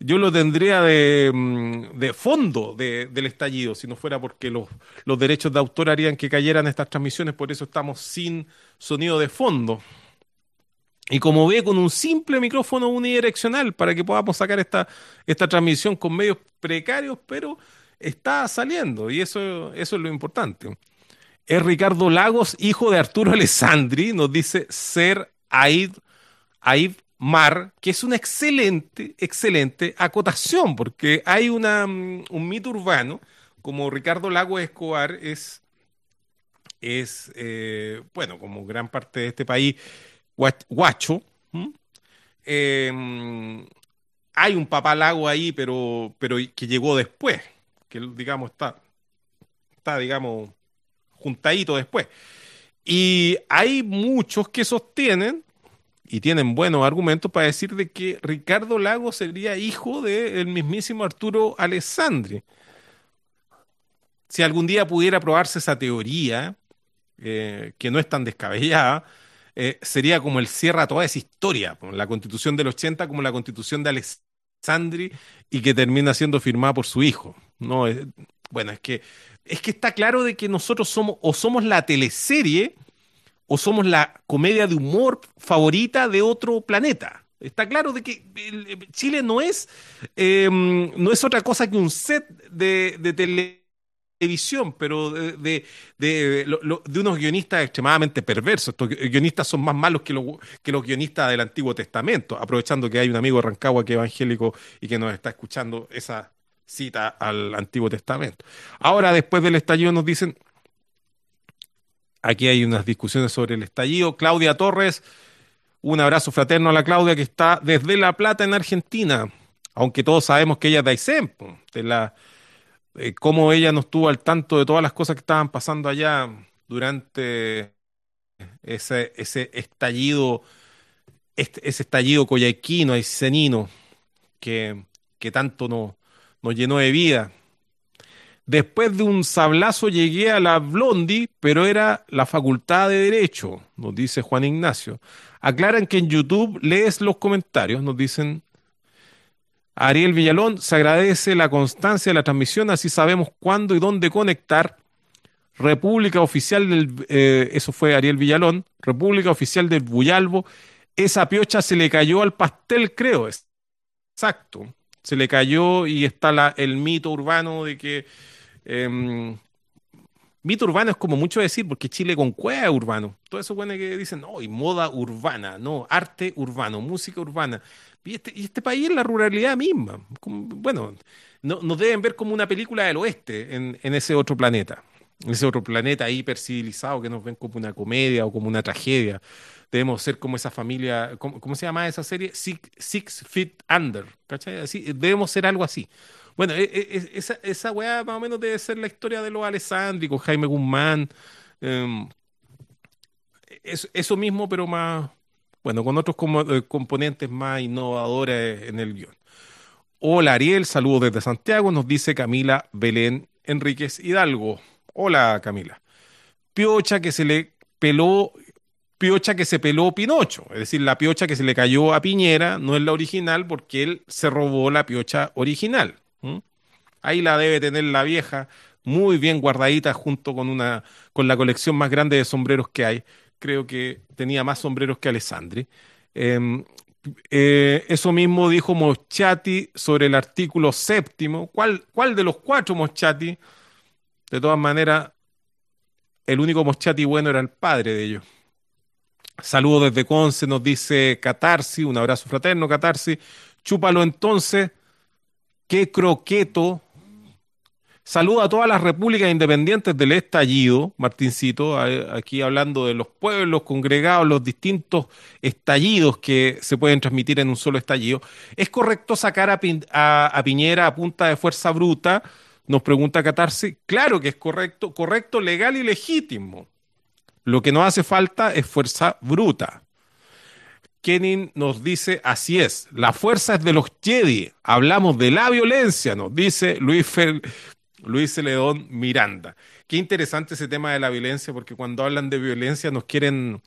[SPEAKER 1] yo lo tendría de, mm, de fondo del estallido, si no fuera porque los, los derechos de autor harían que cayeran estas transmisiones, por eso estamos sin sonido de fondo. Y como ve, con un simple micrófono unidireccional para que podamos sacar esta, esta transmisión con medios precarios, pero está saliendo y eso, eso es lo importante. Es Ricardo Lagos, hijo de Arturo Alessandri, nos dice ser Aid, Aid Mar, que es una excelente, excelente acotación, porque hay una, mm, un mito urbano, como Ricardo Lagos Escobar es, es eh, bueno, como gran parte de este país, Guacho. Em, hay un papalago ahí, pero, pero que llegó después, que digamos está, está, digamos, juntadito después. Y hay muchos que sostienen y tienen buenos argumentos para decir de que Ricardo Lago sería hijo del mismísimo Arturo Alessandri. Si algún día pudiera probarse esa teoría, eh, que no es tan descabellada, eh, sería como el cierre a toda esa historia, la constitución del 80 como la constitución de Alessandri y que termina siendo firmada por su hijo. No, bueno, es que, es que está claro de que nosotros somos o somos la teleserie o somos la comedia de humor favorita de otro planeta. Está claro de que Chile no es, em, no es otra cosa que un set de, de tele televisión, pero de, de, unos guionistas extremadamente perversos. Estos guionistas son más malos que, que los guionistas del Antiguo Testamento, aprovechando que hay un amigo de Rancagua que es evangélico y que nos está escuchando esa cita al Antiguo Testamento. Ahora, después del estallido, nos dicen, aquí hay unas discusiones sobre el estallido. Claudia Torres, un abrazo fraterno a la Claudia que está desde La Plata en Argentina, aunque todos sabemos que ella es de Aysén, de la eh, cómo ella no estuvo al tanto de todas las cosas que estaban pasando allá durante ese, ese estallido, ese estallido coyhaiquino, aicenino, que, que tanto nos, nos llenó de vida. Después de un sablazo llegué a la Blondie, pero era la Facultad de Derecho, nos dice Juan Ignacio. Aclaran que en YouTube lees los comentarios, nos dicen Ariel Villalón, se agradece la constancia de la transmisión, así sabemos cuándo y dónde conectar. República Oficial del, eh, eso fue Ariel Villalón, República Oficial del Buyalbo, esa piocha se le cayó al pastel, creo, exacto, se le cayó y está la, el mito urbano de que, em, mito urbano es como mucho decir, porque Chile con cueva urbano, todo eso bueno que dicen, no, y moda urbana, no, arte urbano, música urbana, este, y este, país es la ruralidad misma. bueno, no, nos deben ver como una película del oeste en, ese otro planeta. En ese otro planeta hipercivilizado que nos ven como una comedia o como una tragedia. Debemos ser como esa familia, ¿cómo, se llama esa serie? Six, Feet Under. ¿cachai? Así, debemos ser algo así. Bueno, e, e, esa, esa weá más o menos debe ser la historia de los alessandricos, Jaime Guzmán. Em, eso mismo, pero más, bueno, con otros eh, componentes más innovadores en el guion. Hola Ariel, saludos desde Santiago, nos dice Camila Belén Enríquez Hidalgo. Hola Camila. Piocha que se le peló, piocha que se peló Pinocho, es decir, la piocha que se le cayó a Piñera no es la original porque él se robó la piocha original. Ahí la debe tener la vieja, muy bien guardadita junto con una con la colección más grande de sombreros que hay creo que tenía más sombreros que Alessandri. Em, eh, eso mismo dijo Moschati sobre el artículo séptimo. ¿Cuál, ¿Cuál de los cuatro Moschati? De todas maneras, el único Moschati bueno era el padre de ellos. Saludos desde Conce, nos dice Catarsi, un abrazo fraterno, Catarsi. Chúpalo entonces, qué croqueto Saluda a todas las repúblicas independientes del estallido, Martincito, aquí hablando de los pueblos congregados, los distintos estallidos que se pueden transmitir en un solo estallido. ¿Es correcto sacar a, Piñera a punta de fuerza bruta? Nos pregunta Catarse. Claro que es correcto, correcto, legal y legítimo. Lo que no hace falta es fuerza bruta. Kenin nos dice, así es, la fuerza es de los Jedi. Hablamos de la violencia, nos dice Luis Fer Luis Celedón Miranda. Qué interesante ese tema de la violencia, porque cuando hablan de violencia nos quieren...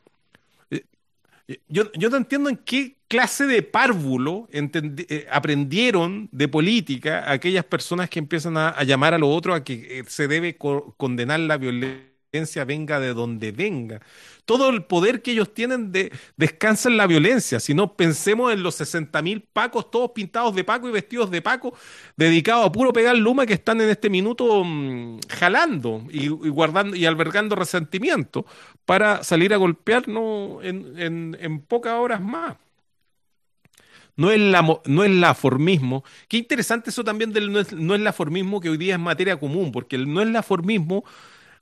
[SPEAKER 1] Eh, yo, no entiendo en qué clase de párvulo eh, aprendieron de política aquellas personas que empiezan a, llamar a lo otro a que eh, se debe condenar la violencia venga de donde venga todo el poder que ellos tienen de, descansa en la violencia. Si no, pensemos en los 60.000 pacos, todos pintados de paco y vestidos de paco, dedicados a puro pegar luma que están en este minuto mm, jalando y, guardando y albergando resentimiento para salir a golpearnos en, en, pocas horas más. No es, la, no es la formismo. Qué interesante eso también del no es, no es la formismo que hoy día es materia común, porque el no es la formismo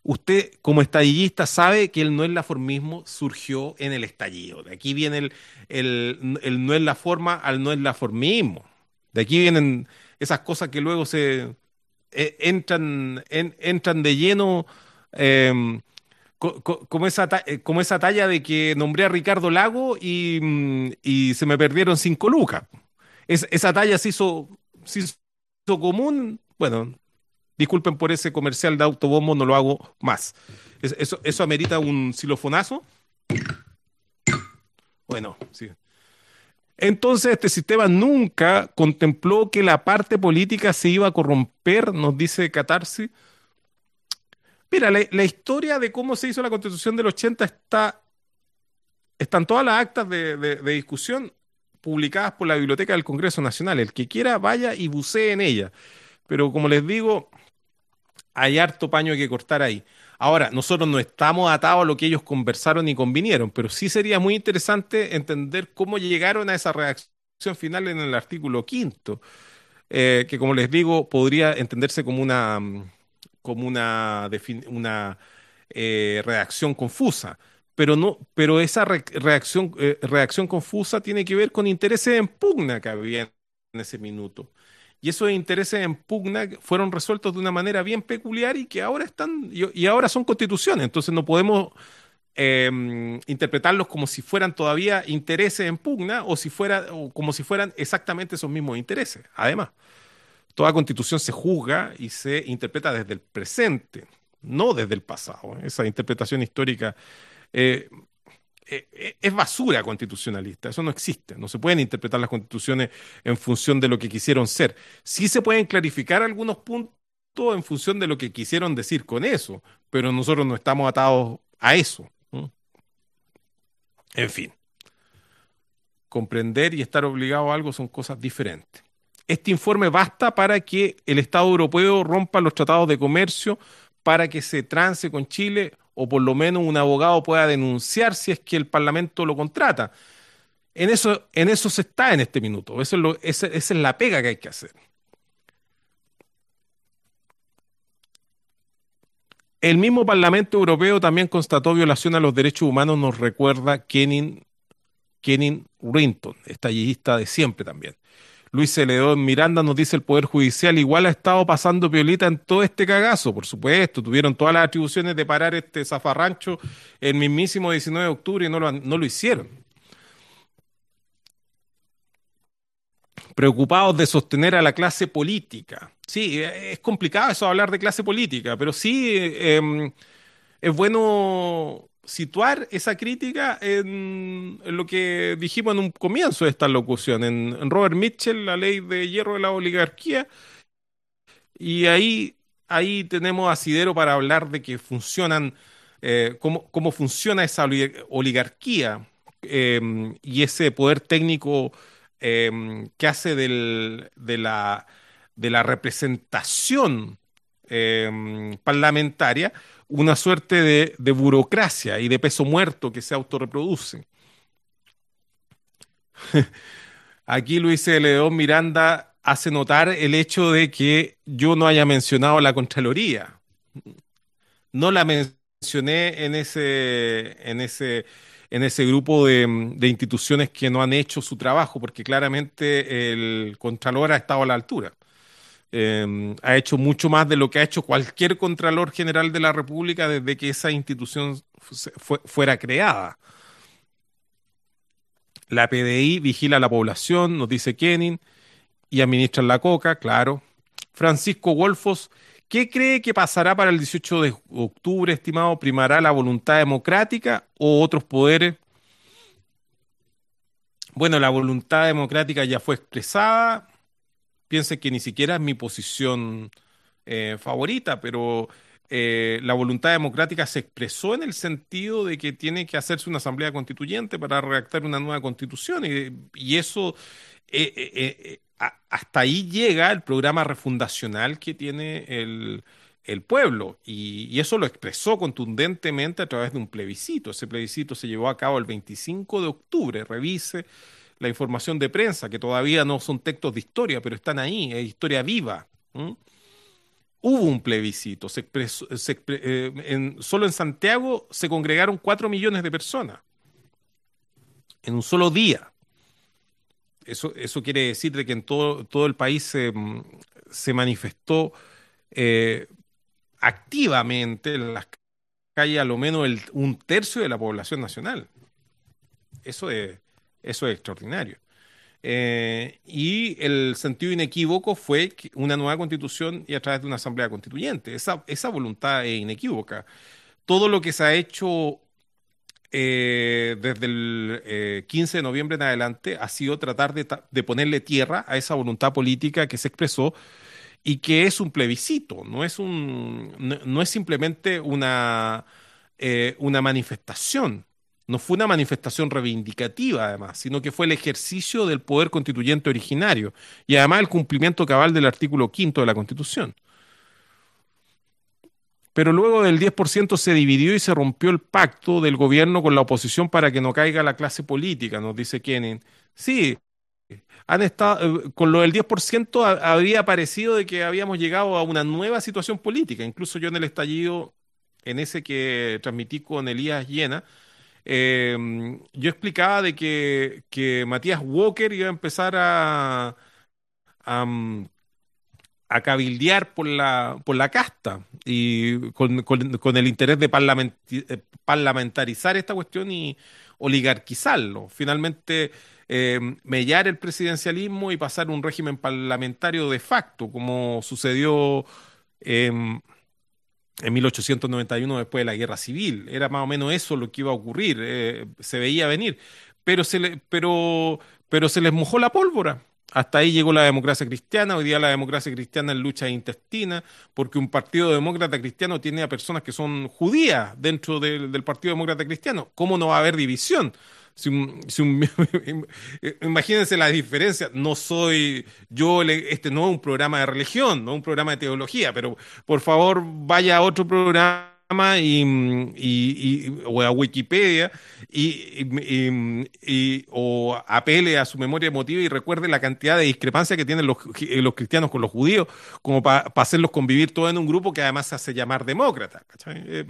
[SPEAKER 1] usted como estallillista sabe que el no es la formismo surgió en el estallido. De aquí viene el, el, no es la forma al no es la formismo. De aquí vienen esas cosas que luego se eh, entran, entran de lleno. Em, como, esa, eh, como esa talla de que nombré a Ricardo Lago y, y se me perdieron cinco lucas. esa talla se hizo, se hizo común, bueno, Disculpen por ese comercial de autobombo, no lo hago más. Eso, eso amerita un silofonazo. Bueno, sí. Entonces, este sistema nunca contempló que la parte política se iba a corromper, nos dice Catarsis. Mira, la, historia de cómo se hizo la constitución del 80 está. Están todas las actas de, de discusión publicadas por la Biblioteca del Congreso Nacional. El que quiera, vaya y bucee en ella. Pero como les digo, hay harto paño que cortar ahí. Ahora, nosotros no estamos atados a lo que ellos conversaron y convinieron, pero sí sería muy interesante entender cómo llegaron a esa reacción final en el artículo quinto, eh, que como les digo, podría entenderse como una, como una, una eh, reacción confusa. Pero, no, pero esa reacción, eh, reacción confusa tiene que ver con intereses en pugna que había en ese minuto y esos intereses en pugna fueron resueltos de una manera bien peculiar y que ahora están y, ahora son constituciones. Entonces no podemos em, interpretarlos como si fueran todavía intereses en pugna o si fuera o como si fueran exactamente esos mismos intereses. Además, toda constitución se juzga y se interpreta desde el presente, no desde el pasado. Esa interpretación histórica eh, es basura constitucionalista, eso no existe. No se pueden interpretar las constituciones en función de lo que quisieron ser. Sí se pueden clarificar algunos puntos en función de lo que quisieron decir con eso, pero nosotros no estamos atados a eso. En fin, comprender y estar obligado a algo son cosas diferentes. Este informe basta para que el Estado europeo rompa los tratados de comercio, para que se trance con Chile o por lo menos un abogado pueda denunciar si es que el Parlamento lo contrata. En eso, en eso se está en este minuto. Eso es esa, es la pega que hay que hacer. El mismo Parlamento Europeo también constató violación a los derechos humanos, nos recuerda Kenin, Kenin Rinton, estallista de siempre también. Luis Celedón Miranda nos dice el Poder Judicial igual ha estado pasando piolita en todo este cagazo, por supuesto, tuvieron todas las atribuciones de parar este zafarrancho el mismísimo 19 de octubre y no lo, no lo hicieron. Preocupados de sostener a la clase política. Sí, es complicado eso hablar de clase política, pero sí eh, es bueno situar esa crítica en, lo que dijimos en un comienzo de esta locución, en, Robert Mitchell, la ley de hierro de la oligarquía, y ahí, ahí tenemos asidero para hablar de que funcionan, eh, cómo, cómo, funciona esa oligarquía eh, y ese poder técnico eh, que hace de, la, de la representación parlamentaria una suerte de, burocracia y de peso muerto que se autorreproduce. Aquí Luis León Miranda hace notar el hecho de que yo no haya mencionado la Contraloría. No la mencioné en ese, en ese, en ese grupo de, de instituciones que no han hecho su trabajo, porque claramente el Contralor ha estado a la altura. Em, ha hecho mucho más de lo que ha hecho cualquier Contralor General de la República desde que esa institución fuera creada. La PDI vigila a la población, nos dice Kenin, y administra la coca, claro. Francisco Wolfos, ¿qué cree que pasará para el 18 de octubre, estimado? ¿Primará la voluntad democrática o otros poderes? Bueno, la voluntad democrática ya fue expresada, piense que ni siquiera es mi posición eh, favorita, pero eh, la voluntad democrática se expresó en el sentido de que tiene que hacerse una asamblea constituyente para redactar una nueva constitución y, eso eh, hasta ahí llega el programa refundacional que tiene el, pueblo y, y, eso lo expresó contundentemente a través de un plebiscito. Ese plebiscito se llevó a cabo el 25 de octubre, revise la información de prensa, que todavía no son textos de historia, pero están ahí, es historia viva. Hubo un plebiscito, eh, solo en Santiago se congregaron cuatro millones de personas en un solo día. Eso, eso quiere decir de que en todo, todo el país se, se manifestó eh, activamente en las calles a lo menos un tercio de la población nacional. Eso es, eso es extraordinario. Eh, y el sentido inequívoco fue una nueva constitución y a través de una asamblea constituyente. Esa, esa voluntad es inequívoca. Todo lo que se ha hecho eh, desde el 15 eh, de noviembre en adelante ha sido tratar de, de, ponerle tierra a esa voluntad política que se expresó y que es un plebiscito, no es, un, no, es simplemente una, una manifestación no fue una manifestación reivindicativa, además, sino que fue el ejercicio del poder constituyente originario y además el cumplimiento cabal del artículo quinto de la Constitución. Pero luego del 10% se dividió y se rompió el pacto del gobierno con la oposición para que no caiga la clase política, nos dice Kenin. Sí, han estado, eh, con lo del 10% habría parecido de que habíamos llegado a una nueva situación política. Incluso yo en el estallido, en ese que transmití con Elías Llena, Em, yo explicaba de que, que, Matías Walker iba a empezar a, a, mm, cabildear por la, por la casta y con, con, el interés de eh, parlamentarizar esta cuestión y oligarquizarlo. Finalmente, em, mellar el presidencialismo y pasar un régimen parlamentario de facto, como sucedió en en 1891 después de la guerra civil. Era más o menos eso lo que iba a ocurrir, eh, se veía venir, pero se, le, pero, pero se les mojó la pólvora. Hasta ahí llegó la democracia cristiana, hoy día la democracia cristiana en lucha intestina, porque un partido demócrata cristiano tiene a personas que son judías dentro del, Partido Demócrata Cristiano. ¿Cómo no va a haber división? imagínense la diferencia. No soy yo, este no es un programa de religión, no es un programa de teología, pero por favor vaya a otro programa y, o a Wikipedia y, o apele a su memoria emotiva y recuerde la cantidad de discrepancia que tienen los, los cristianos con los judíos, como para hacerlos convivir todos en un grupo que además se hace llamar demócrata. Eh,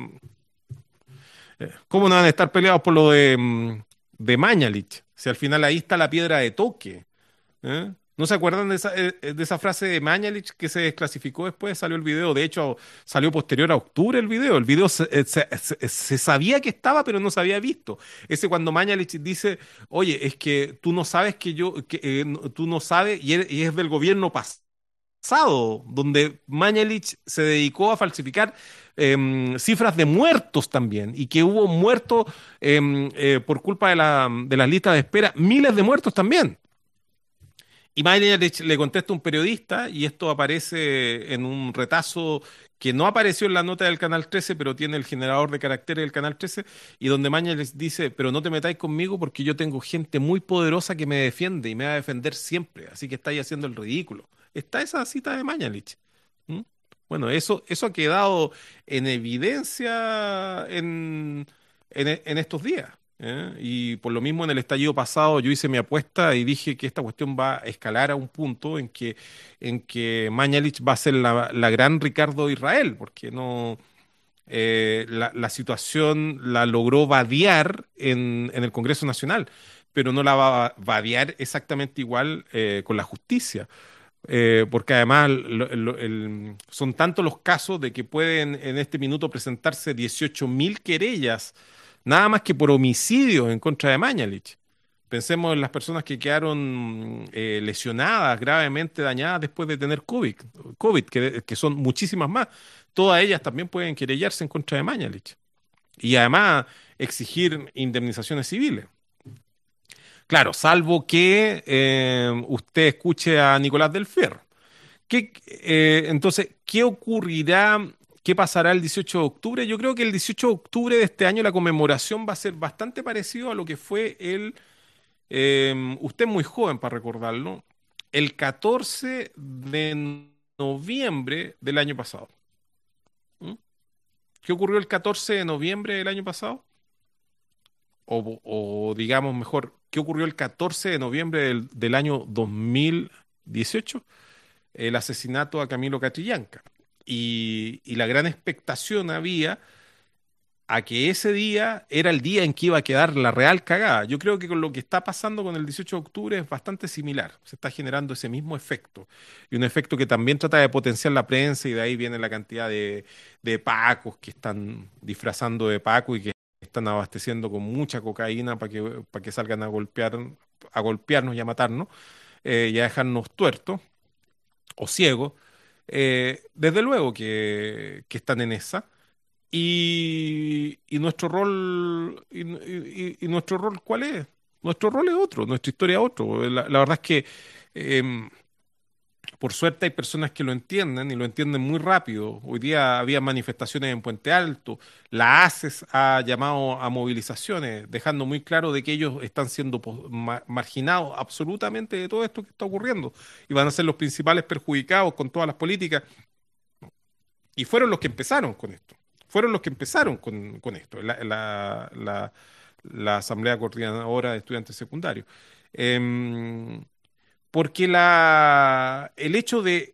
[SPEAKER 1] eh, ¿Cómo no van a estar peleados por lo de mm, de Mañalich. Si al final ahí está la piedra de toque. ¿eh? ¿No se acuerdan de esa, eh, de esa frase de Mañalich que se desclasificó después? Salió el video. De hecho, salió posterior a octubre el video. El video se, eh, se, sabía que estaba, pero no se había visto. Ese cuando Mañalich dice, oye, es que tú no sabes que yo, que, eh, tú no sabes, y es, del gobierno pasado, donde Mañalich se dedicó a falsificar em, cifras de muertos también, y que hubo muertos em, por culpa de, la, de las listas de espera, miles de muertos también. Y Mañalich le contesta a un periodista, y esto aparece en un retazo que no apareció en la nota del Canal 13, pero tiene el generador de caracteres del Canal 13, y donde Mañalich dice, pero no te metáis conmigo porque yo tengo gente muy poderosa que me defiende y me va a defender siempre, así que estáis haciendo el ridículo. Está esa cita de Mañalich. Bueno, eso, eso ha quedado en evidencia en, en estos días. ¿Eh? Y por lo mismo en el estallido pasado yo hice mi apuesta y dije que esta cuestión va a escalar a un punto en que, en que Mañalich va a ser la, gran Ricardo Israel, porque no eh, la, situación la logró vadear en, el Congreso Nacional, pero no la va a vadear exactamente igual eh, con la justicia. porque además son tantos los casos de que pueden en este minuto presentarse 18 mil querellas nada más que por homicidio en contra de Mañalich. Pensemos en las personas que quedaron eh, lesionadas, gravemente dañadas después de tener COVID, COVID que, son muchísimas más. Todas ellas también pueden querellarse en contra de Mañalich. Y además exigir indemnizaciones civiles. Claro, salvo que eh, usted escuche a Nicolás del Fierro. Eh, entonces, ¿qué ocurrirá ¿Qué pasará el 18 de octubre? Yo creo que el 18 de octubre de este año la conmemoración va a ser bastante parecido a lo que fue el, em, usted es muy joven para recordarlo, el 14 de noviembre del año pasado. ¿Mm? ¿Qué ocurrió el 14 de noviembre del año pasado? O, digamos mejor, ¿qué ocurrió el 14 de noviembre del, del año 2018? El asesinato a Camilo Catrillanca y, la gran expectación había a que ese día era el día en que iba a quedar la real cagada. Yo creo que con lo que está pasando con el 18 de octubre es bastante similar. Se está generando ese mismo efecto. Y un efecto que también trata de potenciar la prensa y de ahí viene la cantidad de, pacos que están disfrazando de paco y que están abasteciendo con mucha cocaína para que, que salgan a golpear, a golpearnos y a matarnos eh, y a dejarnos tuertos o ciegos. Eh, desde luego que, están en esa. Y, nuestro rol, y, nuestro rol, ¿cuál es? Nuestro rol es otro, nuestra historia es otro. La, verdad es que em, por suerte hay personas que lo entienden y lo entienden muy rápido. Hoy día había manifestaciones en Puente Alto, la ACES ha llamado a movilizaciones, dejando muy claro de que ellos están siendo marginados absolutamente de todo esto que está ocurriendo y van a ser los principales perjudicados con todas las políticas. Y fueron los que empezaron con esto, fueron los que empezaron con, esto, la, la, Asamblea Coordinadora de Estudiantes Secundarios. Em, porque la, el hecho de,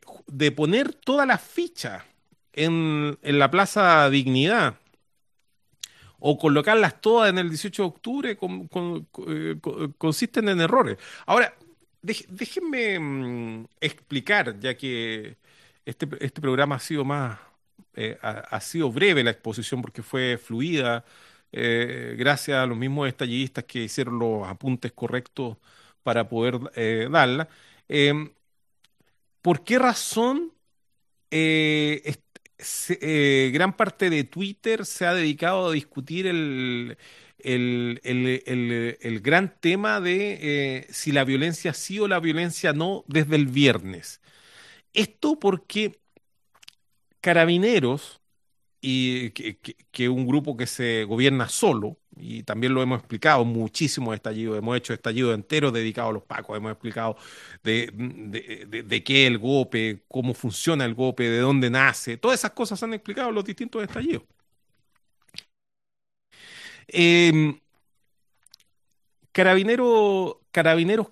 [SPEAKER 1] poner todas las fichas en, la Plaza Dignidad o colocarlas todas en el 18 de octubre eh, consisten en errores. Ahora, déjenme mm, explicar, ya que este, este programa ha sido más, eh, ha, sido breve la exposición porque fue fluida, eh, gracias a los mismos estallidistas que hicieron los apuntes correctos para poder eh, darla. Em, ¿Por qué razón eh, eh, gran parte de Twitter se ha dedicado a discutir el, el, gran tema de si la violencia sí o la violencia no desde el viernes? Esto porque Carabineros y que, un grupo que se gobierna solo, y también lo hemos explicado, muchísimos estallidos, hemos hecho estallidos enteros dedicados a los pacos, hemos explicado de, de, qué el golpe, cómo funciona el golpe, de dónde nace, todas esas cosas se han explicado en los distintos estallidos. Em, carabineros,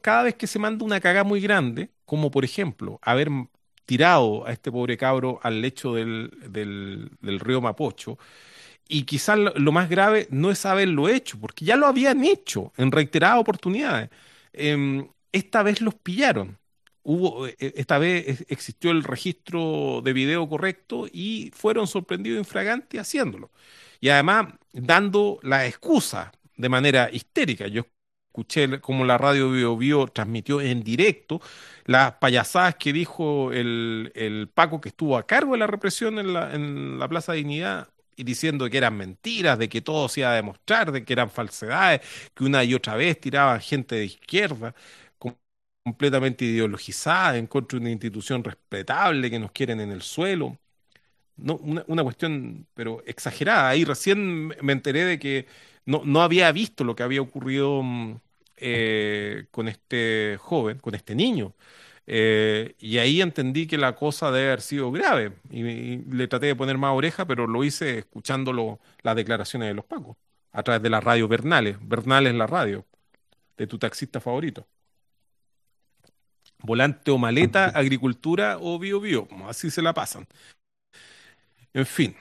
[SPEAKER 1] cada vez que se manda una cagada muy grande, como por ejemplo haber tirado a este pobre cabro al lecho del, del, río Mapocho. Y quizás lo, más grave no es haberlo hecho, porque ya lo habían hecho en reiteradas oportunidades. Em, esta vez los pillaron. hubo, eh, esta vez existió el registro de video correcto y fueron sorprendidos infraganti haciéndolo. Y además dando la excusa de manera histérica. Yo escuché como la radio Bio, Bio transmitió en directo las payasadas que dijo el, el, Paco que estuvo a cargo de la represión en la, en la Plaza Dignidad y diciendo que eran mentiras, de que todo se iba a demostrar, de que eran falsedades, que una y otra vez tiraban gente de izquierda completamente ideologizada en contra de una institución respetable que nos quieren en el suelo. No, una, cuestión, pero exagerada. Ahí recién me enteré de que no, no había visto lo que había ocurrido mm, eh, con este joven, con este niño. Eh, y ahí entendí que la cosa debe haber sido grave. Y, le traté de poner más oreja, pero lo hice escuchando las declaraciones de los pacos a través de la radio Bernales. Bernales la radio de tu taxista favorito. Volante o maleta, agricultura o bio bio. Así se la pasan. En fin,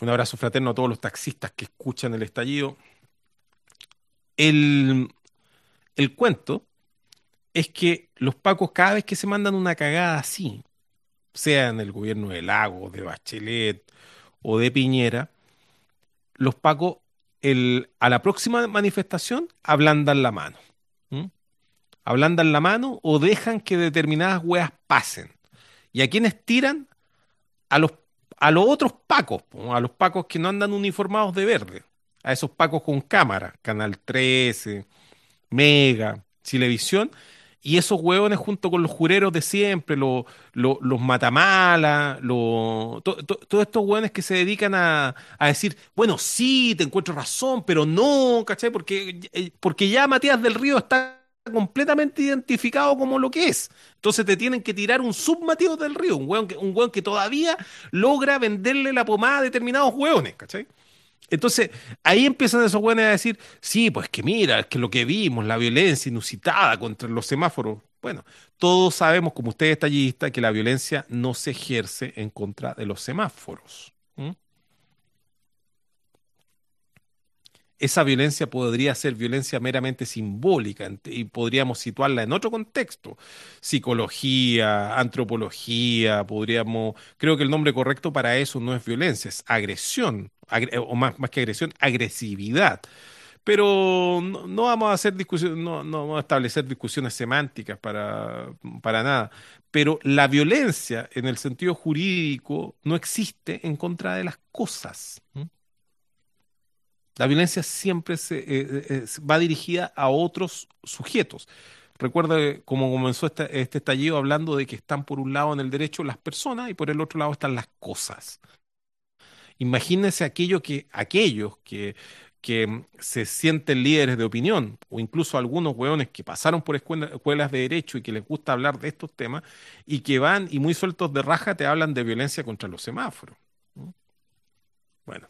[SPEAKER 1] un abrazo fraterno a todos los taxistas que escuchan el estallido. El, el cuento es que los pacos cada vez que se mandan una cagada así, sea en el gobierno de Lago, de Bachelet o de Piñera, los pacos el, a la próxima manifestación ablandan la mano. Ablandan la mano o dejan que determinadas weas pasen. ¿Y a quienes tiran? A los, a los otros pacos, a los pacos que no andan uniformados de verde, a esos pacos con cámara, Canal 13, Mega, Televisión, y esos hueones junto con los jureros de siempre, los matamalas, todos estos hueones que se dedican a, decir, bueno, sí, te encuentro razón, pero no, ¿cachai? Porque, eh, porque ya Matías del Río está completamente identificado como lo que es. Entonces te tienen que tirar un submativo del río, un hueón, que, un hueón que todavía logra venderle la pomada a determinados hueones, ¿cachai? Entonces, ahí empiezan esos hueones a decir, sí, pues que mira, es que lo que vimos, la violencia inusitada contra los semáforos. Bueno, todos sabemos, como usted está allí, que la violencia no se ejerce en contra de los semáforos. Esa violencia podría ser violencia meramente simbólica y podríamos situarla en otro contexto, psicología, antropología, podríamos, creo que el nombre correcto para eso no es violencia, es agresión, o más, más que agresión, agresividad. Pero no, vamos a hacer discusión, no, no, vamos a establecer discusiones semánticas para, para nada. Pero la violencia en el sentido jurídico no existe en contra de las cosas. La violencia siempre se, eh, eh, eh, va dirigida a otros sujetos. Recuerda cómo comenzó este, este, estallido hablando de que están por un lado en el derecho las personas y por el otro lado están las cosas. Imagínense aquello que, aquellos que, que se sienten líderes de opinión, o incluso algunos hueones que pasaron por escuelas de derecho y que les gusta hablar de estos temas, y que van y muy sueltos de raja te hablan de violencia contra los semáforos. Bueno,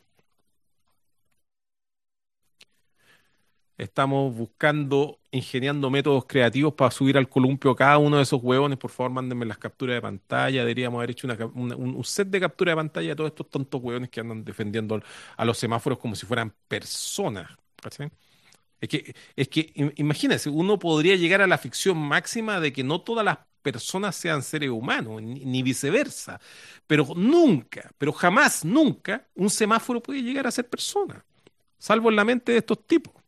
[SPEAKER 1] Estamos buscando, ingeniando métodos creativos para subir al columpio cada uno de esos huevones. Por favor, mándenme las capturas de pantalla. Deberíamos haber hecho un, set de captura de pantalla de todos estos tontos huevones que andan defendiendo a los semáforos como si fueran personas. Es que, es que imagínense, uno podría llegar a la ficción máxima de que no todas las personas sean seres humanos, ni viceversa. Pero nunca, pero jamás, nunca, un semáforo puede llegar a ser persona. Salvo en la mente de estos tipos.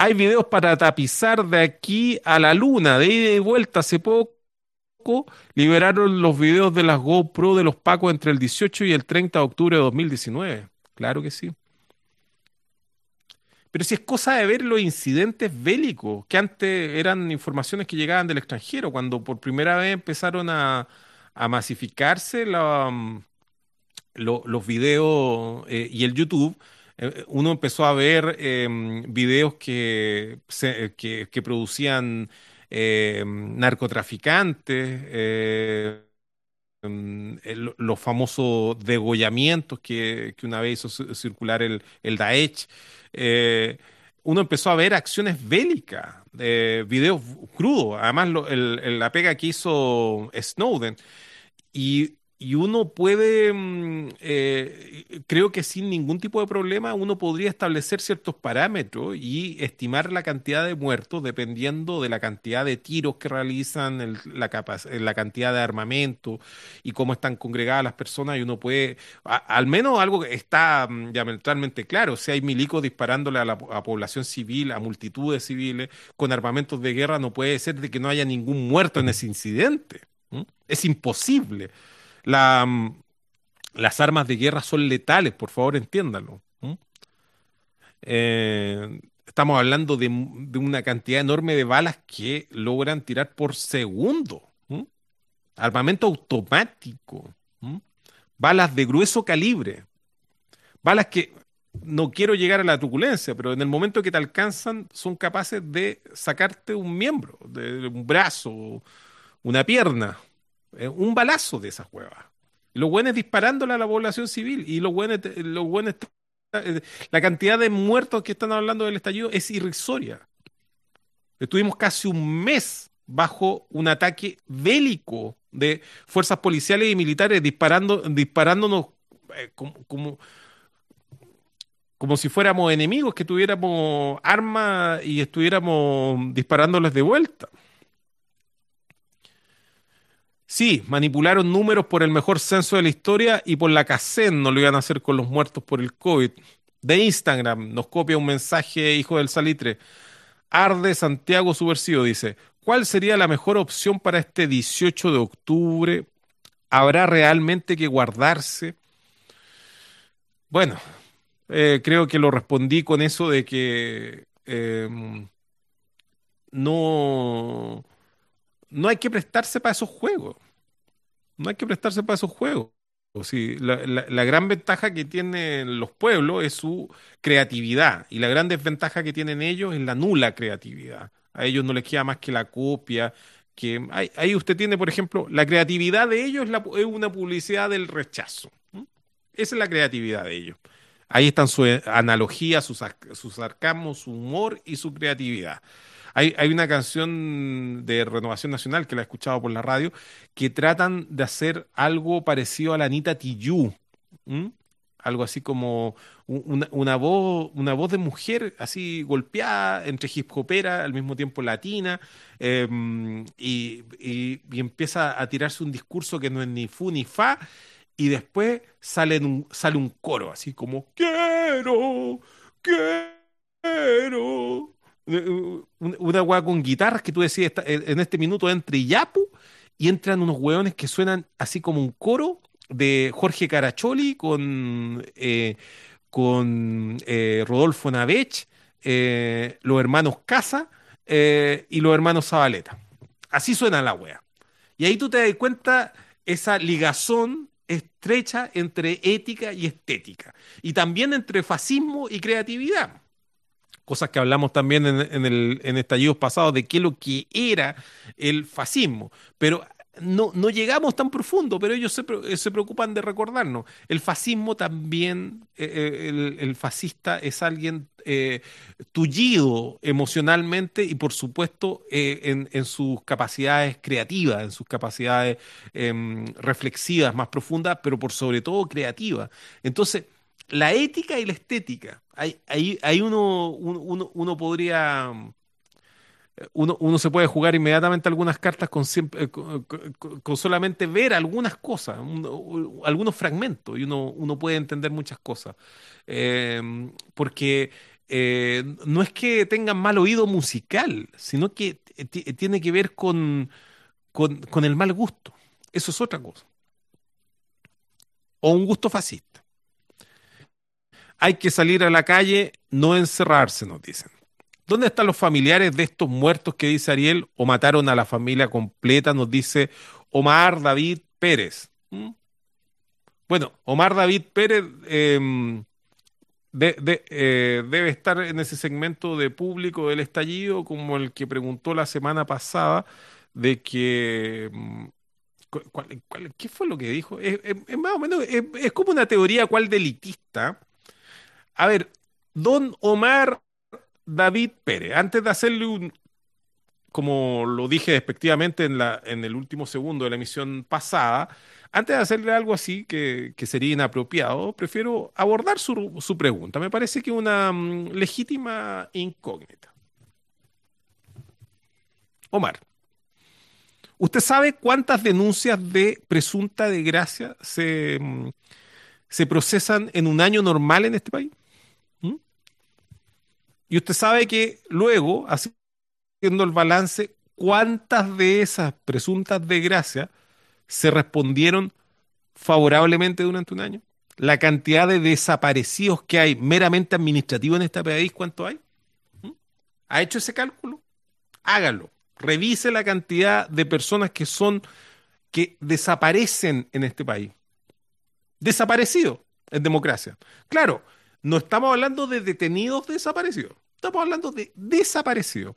[SPEAKER 1] Hay videos para tapizar de aquí a la luna, de ida y vuelta. Hace poco liberaron los videos de las GoPro de los Pacos entre el 18 y el 30 de octubre de 2019. Claro que sí. Pero si es cosa de ver los incidentes bélicos, que antes eran informaciones que llegaban del extranjero, cuando por primera vez empezaron a, masificarse mm, los videos eh, y el YouTube, eh, uno empezó a ver em, videos que, que, producían em, narcotraficantes, em, los famosos degollamientos que, una vez hizo circular el, el Daesh. Eh, uno empezó a ver acciones bélicas, videos crudos, además la pega que hizo Snowden. Y y uno puede, mm, eh, creo que sin ningún tipo de problema, uno podría establecer ciertos parámetros y estimar la cantidad de muertos dependiendo de la cantidad de tiros que realizan, eh, la cantidad de armamento y cómo están congregadas las personas. Y uno puede, al menos algo que está mm, diametralmente claro, si hay milicos disparándole a la población civil, a multitudes civiles, con armamentos de guerra, no puede ser de que no haya ningún muerto en ese incidente. Es imposible. Mm, las armas de guerra son letales, por favor, entiéndanlo. Eh, estamos hablando de, una cantidad enorme de balas que logran tirar por segundo. Armamento automático. Balas de grueso calibre. Balas que no quiero llegar a la truculencia, pero en el momento que te alcanzan son capaces de sacarte un miembro, de un brazo, una pierna, eh, un balazo de esas huevas. Los buenos disparándole a la población civil y los buenos, los buenos, eh, la cantidad de muertos que están hablando del estallido es irrisoria. Estuvimos casi un mes bajo un ataque bélico de fuerzas policiales y militares disparando, disparándonos eh, como, como, como si fuéramos enemigos, que tuviéramos armas y estuviéramos disparándoles de vuelta. Sí, manipularon números por el mejor censo de la historia y por la CACEN no lo iban a hacer con los muertos por el COVID. De Instagram nos copia un mensaje, hijo del salitre. Arde Santiago Subversivo dice, ¿cuál sería la mejor opción para este 18 de octubre? ¿Habrá realmente que guardarse? Bueno, eh, creo que lo respondí con eso de que eh, no, no hay que prestarse para esos juegos. No hay que prestarse para esos juegos. Sí, la, la- gran ventaja que tienen los pueblos es su creatividad y la gran desventaja que tienen ellos es la nula creatividad. A ellos no les queda más que la copia, que ahí, usted tiene, por ejemplo, la creatividad de ellos es, la- una publicidad del rechazo. Esa es la creatividad de ellos. Ahí están su eh, analogía, su, sac- su sarcasmo, su humor y su creatividad. Hay, hay una canción de Renovación Nacional que la he escuchado por la radio que tratan de hacer algo parecido a la Anita Tijoux. Algo así como una, voz, una voz de mujer así golpeada entre hip hopera, al mismo tiempo latina, em, y, y- y empieza a tirarse un discurso que no es ni fu ni fa, y después sale, un, sale un coro así como quiero, quiero. Una, weá con guitarras que tú decías en este minuto entre Yapu y entran unos hueones que suenan así como un coro de Jorge Caracholi con, eh, con eh, Rodolfo Navech, eh, los hermanos Casa eh, y los hermanos Zabaleta. Así suena la wea. Y ahí tú te das cuenta esa ligazón estrecha entre ética y estética. Y también entre fascismo y creatividad. Cosas que hablamos también en, en el, en estallidos pasados de qué es lo que era el fascismo. Pero no, no llegamos tan profundo, pero ellos se, se preocupan de recordarnos. El fascismo también, eh, eh, el, el fascista es alguien eh, tullido emocionalmente y por supuesto eh, en, en sus capacidades creativas, en sus capacidades em, reflexivas más profundas, pero por sobre todo creativas. Entonces, la ética y la estética, ahí, ahí, ahí uno, uno, uno- podría uno, uno se puede jugar inmediatamente algunas cartas con, siempre- eh, con, solamente ver algunas cosas, un- algunos fragmentos, y uno, uno puede entender muchas cosas. Eh, porque eh, no es que tengan mal oído musical, sino que ti- tiene que ver con, con, con el mal gusto. Eso es otra cosa. O un gusto fascista. Hay que salir a la calle, no encerrarse, nos dicen. ¿Dónde están los familiares de estos muertos que dice Ariel? ¿O mataron a la familia completa? Nos dice Omar David Pérez. ¿Mm? Bueno, Omar David Pérez em, eh, debe estar en ese segmento de público del estallido, como el que preguntó la semana pasada de que... cuál- ¿qué fue lo que dijo? Es más o menos, es, es como una teoría cual delitista. A ver, don Omar David Pérez, antes de hacerle un, como lo dije despectivamente en la, en el último segundo de la emisión pasada, Antes de hacerle algo así que, que sería inapropiado, prefiero abordar su, su pregunta. Me parece que una mm, legítima incógnita. Omar, ¿usted sabe cuántas denuncias de presunta desgracia se, mm, se procesan en un año normal en este país? Y usted sabe que luego, haciendo el balance, ¿cuántas de esas presuntas desgracias se respondieron favorablemente durante un año? La cantidad de desaparecidos que hay meramente administrativos en este país, ¿cuánto hay? ¿Mm? ¿Ha hecho ese cálculo? Hágalo. Revise la cantidad de personas que son, que desaparecen en este país. Desaparecidos en democracia. Claro, no estamos hablando de detenidos desaparecidos, estamos hablando de desaparecidos.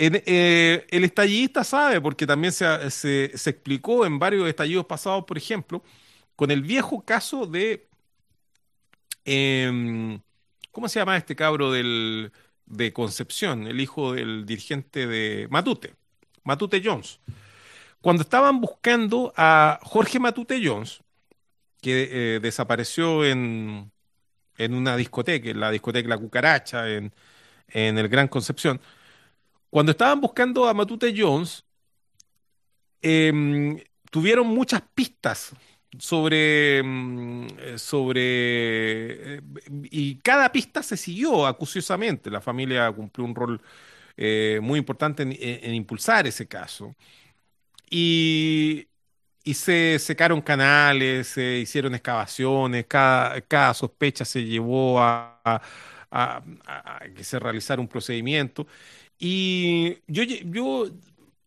[SPEAKER 1] Eh, el estallista sabe, porque también se, se, explicó en varios estallidos pasados, por ejemplo, con el viejo caso de. Em, ¿Cómo se llama este cabro del, de Concepción, el hijo del dirigente de Matute, Matute Jones? Cuando estaban buscando a Jorge Matute Jones, que eh, desapareció en, en una discoteca, en la discoteca La Cucaracha, en, en el Gran Concepción, cuando estaban buscando a Matute Jones, em, tuvieron muchas pistas sobre, em, sobre eh, y cada pista se siguió acuciosamente. La familia cumplió un rol eh, muy importante en, impulsar ese caso. Y, y se secaron canales, se hicieron excavaciones, cada, sospecha se llevó a, a que se realizara un procedimiento. Y yo, yo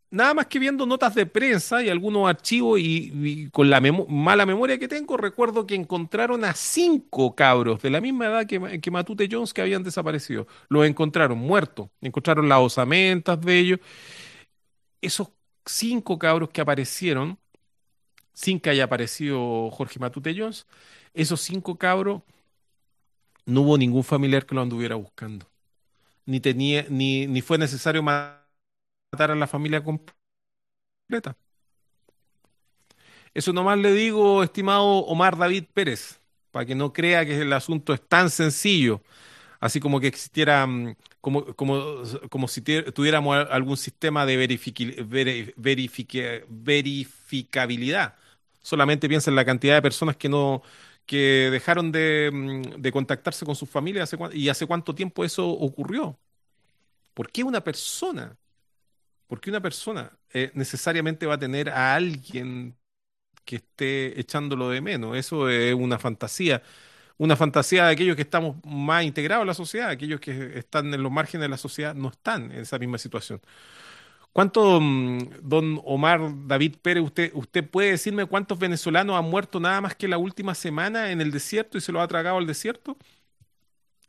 [SPEAKER 1] nada más que viendo notas de prensa y algunos archivos y, con la mala memoria que tengo, recuerdo que encontraron a cinco cabros de la misma edad que, que Matute Jones que habían desaparecido. Los encontraron muertos, encontraron las osamentas de ellos. Esos cinco cabros que aparecieron, sin que haya aparecido Jorge Matute Jones, esos cinco cabros, no hubo ningún familiar que lo anduviera buscando ni, tenía, ni, ni fue necesario matar a la familia completa. Eso nomás le digo, estimado Omar David Pérez, para que no crea que el asunto es tan sencillo, así como que existiera, mm, como, como, como si tuviéramos algún sistema de verificabilidad. Solamente piensa en la cantidad de personas que no, que dejaron mm, de, contactarse con sus familias y hace cuánto tiempo eso ocurrió. ¿Por qué una persona? ¿Por qué una persona eh, necesariamente va a tener a alguien que esté echándolo de menos? Eso es una fantasía. Una fantasía de aquellos que estamos más integrados en la sociedad, aquellos que están en los márgenes de la sociedad no están en esa misma situación. ¿Cuánto, mm, don Omar David Pérez, usted, usted puede decirme cuántos venezolanos han muerto nada más que la última semana en el desierto y se lo ha tragado al desierto?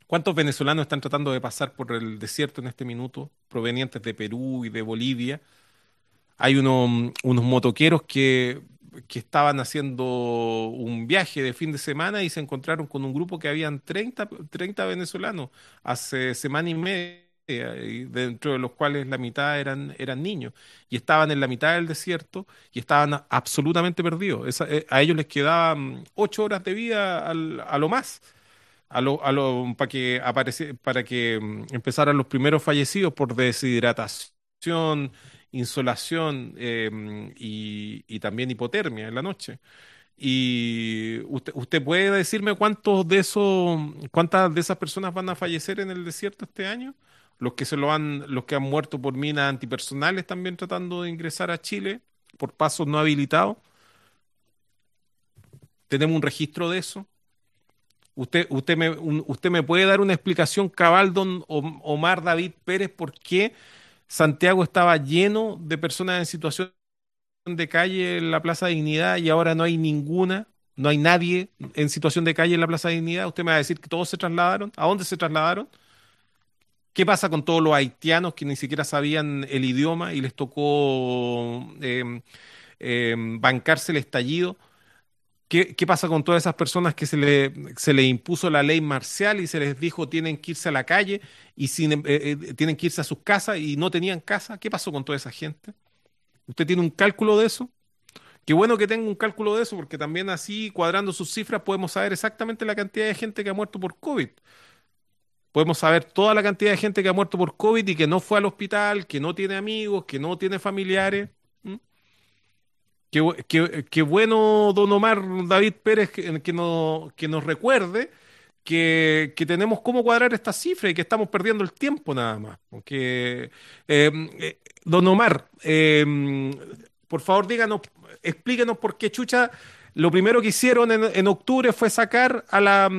[SPEAKER 1] ¿Cuántos venezolanos están tratando de pasar por el desierto en este minuto, provenientes de Perú y de Bolivia? Hay mm, unos motoqueros que, que estaban haciendo un viaje de fin de semana y se encontraron con un grupo que habían 30, 30 venezolanos hace semana y media dentro de los cuales la mitad eran, eran niños, y estaban en la mitad del desierto y estaban absolutamente perdidos. Eh, a ellos les quedaban ocho horas de vida a lo más, a lo, a lo, para que aparece, para que mm, empezaran los primeros fallecidos por deshidratación, insolación em, y, y también hipotermia en la noche. Y usted, usted puede decirme cuántos de esos, cuántas de esas personas van a fallecer en el desierto este año? Los que se lo han, los que han muerto por minas antipersonales también tratando de ingresar a Chile por pasos no habilitados. Tenemos un registro de eso. Usted, usted, me, usted me puede dar una explicación cabal, don Omar David Pérez, por qué Santiago estaba lleno de personas en situación de calle en la Plaza de Dignidad y ahora no hay ninguna, no hay nadie en situación de calle en la Plaza de Dignidad. Usted me va a decir que todos se trasladaron. ¿A dónde se trasladaron? ¿Qué pasa con todos los haitianos que ni siquiera sabían el idioma y les tocó em, em, bancarse el estallido? ¿Qué, pasa con todas esas personas que se le, se le impuso la ley marcial y se les dijo tienen que irse a la calle y sin, eh, eh, tienen que irse a sus casas y no tenían casa? ¿Qué pasó con toda esa gente? ¿Usted tiene un cálculo de eso? Qué bueno que tenga un cálculo de eso, porque también así, cuadrando sus cifras, podemos saber exactamente la cantidad de gente que ha muerto por COVID. Podemos saber toda la cantidad de gente que ha muerto por COVID y que no fue al hospital, que no tiene amigos, que no tiene familiares. Qué, bueno, don Omar David Pérez, que, que, que nos recuerde que, tenemos cómo cuadrar esta cifra y que estamos perdiendo el tiempo nada más. Porque, em, eh, don Omar, em, por favor díganos, explíquenos por qué Chucha, lo primero que hicieron en, octubre fue sacar a la,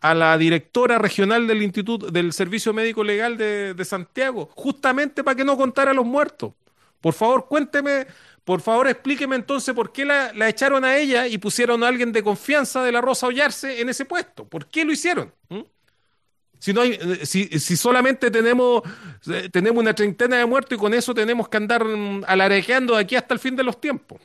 [SPEAKER 1] a la directora regional del Instituto del Servicio Médico Legal de, de Santiago, justamente para que no contara a los muertos. Por favor, cuénteme por favor, explíqueme entonces por qué la, echaron a ella y pusieron a alguien de confianza de la Rosa Ollarse en ese puesto. ¿Por qué lo hicieron? ¿Mm? Si, no hay, eh, si, si, solamente tenemos, eh, tenemos una treintena de muertos y con eso tenemos que andar mm, alarejeando de aquí hasta el fin de los tiempos.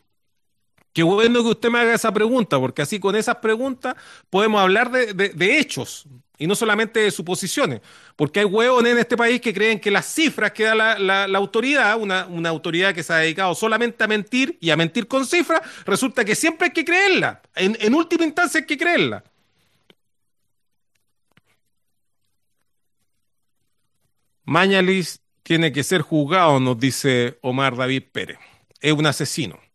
[SPEAKER 1] Qué bueno que usted me haga esa pregunta, porque así con esas preguntas podemos hablar de, hechos y no solamente de suposiciones. Porque hay huevones en este país que creen que las cifras que da la, autoridad, una, autoridad que se ha dedicado solamente a mentir y a mentir con cifras, resulta que siempre hay que creerla. En, en última instancia hay que creerla. Mañalis tiene que ser juzgado, nos dice Omar David Pérez. Es un asesino.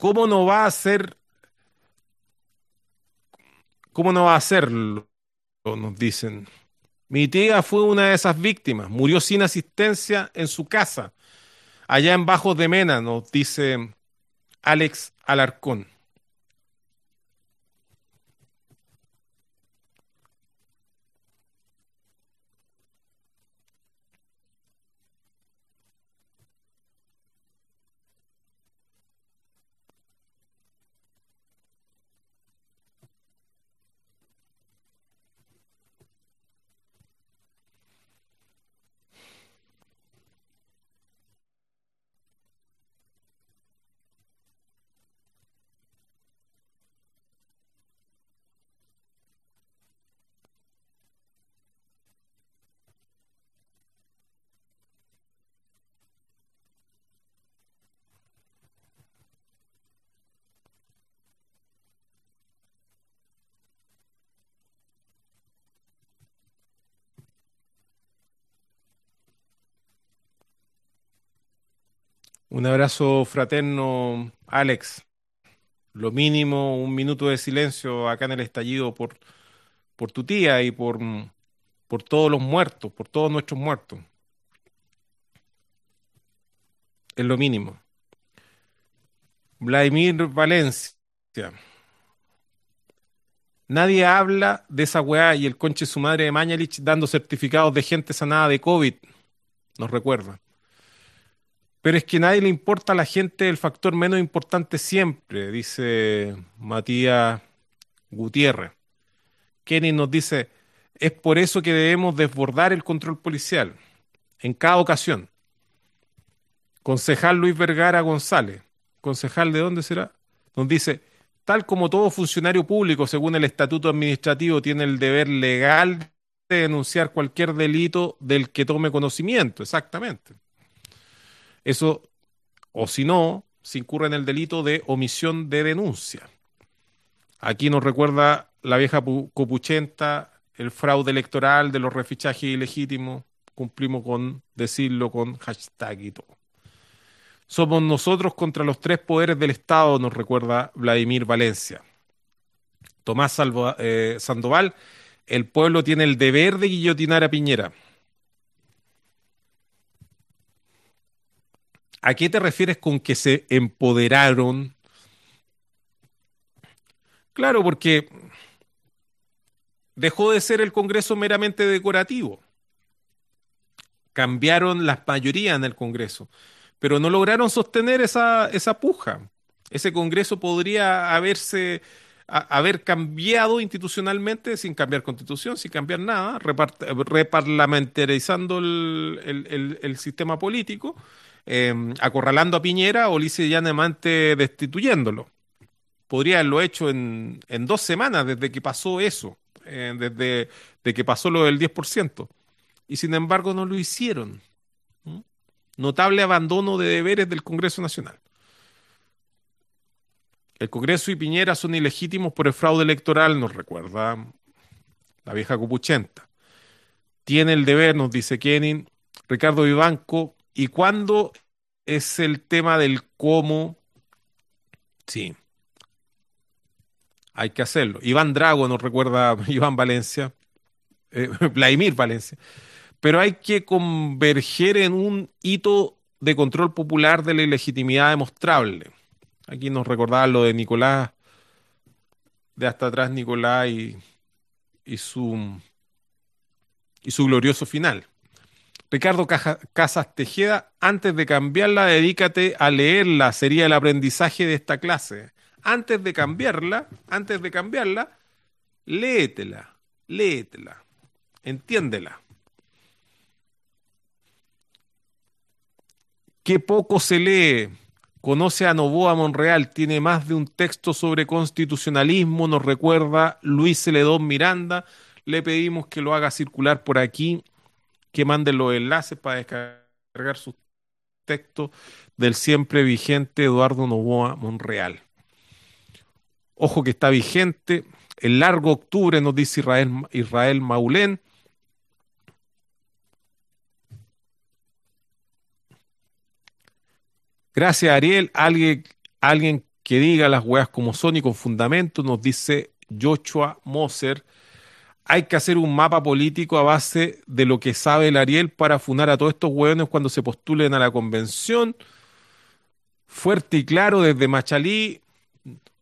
[SPEAKER 1] ¿Cómo no va a ser? ¿Cómo no va a hacerlo? Nos dicen. Mi tía fue una de esas víctimas, murió sin asistencia en su casa, allá en Bajos de Mena, nos dice Alex Alarcón. Un abrazo fraterno, Alex. Lo mínimo, un minuto de silencio acá en el estallido por, por tu tía y por, por todos los muertos, por todos nuestros muertos. Es lo mínimo. Vladimir Valencia. Nadie habla de esa weá y el conche su madre de Mañalich dando certificados de gente sanada de COVID. Nos recuerda. Pero es que nadie le importa a la gente el factor menos importante siempre, dice Matías Gutiérrez. Kenny nos dice, es por eso que debemos desbordar el control policial en cada ocasión. Concejal Luis Vergara González, concejal de dónde será, nos dice, tal como todo funcionario público, según el estatuto administrativo, tiene el deber legal de denunciar cualquier delito del que tome conocimiento, exactamente. Eso, o si no, se incurre en el delito de omisión de denuncia. Aquí nos recuerda la vieja copuchenta, el fraude electoral de los refichajes ilegítimos. Cumplimos con decirlo con hashtag y todo. Somos nosotros contra los tres poderes del Estado, nos recuerda Vladimir Valencia. Tomás eh, Sandoval, el pueblo tiene el deber de guillotinar a Piñera. ¿A qué te refieres con que se empoderaron? Claro, porque dejó de ser el Congreso meramente decorativo. Cambiaron las mayorías en el Congreso, pero no lograron sostener esa, esa puja. Ese Congreso podría haberse haber cambiado institucionalmente sin cambiar constitución, sin cambiar nada, reparlamentarizando el sistema político Em, acorralando a Piñera o lisa llanamente destituyéndolo. Podría haberlo hecho en, dos semanas desde que pasó eso, eh, desde que pasó lo del 10%. Y sin embargo no lo hicieron. Notable abandono de deberes del Congreso Nacional. El Congreso y Piñera son ilegítimos por el fraude electoral, nos recuerda la vieja Cupuchenta. Tiene el deber, nos dice Kenin, Ricardo Vivanco, y cuándo es el tema del cómo, sí, hay que hacerlo. Iván Drago nos recuerda Iván Valencia, eh, Vladimir Valencia, pero hay que converger en un hito de control popular de la ilegitimidad demostrable. Aquí nos recordaba lo de Nicolás, de hasta atrás Nicolás y su, y su glorioso final. Ricardo Casas Tejeda, antes de cambiarla, dedícate a leerla, sería el aprendizaje de esta clase. Antes de cambiarla, antes de cambiarla, léetela, léetela, entiéndela. Qué poco se lee. Conoce a Novoa Monreal, tiene más de un texto sobre constitucionalismo, nos recuerda Luis Celedón Miranda. Le pedimos que lo haga circular por aquí que manden los enlaces para descargar sus textos del siempre vigente Eduardo Novoa Monreal. Ojo que está vigente. El largo octubre nos dice Israel, Israel Maulén. Gracias, Ariel. Alguien, alguien que diga las weas como son y con fundamento, nos dice Joshua Moser hay que hacer un mapa político a base de lo que sabe el Ariel para funar a todos estos hueones cuando se postulen a la convención. Fuerte y claro desde Machalí.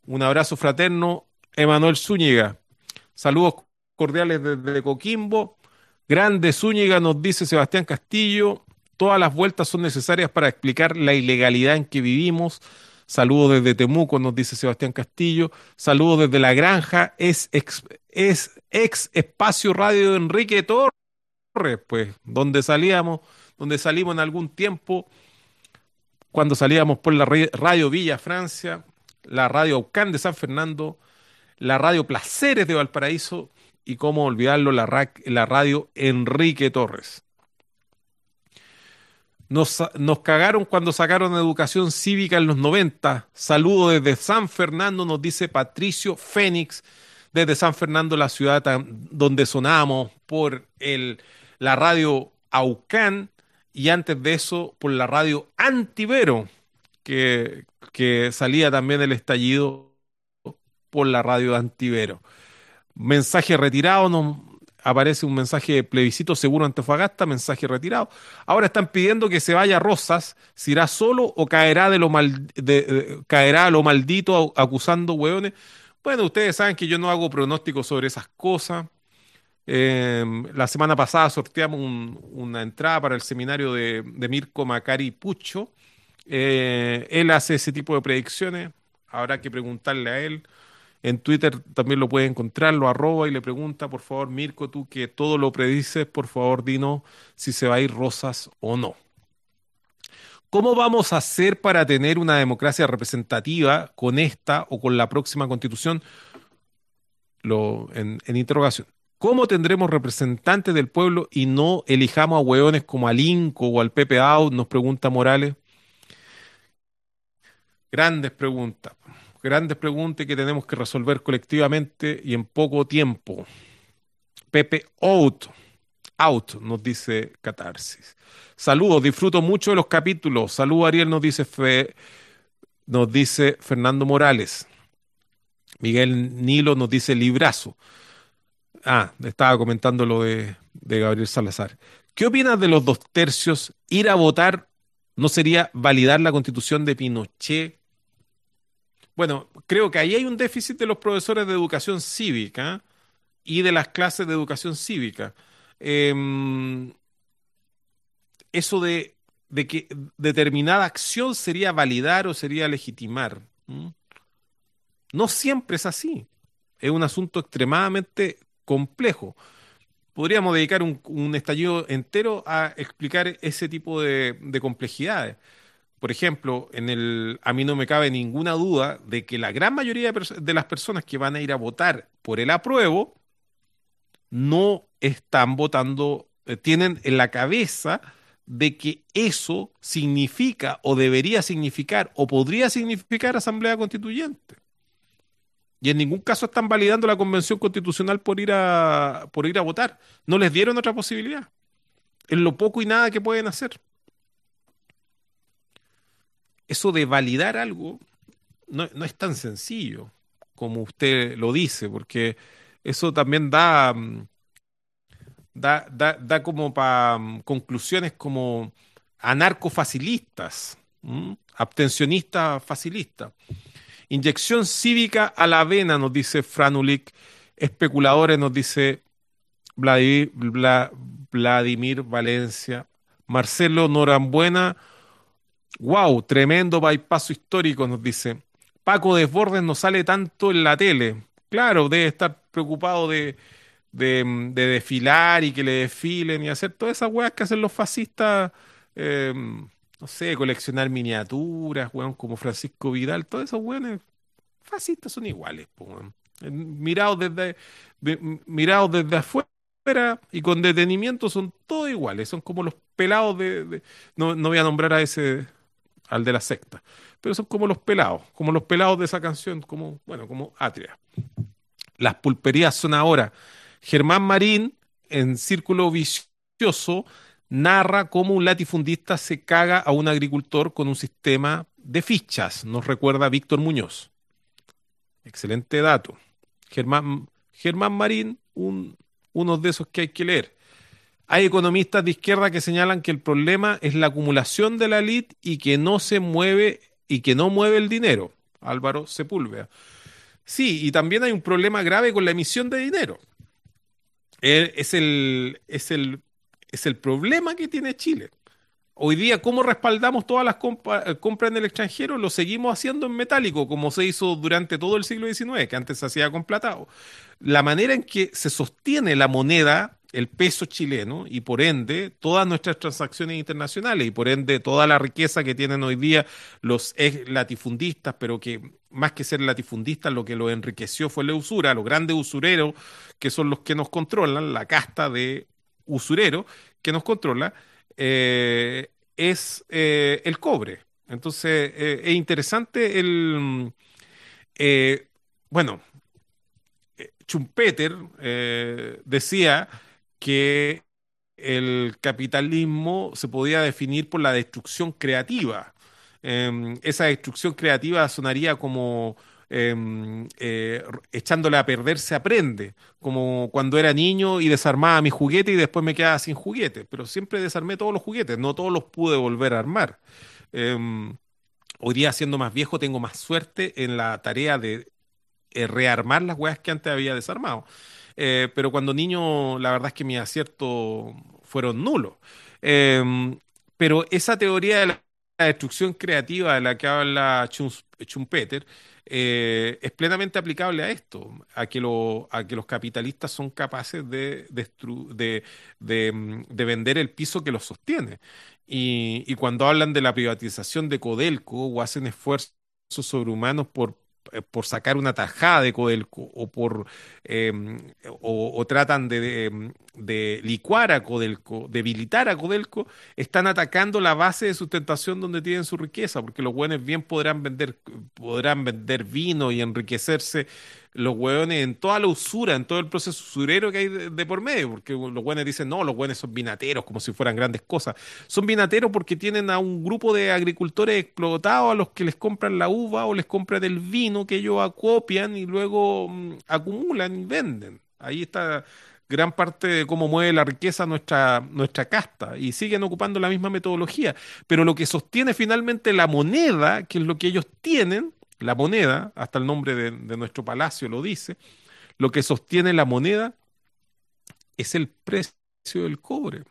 [SPEAKER 1] Un abrazo fraterno, Emanuel Zúñiga. Saludos cordiales desde Coquimbo. Grande Zúñiga nos dice Sebastián Castillo. Todas las vueltas son necesarias para explicar la ilegalidad en que vivimos. Saludos desde Temuco, nos dice Sebastián Castillo. Saludos desde La Granja. Es, es ex espacio radio Enrique Torres, pues, donde salíamos, donde salimos en algún tiempo, cuando salíamos por la radio Villa Francia, la radio Aucán de San Fernando, la radio Placeres de Valparaíso y cómo olvidarlo, la, la radio Enrique Torres. Nos, nos, cagaron cuando sacaron educación cívica en los 90. Saludo desde San Fernando, nos dice Patricio Fénix desde San Fernando, la ciudad donde sonábamos por el, la radio Aucán y antes de eso por la radio Antivero, que, que salía también el estallido por la radio Antivero. Mensaje retirado, nos aparece un mensaje de plebiscito seguro Antofagasta, mensaje retirado. Ahora están pidiendo que se vaya Rosas, si irá solo o caerá de lo mal, de, caerá lo maldito acusando hueones. Bueno, ustedes saben que yo no hago pronósticos sobre esas cosas. Em, la semana pasada sorteamos una entrada para el seminario de, Mirko Macari Pucho. Eh, él hace ese tipo de predicciones. Habrá que preguntarle a él. En Twitter también lo puede encontrar, lo arroba y le pregunta, por favor, Mirko, tú que todo lo predices, por favor, dinos si se va a ir Rosas o no. ¿Cómo vamos a hacer para tener una democracia representativa con esta o con la próxima constitución? Lo, en, interrogación. ¿Cómo tendremos representantes del pueblo y no elijamos a hueones como al INCO o al Out? Nos pregunta Morales. Grandes preguntas, grandes preguntas que tenemos que resolver colectivamente y en poco tiempo. Pepe Out, out, nos dice Catarsis. Saludos, disfruto mucho de los capítulos. Saludos, Ariel, nos dice, nos dice Fernando Morales. Miguel Nilo nos dice librazo. Ah, estaba comentando lo de, de Gabriel Salazar. ¿Qué opinas de los dos tercios? ¿Ir a votar no sería validar la constitución de Pinochet? Bueno, creo que ahí hay un déficit de los profesores de educación cívica y de las clases de educación cívica. Eh, eso de, que determinada acción sería validar o sería legitimar. No siempre es así. Es un asunto extremadamente complejo. Podríamos dedicar un, estallido entero a explicar ese tipo de, complejidades. Por ejemplo, en el, a mí no me cabe ninguna duda de que la gran mayoría de las personas que van a ir a votar por el apruebo no están votando, eh, tienen en la cabeza de que eso significa o debería significar o podría significar asamblea constituyente. Y en ningún caso están validando la convención constitucional por ir a, por ir a votar. No les dieron otra posibilidad. Es lo poco y nada que pueden hacer. Eso de validar algo no, no es tan sencillo como usted lo dice, porque eso también da, mm, da, da, da como para mm, conclusiones como anarcofacilistas, abstencionistas facilistas. Inyección cívica a la vena, nos dice Franulik. Especuladores, nos dice Vladimir, Vladimir Valencia. Marcelo Norambuena. Wow, tremendo bypaso histórico, nos dice. Paco Desbordes no sale tanto en la tele. Claro, debe estar preocupado de, de, desfilar y que le desfilen y hacer todas esas weas que hacen los fascistas, eh, no sé, coleccionar miniaturas, weón, como Francisco Vidal, todos esos weones fascistas son iguales, mirados desde, desde afuera y con detenimiento son todos iguales, son como los pelados de, no, no voy a nombrar a ese, al de la secta, pero son como los pelados, como los pelados de esa canción, como, bueno, como Atria. Las pulperías son ahora Germán Marín, en Círculo Vicioso, narra cómo un latifundista se caga a un agricultor con un sistema de fichas. Nos recuerda Víctor Muñoz. Excelente dato. Germán, Germán Marín, un, uno de esos que hay que leer. Hay economistas de izquierda que señalan que el problema es la acumulación de la elite y que no se mueve y que no mueve el dinero. Álvaro Sepúlveda. Sí, y también hay un problema grave con la emisión de dinero es el, es el, es el problema que tiene Chile. Hoy día, ¿cómo respaldamos todas las eh, compras en el extranjero? Lo seguimos haciendo en metálico, como se hizo durante todo el siglo XIX, que antes se hacía con platado. La manera en que se sostiene la moneda, el peso chileno, y por ende todas nuestras transacciones internacionales, y por ende toda la riqueza que tienen hoy día los latifundistas, pero que más que ser latifundistas, lo que lo enriqueció fue la usura, los grandes usureros, que son los que nos controlan, la casta de usureros que nos controla, eh, es eh, el cobre. Entonces, eh, es interesante el... bueno, Schumpeter decía que el capitalismo se podía definir por la destrucción creativa. Em, esa destrucción creativa sonaría como Em, eh, echándole a perder se aprende, como cuando era niño y desarmaba mi juguete y después me quedaba sin juguete, pero siempre desarmé todos los juguetes, no todos los pude volver a armar. Em, hoy día, siendo más viejo, tengo más suerte en la tarea de eh, rearmar las weas que antes había desarmado. Eh, pero cuando niño, la verdad es que mis aciertos fueron nulos. Em, pero esa teoría de la destrucción creativa de la que habla Schumpeter eh, es plenamente aplicable a esto, a que, lo, a que los capitalistas son capaces de, de, de, vender el piso que los sostiene. Y, y cuando hablan de la privatización de Codelco o hacen esfuerzos sobrehumanos por eh, por sacar una tajada de Codelco o por em, o, tratan de, de, licuar a Codelco, debilitar a Codelco, están atacando la base de sustentación donde tienen su riqueza, porque los buenos bien podrán vender, podrán vender vino y enriquecerse los hueones en toda la usura, en todo el proceso usurero que hay de, por medio, porque los hueones dicen, no, los hueones son vinateros, como si fueran grandes cosas. Son vinateros porque tienen a un grupo de agricultores explotados a los que les compran la uva o les compran el vino que ellos acopian y luego mm, acumulan y venden. Ahí está gran parte de cómo mueve la riqueza nuestra, nuestra casta y siguen ocupando la misma metodología. Pero lo que sostiene finalmente la moneda, que es lo que ellos tienen, la moneda, hasta el nombre de, nuestro palacio lo dice, lo que sostiene la moneda es el precio del cobre.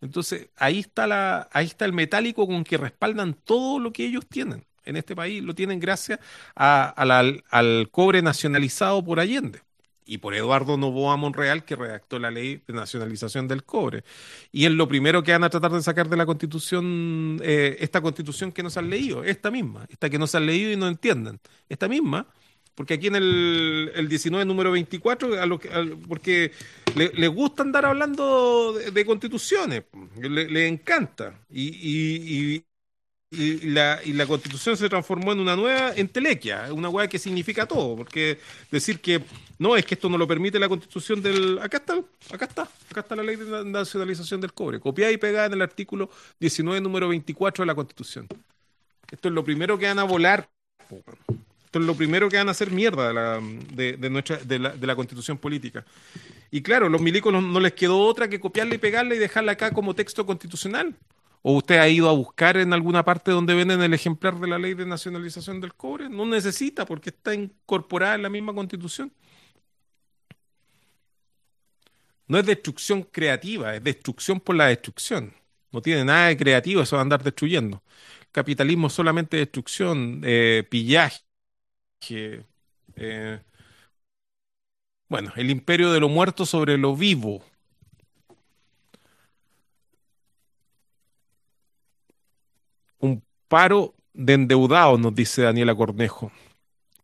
[SPEAKER 1] Entonces, ahí está, la, ahí está el metálico con que respaldan todo lo que ellos tienen. En este país lo tienen gracias al cobre nacionalizado por Allende y por Eduardo Novoa Monreal, que redactó la ley de nacionalización del cobre. Y es lo primero que van a tratar de sacar de la constitución, eh, esta constitución que nos han leído, esta misma, esta que nos han leído y no entienden, esta misma, porque aquí en el, el 19, número 24, a lo que, porque le gusta andar hablando de, constituciones, le, encanta. Y, y, la, y la constitución se transformó en una nueva entelequia, una hueá que significa todo, porque decir que no, es que esto no lo permite la constitución del... Acá está, acá está, acá está la ley de nacionalización del cobre, copiada y pegada en el artículo 19, número 24 de la constitución. Esto es lo primero que van a volar, esto es lo primero que van a hacer mierda de la, de, nuestra, de la, de la constitución política. Y claro, los milicos no, les quedó otra que copiarla y pegarla y dejarla acá como texto constitucional. ¿O usted ha ido a buscar en alguna parte donde venden el ejemplar de la ley de nacionalización del cobre? No necesita porque está incorporada en la misma constitución. No es destrucción creativa, es destrucción por la destrucción. No tiene nada de creativo eso de andar destruyendo. Capitalismo solamente destrucción, eh, pillaje. Eh, bueno, el imperio de lo muerto sobre lo vivo. Paro de endeudados, nos dice Daniela Cornejo.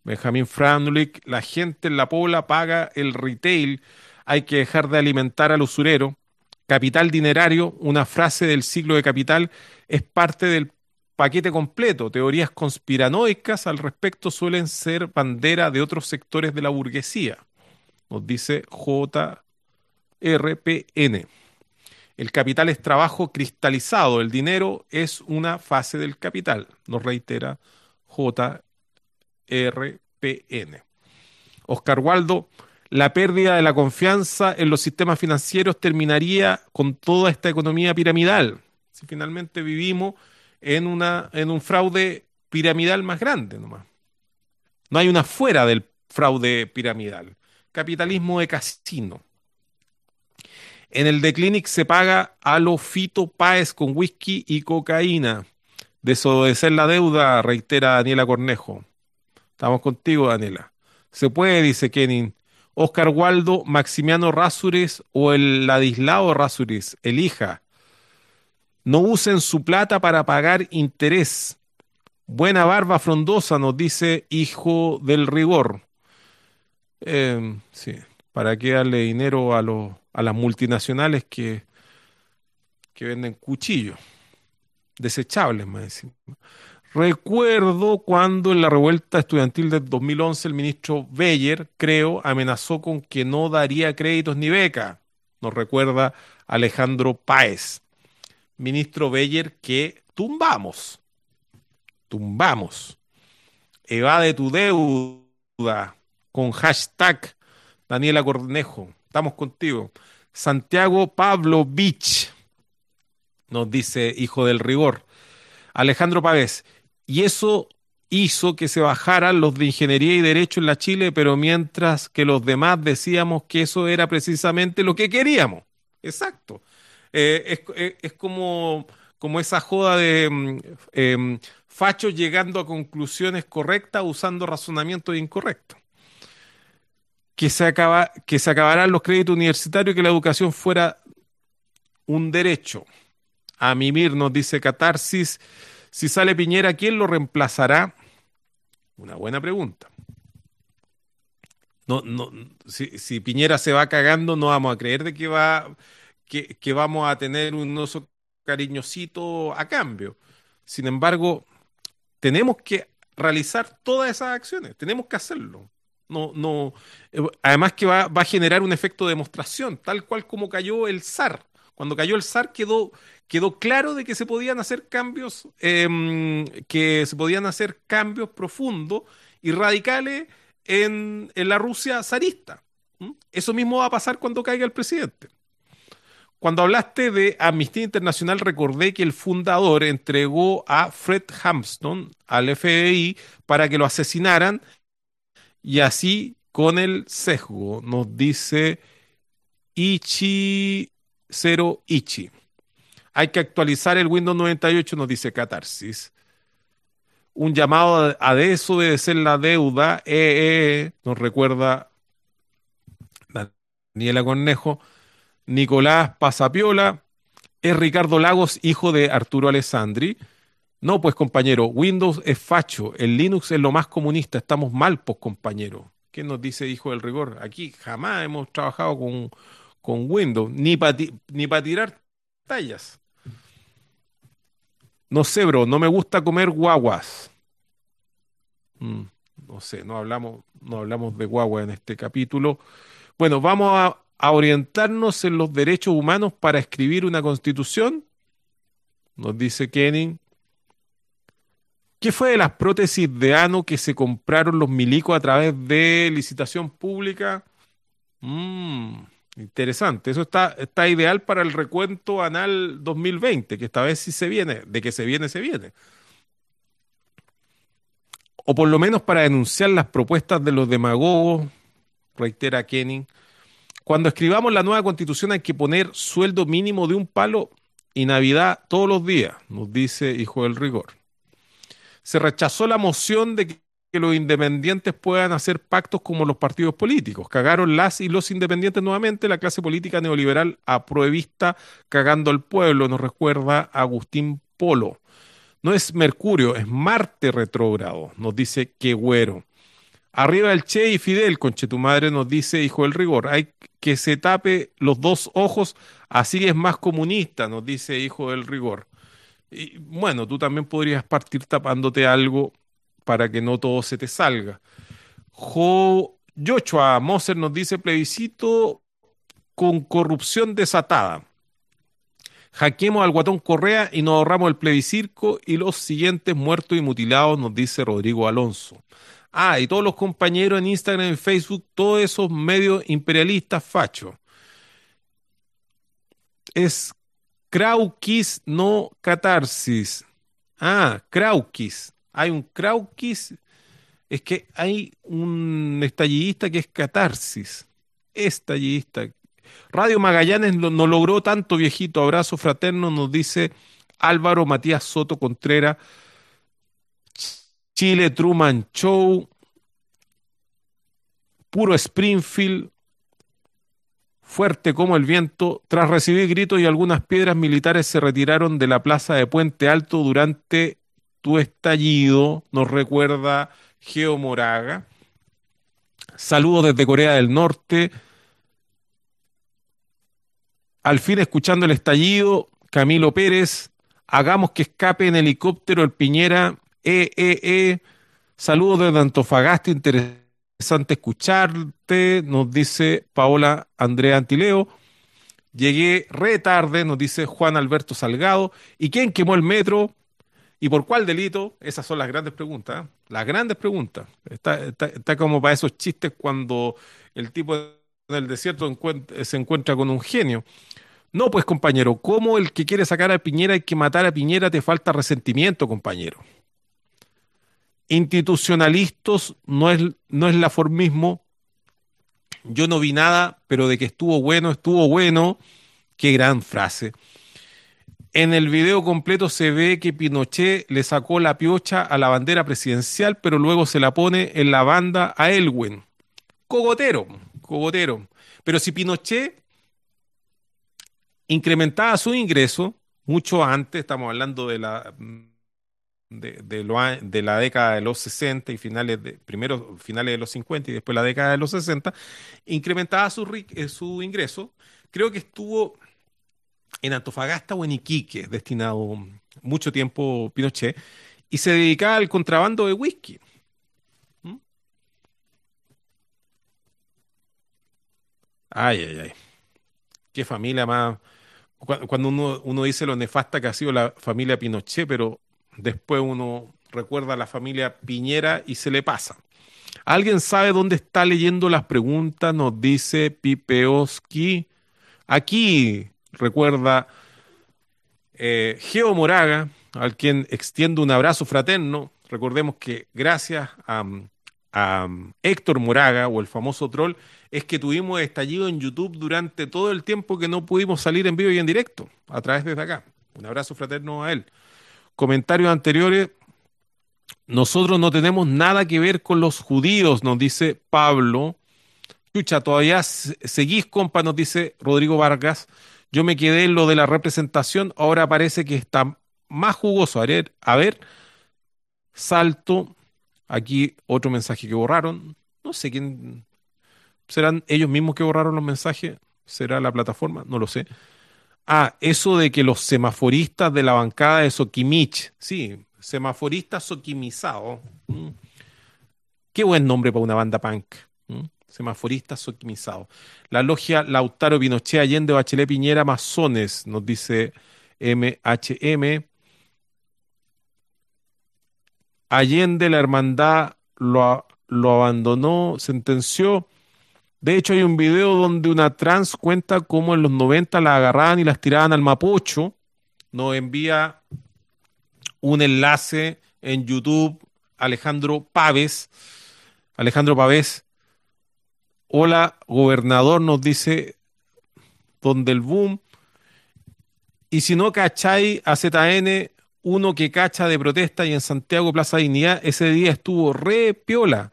[SPEAKER 1] Benjamín Frandulik, la gente en la pobla paga el retail, hay que dejar de alimentar al usurero. Capital dinerario, una frase del ciclo de capital, es parte del paquete completo. Teorías conspiranoicas al respecto suelen ser bandera de otros sectores de la burguesía, nos dice JRPN. El capital es trabajo cristalizado, el dinero es una fase del capital, nos reitera JRPN. Oscar Waldo, la pérdida de la confianza en los sistemas financieros terminaría con toda esta economía piramidal. Si finalmente vivimos en, una, en un fraude piramidal más grande nomás. No hay una fuera del fraude piramidal. Capitalismo de casino. En el de Clinic se paga a los Fito Páez con whisky y cocaína. Desobedecer la deuda, reitera Daniela Cornejo. Estamos contigo, Daniela. Se puede, dice Kenin. Oscar Waldo, Maximiano Rasures o el Ladislao Rasures, elija. No usen su plata para pagar interés. Buena barba frondosa, nos dice hijo del rigor. Eh, sí, ¿para qué darle dinero a los a las multinacionales que, que venden cuchillos, desechables más encima. Recuerdo cuando en la revuelta estudiantil del 2011 el ministro Beyer, creo, amenazó con que no daría créditos ni beca. Nos recuerda Alejandro Páez. Ministro Beyer que tumbamos. Tumbamos. Evade tu deuda con hashtag Daniela Cornejo. Estamos contigo. Santiago Pablo Beach, nos dice hijo del rigor. Alejandro Pávez, y eso hizo que se bajaran los de ingeniería y derecho en la Chile, pero mientras que los demás decíamos que eso era precisamente lo que queríamos. Exacto. Eh, eh, es, como, como, esa joda de em, fachos llegando a conclusiones correctas usando razonamiento incorrecto que se, acaba, que se acabarán los créditos universitarios y que la educación fuera un derecho. A mimir, nos dice Catarsis, si sale Piñera, ¿quién lo reemplazará? Una buena pregunta. No, no, si, Piñera se va cagando, no vamos a creer de que, va, que, que vamos a tener un oso cariñosito a cambio. Sin embargo, tenemos que realizar todas esas acciones, tenemos que hacerlo. No, no, eh, además que va, a generar un efecto de demostración, tal cual como cayó el SAR. Cuando cayó el SAR quedó, quedó claro de que se podían hacer cambios, em, que se podían hacer cambios profundos y radicales en, la Rusia zarista. Eso mismo va a pasar cuando caiga el presidente. Cuando hablaste de Amnistía Internacional, recordé que el fundador entregó a Fred Hampton al FBI para que lo asesinaran y así con el sesgo, nos dice Ichi 0 Ichi. Hay que actualizar el Windows 98, nos dice Catarsis. Un llamado a desobedecer la deuda, eh, eh, nos recuerda Daniela Cornejo. Nicolás Pasapiola. Es Ricardo Lagos, hijo de Arturo Alessandri. No, pues compañero, Windows es facho, el Linux es lo más comunista, estamos mal, pues compañero. ¿Qué nos dice hijo del rigor? Aquí jamás hemos trabajado con, con Windows, ni para ni tirar tallas. No sé, bro, no me gusta comer guaguas. Mm, no sé, no hablamos, no hablamos de guagua en este capítulo. Bueno, vamos a, a orientarnos en los derechos humanos para escribir una constitución. Nos dice Kenning. ¿Qué fue de las prótesis de ano que se compraron los milicos a través de licitación pública? Mm, interesante. Eso está, está ideal para el recuento anal 2020, que esta vez sí se viene. De que se viene, se viene. O por lo menos para denunciar las propuestas de los demagogos, reitera Kenning. Cuando escribamos la nueva constitución hay que poner sueldo mínimo de un palo y Navidad todos los días, nos dice Hijo del Rigor se rechazó la moción de que los independientes puedan hacer pactos como los partidos políticos. Cagaron las y los independientes nuevamente, la clase política neoliberal apruebista cagando al pueblo, nos recuerda Agustín Polo. No es Mercurio, es Marte retrógrado, nos dice que güero. Arriba el Che y Fidel, conche tu madre, nos dice Hijo del Rigor. Hay que se tape los dos ojos, así es más comunista, nos dice Hijo del Rigor. Y bueno, tú también podrías partir tapándote algo para que no todo se te salga. Jo, Joshua Moser nos dice plebiscito con corrupción desatada. Hackeemos al guatón Correa y nos ahorramos el plebiscirco y los siguientes muertos y mutilados, nos dice Rodrigo Alonso. Ah, y todos los compañeros en Instagram y Facebook, todos esos medios imperialistas fachos. Es Kraukis, no catarsis. Ah, Kraukis. Hay un Kraukis. Es que hay un estallidista que es catarsis. Estallidista. Radio Magallanes no logró tanto, viejito. Abrazo fraterno, nos dice Álvaro Matías Soto Contreras. Chile Truman Show. Puro Springfield fuerte como el viento, tras recibir gritos y algunas piedras militares se retiraron de la plaza de Puente Alto durante tu estallido, nos recuerda Geo Moraga. Saludos desde Corea del Norte. Al fin escuchando el estallido, Camilo Pérez, hagamos que escape en helicóptero el Piñera, eh, eh, eh. Saludos desde Antofagasta, interesante interesante escucharte, nos dice Paola Andrea Antileo. Llegué re tarde, nos dice Juan Alberto Salgado. ¿Y quién quemó el metro? ¿Y por cuál delito? Esas son las grandes preguntas. ¿eh? Las grandes preguntas. Está, como para esos chistes cuando el tipo en el desierto se encuentra con un genio. No, pues compañero, ¿cómo el que quiere sacar a Piñera y que matar a Piñera te falta resentimiento, compañero? Institucionalistas no es, no es laformismo. Yo no vi nada, pero de que estuvo bueno, estuvo bueno. Qué gran frase. En el video completo se ve que Pinochet le sacó la piocha a la bandera presidencial, pero luego se la pone en la banda a Elwin. Cogotero, cogotero. Pero si Pinochet incrementaba su ingreso mucho antes, estamos hablando de la de, de, la década de los 60 y finales de, primero finales de los 50 y después la década de los 60, incrementaba su, eh, su ingreso. Creo que estuvo en Antofagasta o en Iquique, destinado mucho tiempo Pinochet, y se dedicaba al contrabando de whisky. ¿Mm? Ay, ay, ay. Qué familia más. Cuando uno, uno dice lo nefasta que ha sido la familia Pinochet, pero Después uno recuerda a la familia Piñera y se le pasa. ¿Alguien sabe dónde está leyendo las preguntas? Nos dice Pipeoski. Aquí recuerda eh, Geo Moraga, al quien extiendo un abrazo fraterno. Recordemos que gracias a, a Héctor Moraga o el famoso troll es que tuvimos estallido en YouTube durante todo el tiempo que no pudimos salir en vivo y en directo a través de acá. Un abrazo fraterno a él comentarios anteriores, nosotros no tenemos nada que ver con los judíos, nos dice Pablo. Escucha, todavía seguís, compa, nos dice Rodrigo Vargas. Yo me quedé en lo de la representación, ahora parece que está más jugoso. A ver, a ver, salto. Aquí otro mensaje que borraron. No sé quién. ¿Serán ellos mismos que borraron los mensajes? ¿Será la plataforma? No lo sé. Ah, eso de que los semaforistas de la bancada de Soquimich, sí, semaforistas soquimizados. Qué buen nombre para una banda punk. Mm. Semaforistas. La logia Lautaro Pinochet Allende Bachelet Piñera Masones, nos dice MHM. Allende, la hermandad lo, lo abandonó, sentenció. De hecho, hay un video donde una trans cuenta cómo en los 90 la agarraban y las tiraban al Mapocho. Nos envía un enlace en YouTube, Alejandro Pávez. Alejandro Pávez. Hola, gobernador, nos dice donde el boom. Y si no cacháis a ZN, uno que cacha de protesta y en Santiago Plaza Dignidad, ese día estuvo re piola.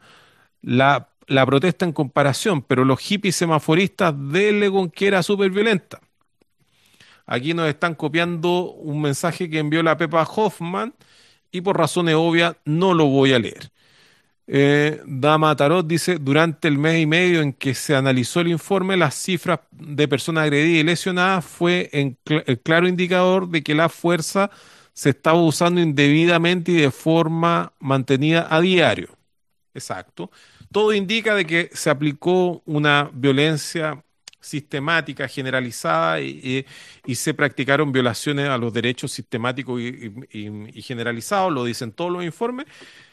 [SPEAKER 1] La la protesta en comparación, pero los hippies semaforistas de con que era súper violenta. Aquí nos están copiando un mensaje que envió la Pepa Hoffman y por razones obvias no lo voy a leer. Eh, Dama Tarot dice, durante el mes y medio en que se analizó el informe, las cifras de personas agredidas y lesionadas fue el claro indicador de que la fuerza se estaba usando indebidamente y de forma mantenida a diario. Exacto todo indica de que se aplicó una violencia sistemática, generalizada y, se practicaron violaciones a los derechos sistemáticos y, generalizados, lo dicen todos los informes.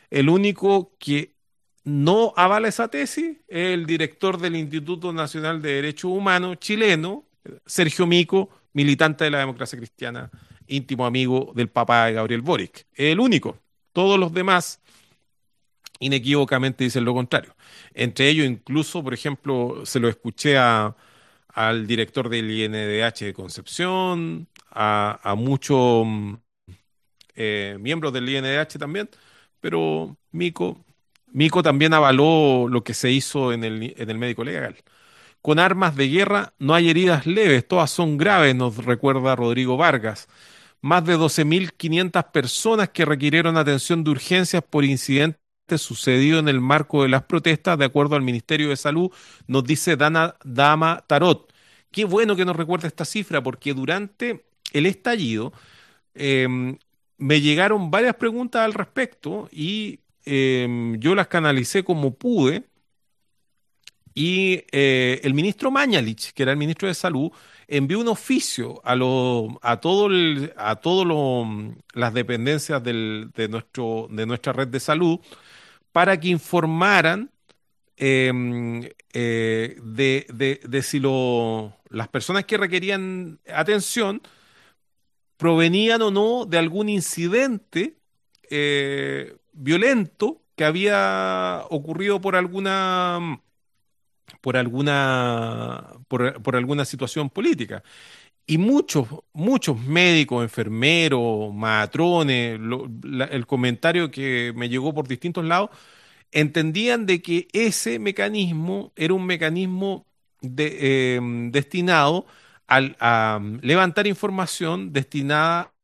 [SPEAKER 1] El único que no avala esa tesis es el director del Instituto Nacional de Derechos Humanos chileno, Sergio Mico, militante de la democracia cristiana, íntimo amigo del papá de Gabriel Boric. El único. Todos los demás inequívocamente dicen lo contrario. Entre ellos, incluso, por ejemplo, se lo escuché al director del INDH de Concepción, a, muchos eh, miembros del INDH también, pero Mico, Mico también avaló lo que se hizo en el, en el médico legal. Con armas de guerra no hay heridas leves, todas son graves, nos recuerda Rodrigo Vargas más de 12.500 personas que requirieron atención de urgencias por incidentes sucedido en el marco de las protestas, de acuerdo al Ministerio de Salud, nos dice Dana Dama Tarot. Qué bueno que nos recuerda esta cifra, porque durante el estallido em, me llegaron varias preguntas al respecto y em, yo las canalicé como pude. Y eh, el ministro Mañalich, que era el ministro de Salud, envió un oficio a, lo, a todo a todas las dependencias de, nuestro, de nuestra red de salud para que informaran em, eh, de, si las personas que requerían atención provenían o no de algún incidente eh, violento que había ocurrido por alguna por alguna por, alguna situación política y muchos muchos médicos enfermeros matrones el comentario que me llegó por distintos lados entendían de que ese mecanismo era un mecanismo em, destinado a levantar información destinada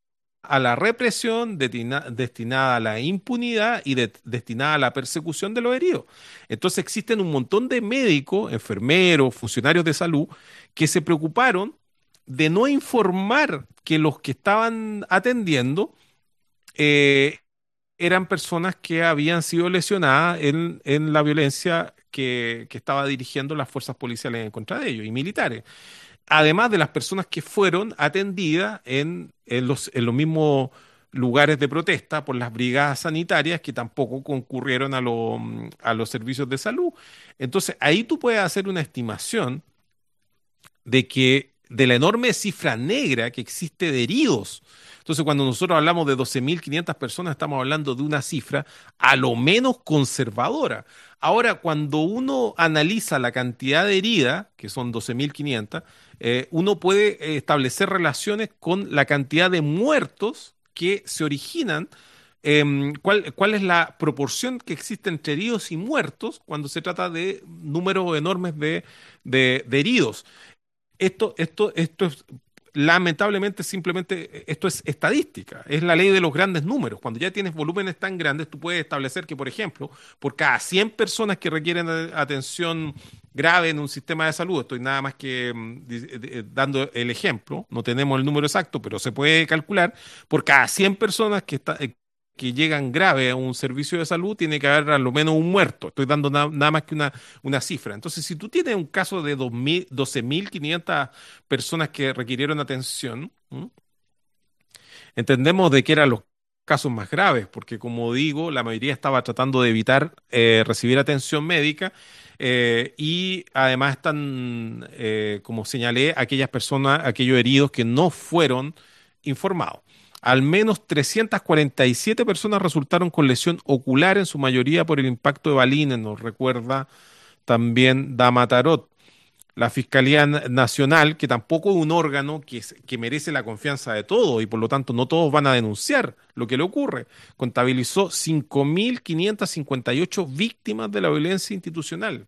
[SPEAKER 1] a la represión, destinada a la impunidad y destinada a la persecución de los heridos. Entonces existen un montón de médicos, enfermeros, funcionarios de salud que se preocuparon de no informar que los que estaban atendiendo eh, eran personas que habían sido lesionadas en, la violencia que, estaba dirigiendo las fuerzas policiales en contra de ellos y militares. Además de las personas que fueron atendidas en, los, en los mismos lugares de protesta por las brigadas sanitarias que tampoco concurrieron a, a los servicios de salud. Entonces, ahí tú puedes hacer una estimación de que de la enorme cifra negra que existe de heridos entonces, cuando nosotros hablamos de 12.500 personas, estamos hablando de una cifra a lo menos conservadora. Ahora, cuando uno analiza la cantidad de heridas, que son 12.500, eh, uno puede eh, establecer relaciones con la cantidad de muertos que se originan em, ¿cuál, es la proporción que existe entre heridos y muertos cuando se trata de números enormes de, de heridos? Esto, esto, esto es lamentablemente simplemente esto es estadística, es la ley de los grandes números. Cuando ya tienes volúmenes tan grandes, tú puedes establecer que, por ejemplo, por cada 100 personas que requieren atención grave en un sistema de salud. Estoy nada más que mm, dando el ejemplo. No tenemos el número exacto, pero se puede calcular por cada 100 personas que, eh, que llegan grave a un servicio de salud, tiene que haber al menos un muerto. Estoy dando nada más que una, una cifra. Entonces, si tú tienes un caso de 12.500 personas que requirieron atención, entendemos de que eran los casos más graves, porque como digo, la mayoría estaba tratando de evitar eh, recibir atención médica eh, y además están, eh, como señalé, aquellas personas, aquellos heridos que no fueron informados. Al menos 347 personas resultaron con lesión ocular, en su mayoría por el impacto de balines, nos recuerda también Dama Tarot. La Fiscalía Nacional, que tampoco es un órgano que, que merece la confianza de todos y por lo tanto no todos van a denunciar lo que le ocurre, contabilizó 5.558 víctimas de la violencia institucional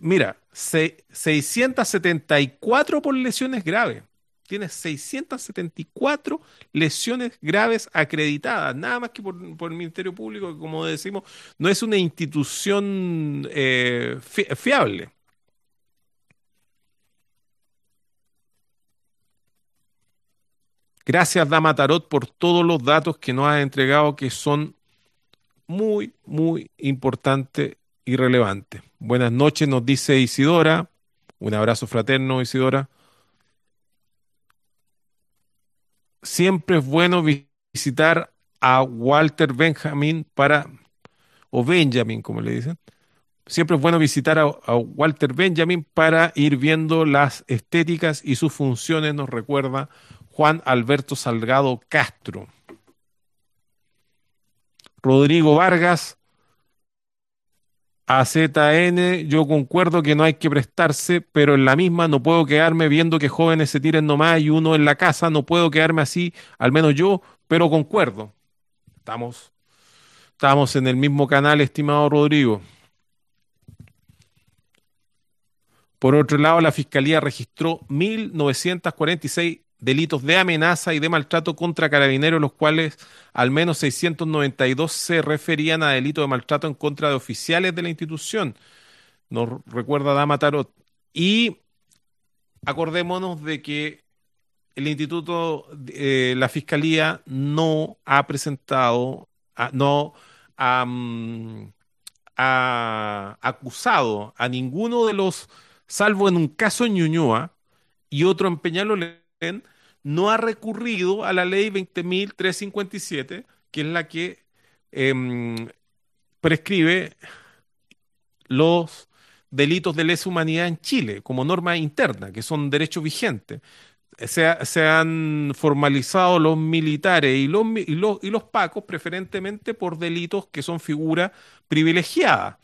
[SPEAKER 1] mira, 674 por lesiones graves. Tiene 674 lesiones graves acreditadas, nada más que por, el Ministerio Público, que como decimos, no es una institución eh, fiable. Gracias, Dama Tarot, por todos los datos que nos has entregado, que son muy, muy importantes y relevantes. Buenas noches, nos dice Isidora. Un abrazo fraterno, Isidora. Siempre es bueno visitar a Walter Benjamin para, o Benjamin, como le dicen. Siempre es bueno visitar a, Walter Benjamin para ir viendo las estéticas y sus funciones, nos recuerda Juan Alberto Salgado Castro. Rodrigo Vargas, a yo concuerdo que no hay que prestarse, pero en la misma no puedo quedarme viendo que jóvenes se tiren nomás y uno en la casa, no puedo quedarme así, al menos yo, pero concuerdo. Estamos, estamos en el mismo canal, estimado Rodrigo. Por otro lado, la Fiscalía registró 1.946 delitos de amenaza y de maltrato contra carabineros, los cuales al menos 692 se referían a delitos de maltrato en contra de oficiales de la institución. Nos recuerda Dama Tarot. Y acordémonos de que el instituto, eh, la fiscalía no ha presentado, no mm, ha, acusado a ninguno de los, salvo en un caso en Ñuñoa y otro en Peñalolén, no ha recurrido a la ley 20.357, que es la que em, prescribe los delitos de lesa humanidad en Chile como norma interna, que son derechos vigentes. Se, han formalizado los militares y los, y los, y los pacos preferentemente por delitos que son figuras privilegiadas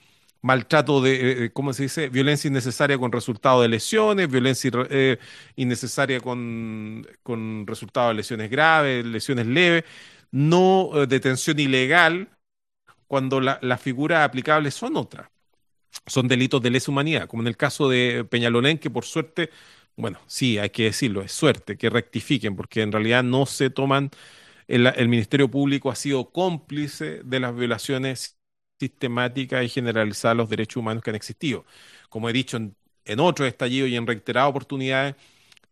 [SPEAKER 1] maltrato de, eh, eh, ¿cómo se dice? Violencia innecesaria con resultado de lesiones, violencia eh, innecesaria con, con resultado de lesiones graves, lesiones leves, no detención ilegal, cuando las figuras aplicables son otras. Son delitos de lesa humanidad, como en el caso de Peñalolén, que por suerte, bueno, sí, hay que decirlo, es suerte que rectifiquen, porque en realidad no se toman, el Ministerio Público ha sido cómplice de las violaciones sistemática y generalizada los derechos humanos que han existido. Como he dicho en, en otros estallidos y en reiteradas oportunidades,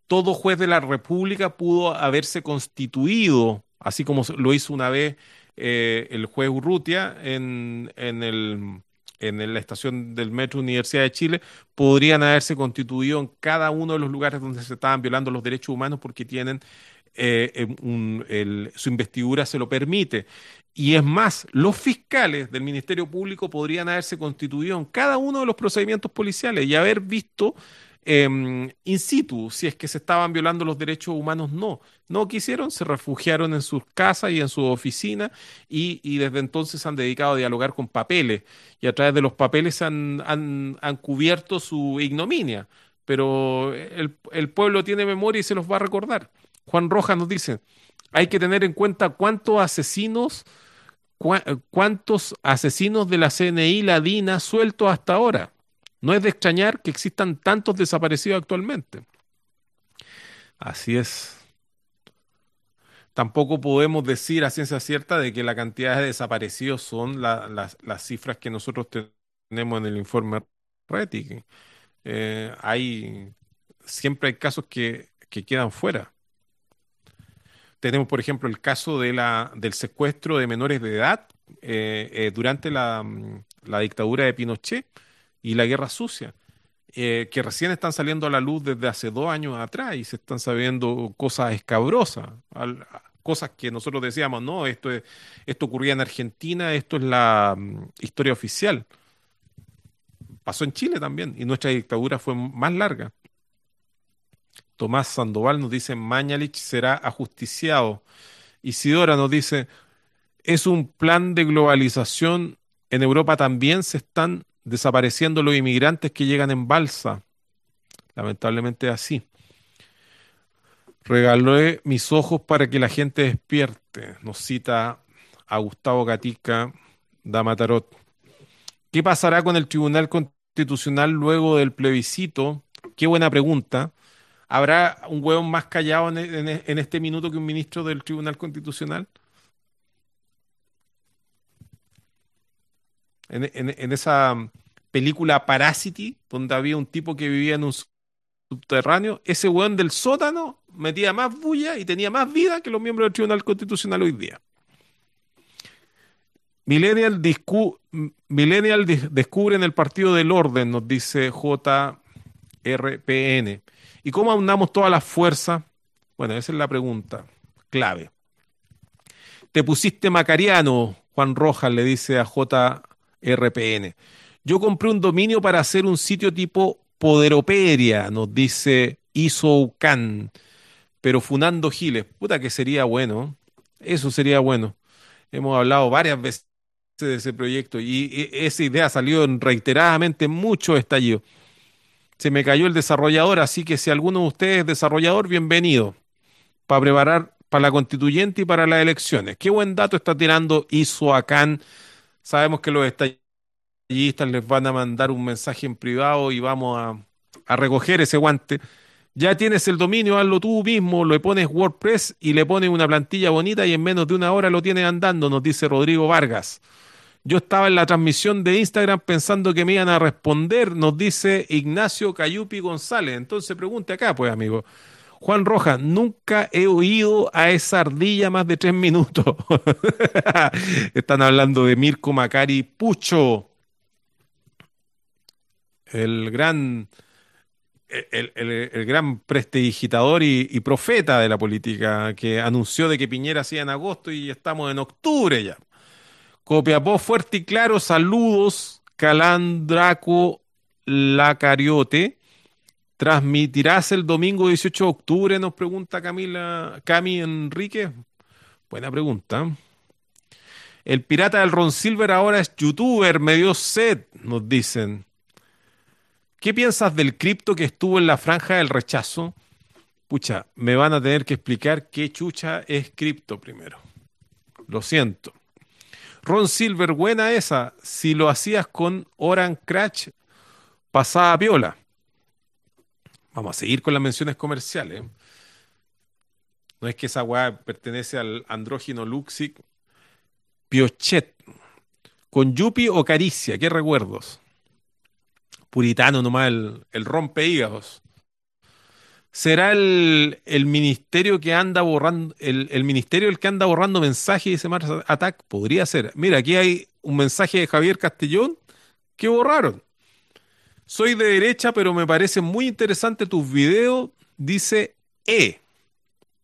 [SPEAKER 1] todo juez de la República pudo haberse constituido, así como lo hizo una vez eh, el juez Urrutia en, en, el, en la estación del Metro Universidad de Chile, podrían haberse constituido en cada uno de los lugares donde se estaban violando los derechos humanos porque tienen eh, em, su investidura se lo permite. Y es más, los fiscales del Ministerio Público podrían haberse constituido en cada uno de los procedimientos policiales y haber visto em, in situ si es que se estaban violando los derechos humanos. No, no quisieron, se refugiaron en sus casas y en sus oficinas y, desde entonces han dedicado a dialogar con papeles y a través de los papeles han, han, cubierto su ignominia. Pero el, el pueblo tiene memoria y se los va a recordar. Juan Rojas nos dice, hay que tener en cuenta cuántos asesinos, cuántos asesinos de la CNI, la DINA, sueltos hasta ahora. No es de extrañar que existan tantos desaparecidos actualmente. Así es. Tampoco podemos decir a ciencia cierta de que la cantidad de desaparecidos son las cifras que nosotros tenemos en el informe Reti. Eh, hay, siempre hay casos que quedan fuera. Tenemos, por ejemplo, el caso de la, del secuestro de menores de edad eh, eh, durante la, mm, la, dictadura de Pinochet y la guerra sucia, eh, que recién están saliendo a la luz desde hace dos años atrás y se están sabiendo cosas escabrosas, cosas que nosotros decíamos, no, esto, es, esto ocurría en Argentina, esto es la mm, historia oficial. Pasó en Chile también y nuestra dictadura fue más larga. Tomás Sandoval nos dice, Mañalich será ajusticiado. Isidora nos dice, es un plan de globalización. En Europa también se están desapareciendo los inmigrantes que llegan en balsa. Lamentablemente así. Regalé mis ojos para que la gente despierte. Nos cita a Gustavo Gatica, Dama Tarot. ¿Qué pasará con el Tribunal Constitucional luego del plebiscito? Qué buena pregunta. ¿Habrá un hueón más callado en, este minuto que un ministro del Tribunal Constitucional? En, esa película Parasity, donde había un tipo que vivía en un subterráneo, ese hueón del sótano metía más bulla y tenía más vida que los miembros del Tribunal Constitucional hoy día. Millennial descubre en el Partido del Orden, nos dice JRPN. ¿Y cómo aunamos todas las fuerzas? Bueno, esa es la pregunta clave. Te pusiste macariano, Juan Rojas le dice a JRPN. Yo compré un dominio para hacer un sitio tipo Poderopedia, nos dice Isoucan, pero funando giles. Puta que sería bueno. Eso sería bueno. Hemos hablado varias veces de ese proyecto y esa idea salió reiteradamente en muchos estallidos se me cayó el desarrollador, así que si alguno de ustedes es desarrollador, bienvenido para preparar para la constituyente y para las elecciones. Qué buen dato está tirando Isoacán. Sabemos que los estallistas les van a mandar un mensaje en privado y vamos a, recoger ese guante. Ya tienes el dominio, hazlo tú mismo, le pones WordPress y le pones una plantilla bonita y en menos de una hora lo tienes andando, nos dice Rodrigo Vargas. Yo estaba en la transmisión de Instagram pensando que me iban a responder, nos dice Ignacio Cayupi González. Entonces pregunte acá, pues, amigo. Juan Rojas, nunca he oído a esa ardilla más de tres minutos. Están hablando de Mirko Macari Pucho, el gran, el, gran prestidigitador y, y, profeta de la política que anunció de que Piñera hacía en agosto y estamos en octubre ya. Copiapó fuerte y claro, saludos, Calandraco Lacariote. ¿Transmitirás el domingo 18 de octubre? Nos pregunta Camila, Cami Enrique. Buena pregunta. El pirata del Ron Silver ahora es youtuber, me dio sed, nos dicen. ¿Qué piensas del cripto que estuvo en la franja del rechazo? Pucha, me van a tener que explicar qué chucha es cripto primero. Lo siento. Ron Silver, buena esa. Si lo hacías con Oran Crash, pasaba viola. Vamos a seguir con las menciones comerciales. No es que esa weá pertenece al andrógino Luxic. Piochet. Con Yupi o Caricia, qué recuerdos. Puritano nomás, el, el rompe. ¿Será el, ministerio que anda borrando, el, ministerio el que anda borrando mensajes y dice Mars Attack? Podría ser. Mira, aquí hay un mensaje de Javier Castellón que borraron. Soy de derecha, pero me parece muy interesante tus videos, dice E.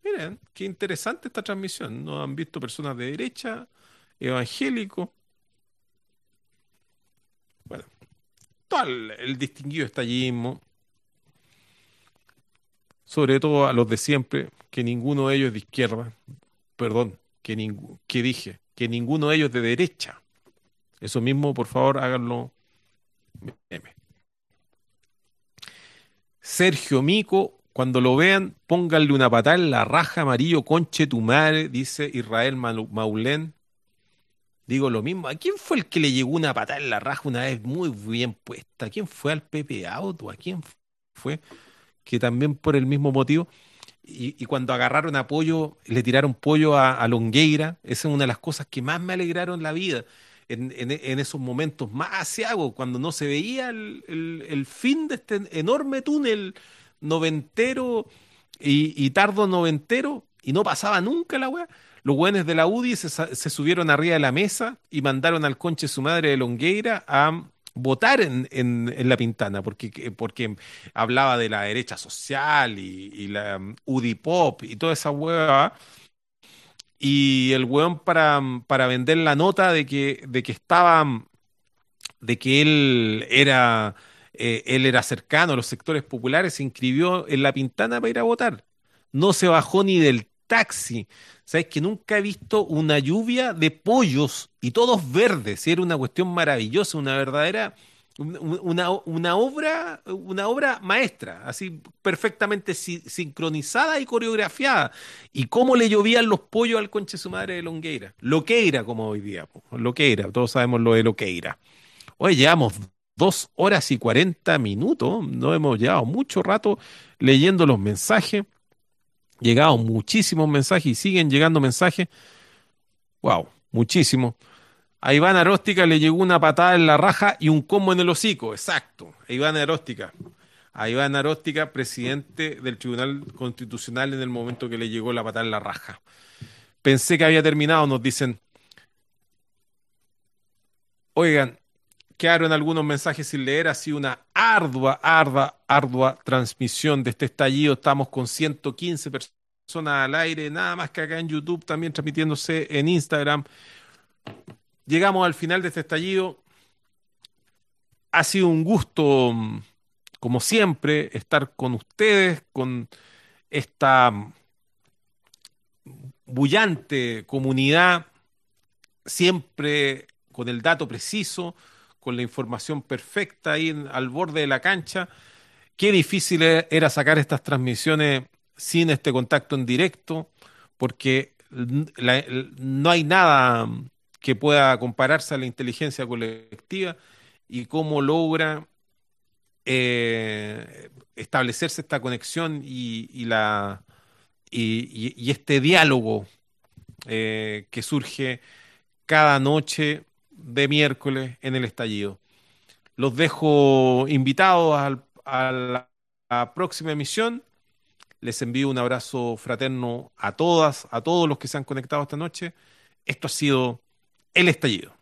[SPEAKER 1] Miren, qué interesante esta transmisión. No han visto personas de derecha, evangélico. Bueno, todo el, el distinguido estallismo sobre todo a los de siempre, que ninguno de ellos es de izquierda, perdón, que, que dije, que ninguno de ellos es de derecha. Eso mismo, por favor, háganlo. Sergio Mico, cuando lo vean, pónganle una patada en la raja amarillo, conche tu madre, dice Israel Maulén. Digo lo mismo. ¿A quién fue el que le llegó una patada en la raja una vez muy bien puesta? ¿A quién fue al Pepe Auto? ¿A quién fue? Que también por el mismo motivo. Y, cuando agarraron apoyo, le tiraron pollo a, Longueira, esa es una de las cosas que más me alegraron la vida. en, esos momentos más asiagos, cuando no se veía el, fin de este enorme túnel noventero y, tardo noventero, y no pasaba nunca la weá. Los weones de la UDI se, se, subieron arriba de la mesa y mandaron al conche su madre de Longueira a votar en, en, la Pintana, porque, porque hablaba de la derecha social y, la um, UDI-pop y toda esa hueva. Y el weón para, para vender la nota de que, de que estaba, de que él era, eh, él era cercano a los sectores populares, se inscribió en la Pintana para ir a votar. No se bajó ni del taxi. Sabes que nunca he visto una lluvia de pollos y todos verdes. Era una cuestión maravillosa, una verdadera, una, una obra, una obra maestra, así perfectamente sincronizada y coreografiada. Y cómo le llovían los pollos al conche su madre de Longueira. Lo que era, como hoy día, lo que era. Todos sabemos lo de lo que era. Hoy llevamos dos horas y cuarenta minutos. No hemos llevado mucho rato leyendo los mensajes llegado muchísimos mensajes y siguen llegando mensajes. Wow, muchísimo. A Iván Aróstica le llegó una patada en la raja y un combo en el hocico. Exacto. A Iván Aróstica. A Iván Aróstica, presidente del Tribunal Constitucional en el momento que le llegó la patada en la raja. Pensé que había terminado, nos dicen. Oigan, quedaron algunos mensajes sin leer, ha sido una ardua, ardua, ardua transmisión de este estallido. Estamos con 115 personas al aire, nada más que acá en YouTube, también transmitiéndose en Instagram. Llegamos al final de este estallido. Ha sido un gusto, como siempre, estar con ustedes, con esta bullante comunidad, siempre con el dato preciso con la información perfecta ahí al borde de la cancha. Qué difícil e-, era sacar estas transmisiones sin este contacto en directo, porque no hay nada que pueda compararse a la inteligencia colectiva y cómo logra eh, establecerse esta conexión y, este diálogo eh, que surge cada noche de miércoles en el estallido. Los dejo invitados a la próxima emisión. Les envío un abrazo fraterno a todas, a todos los que se han conectado esta noche. Esto ha sido El Estallido.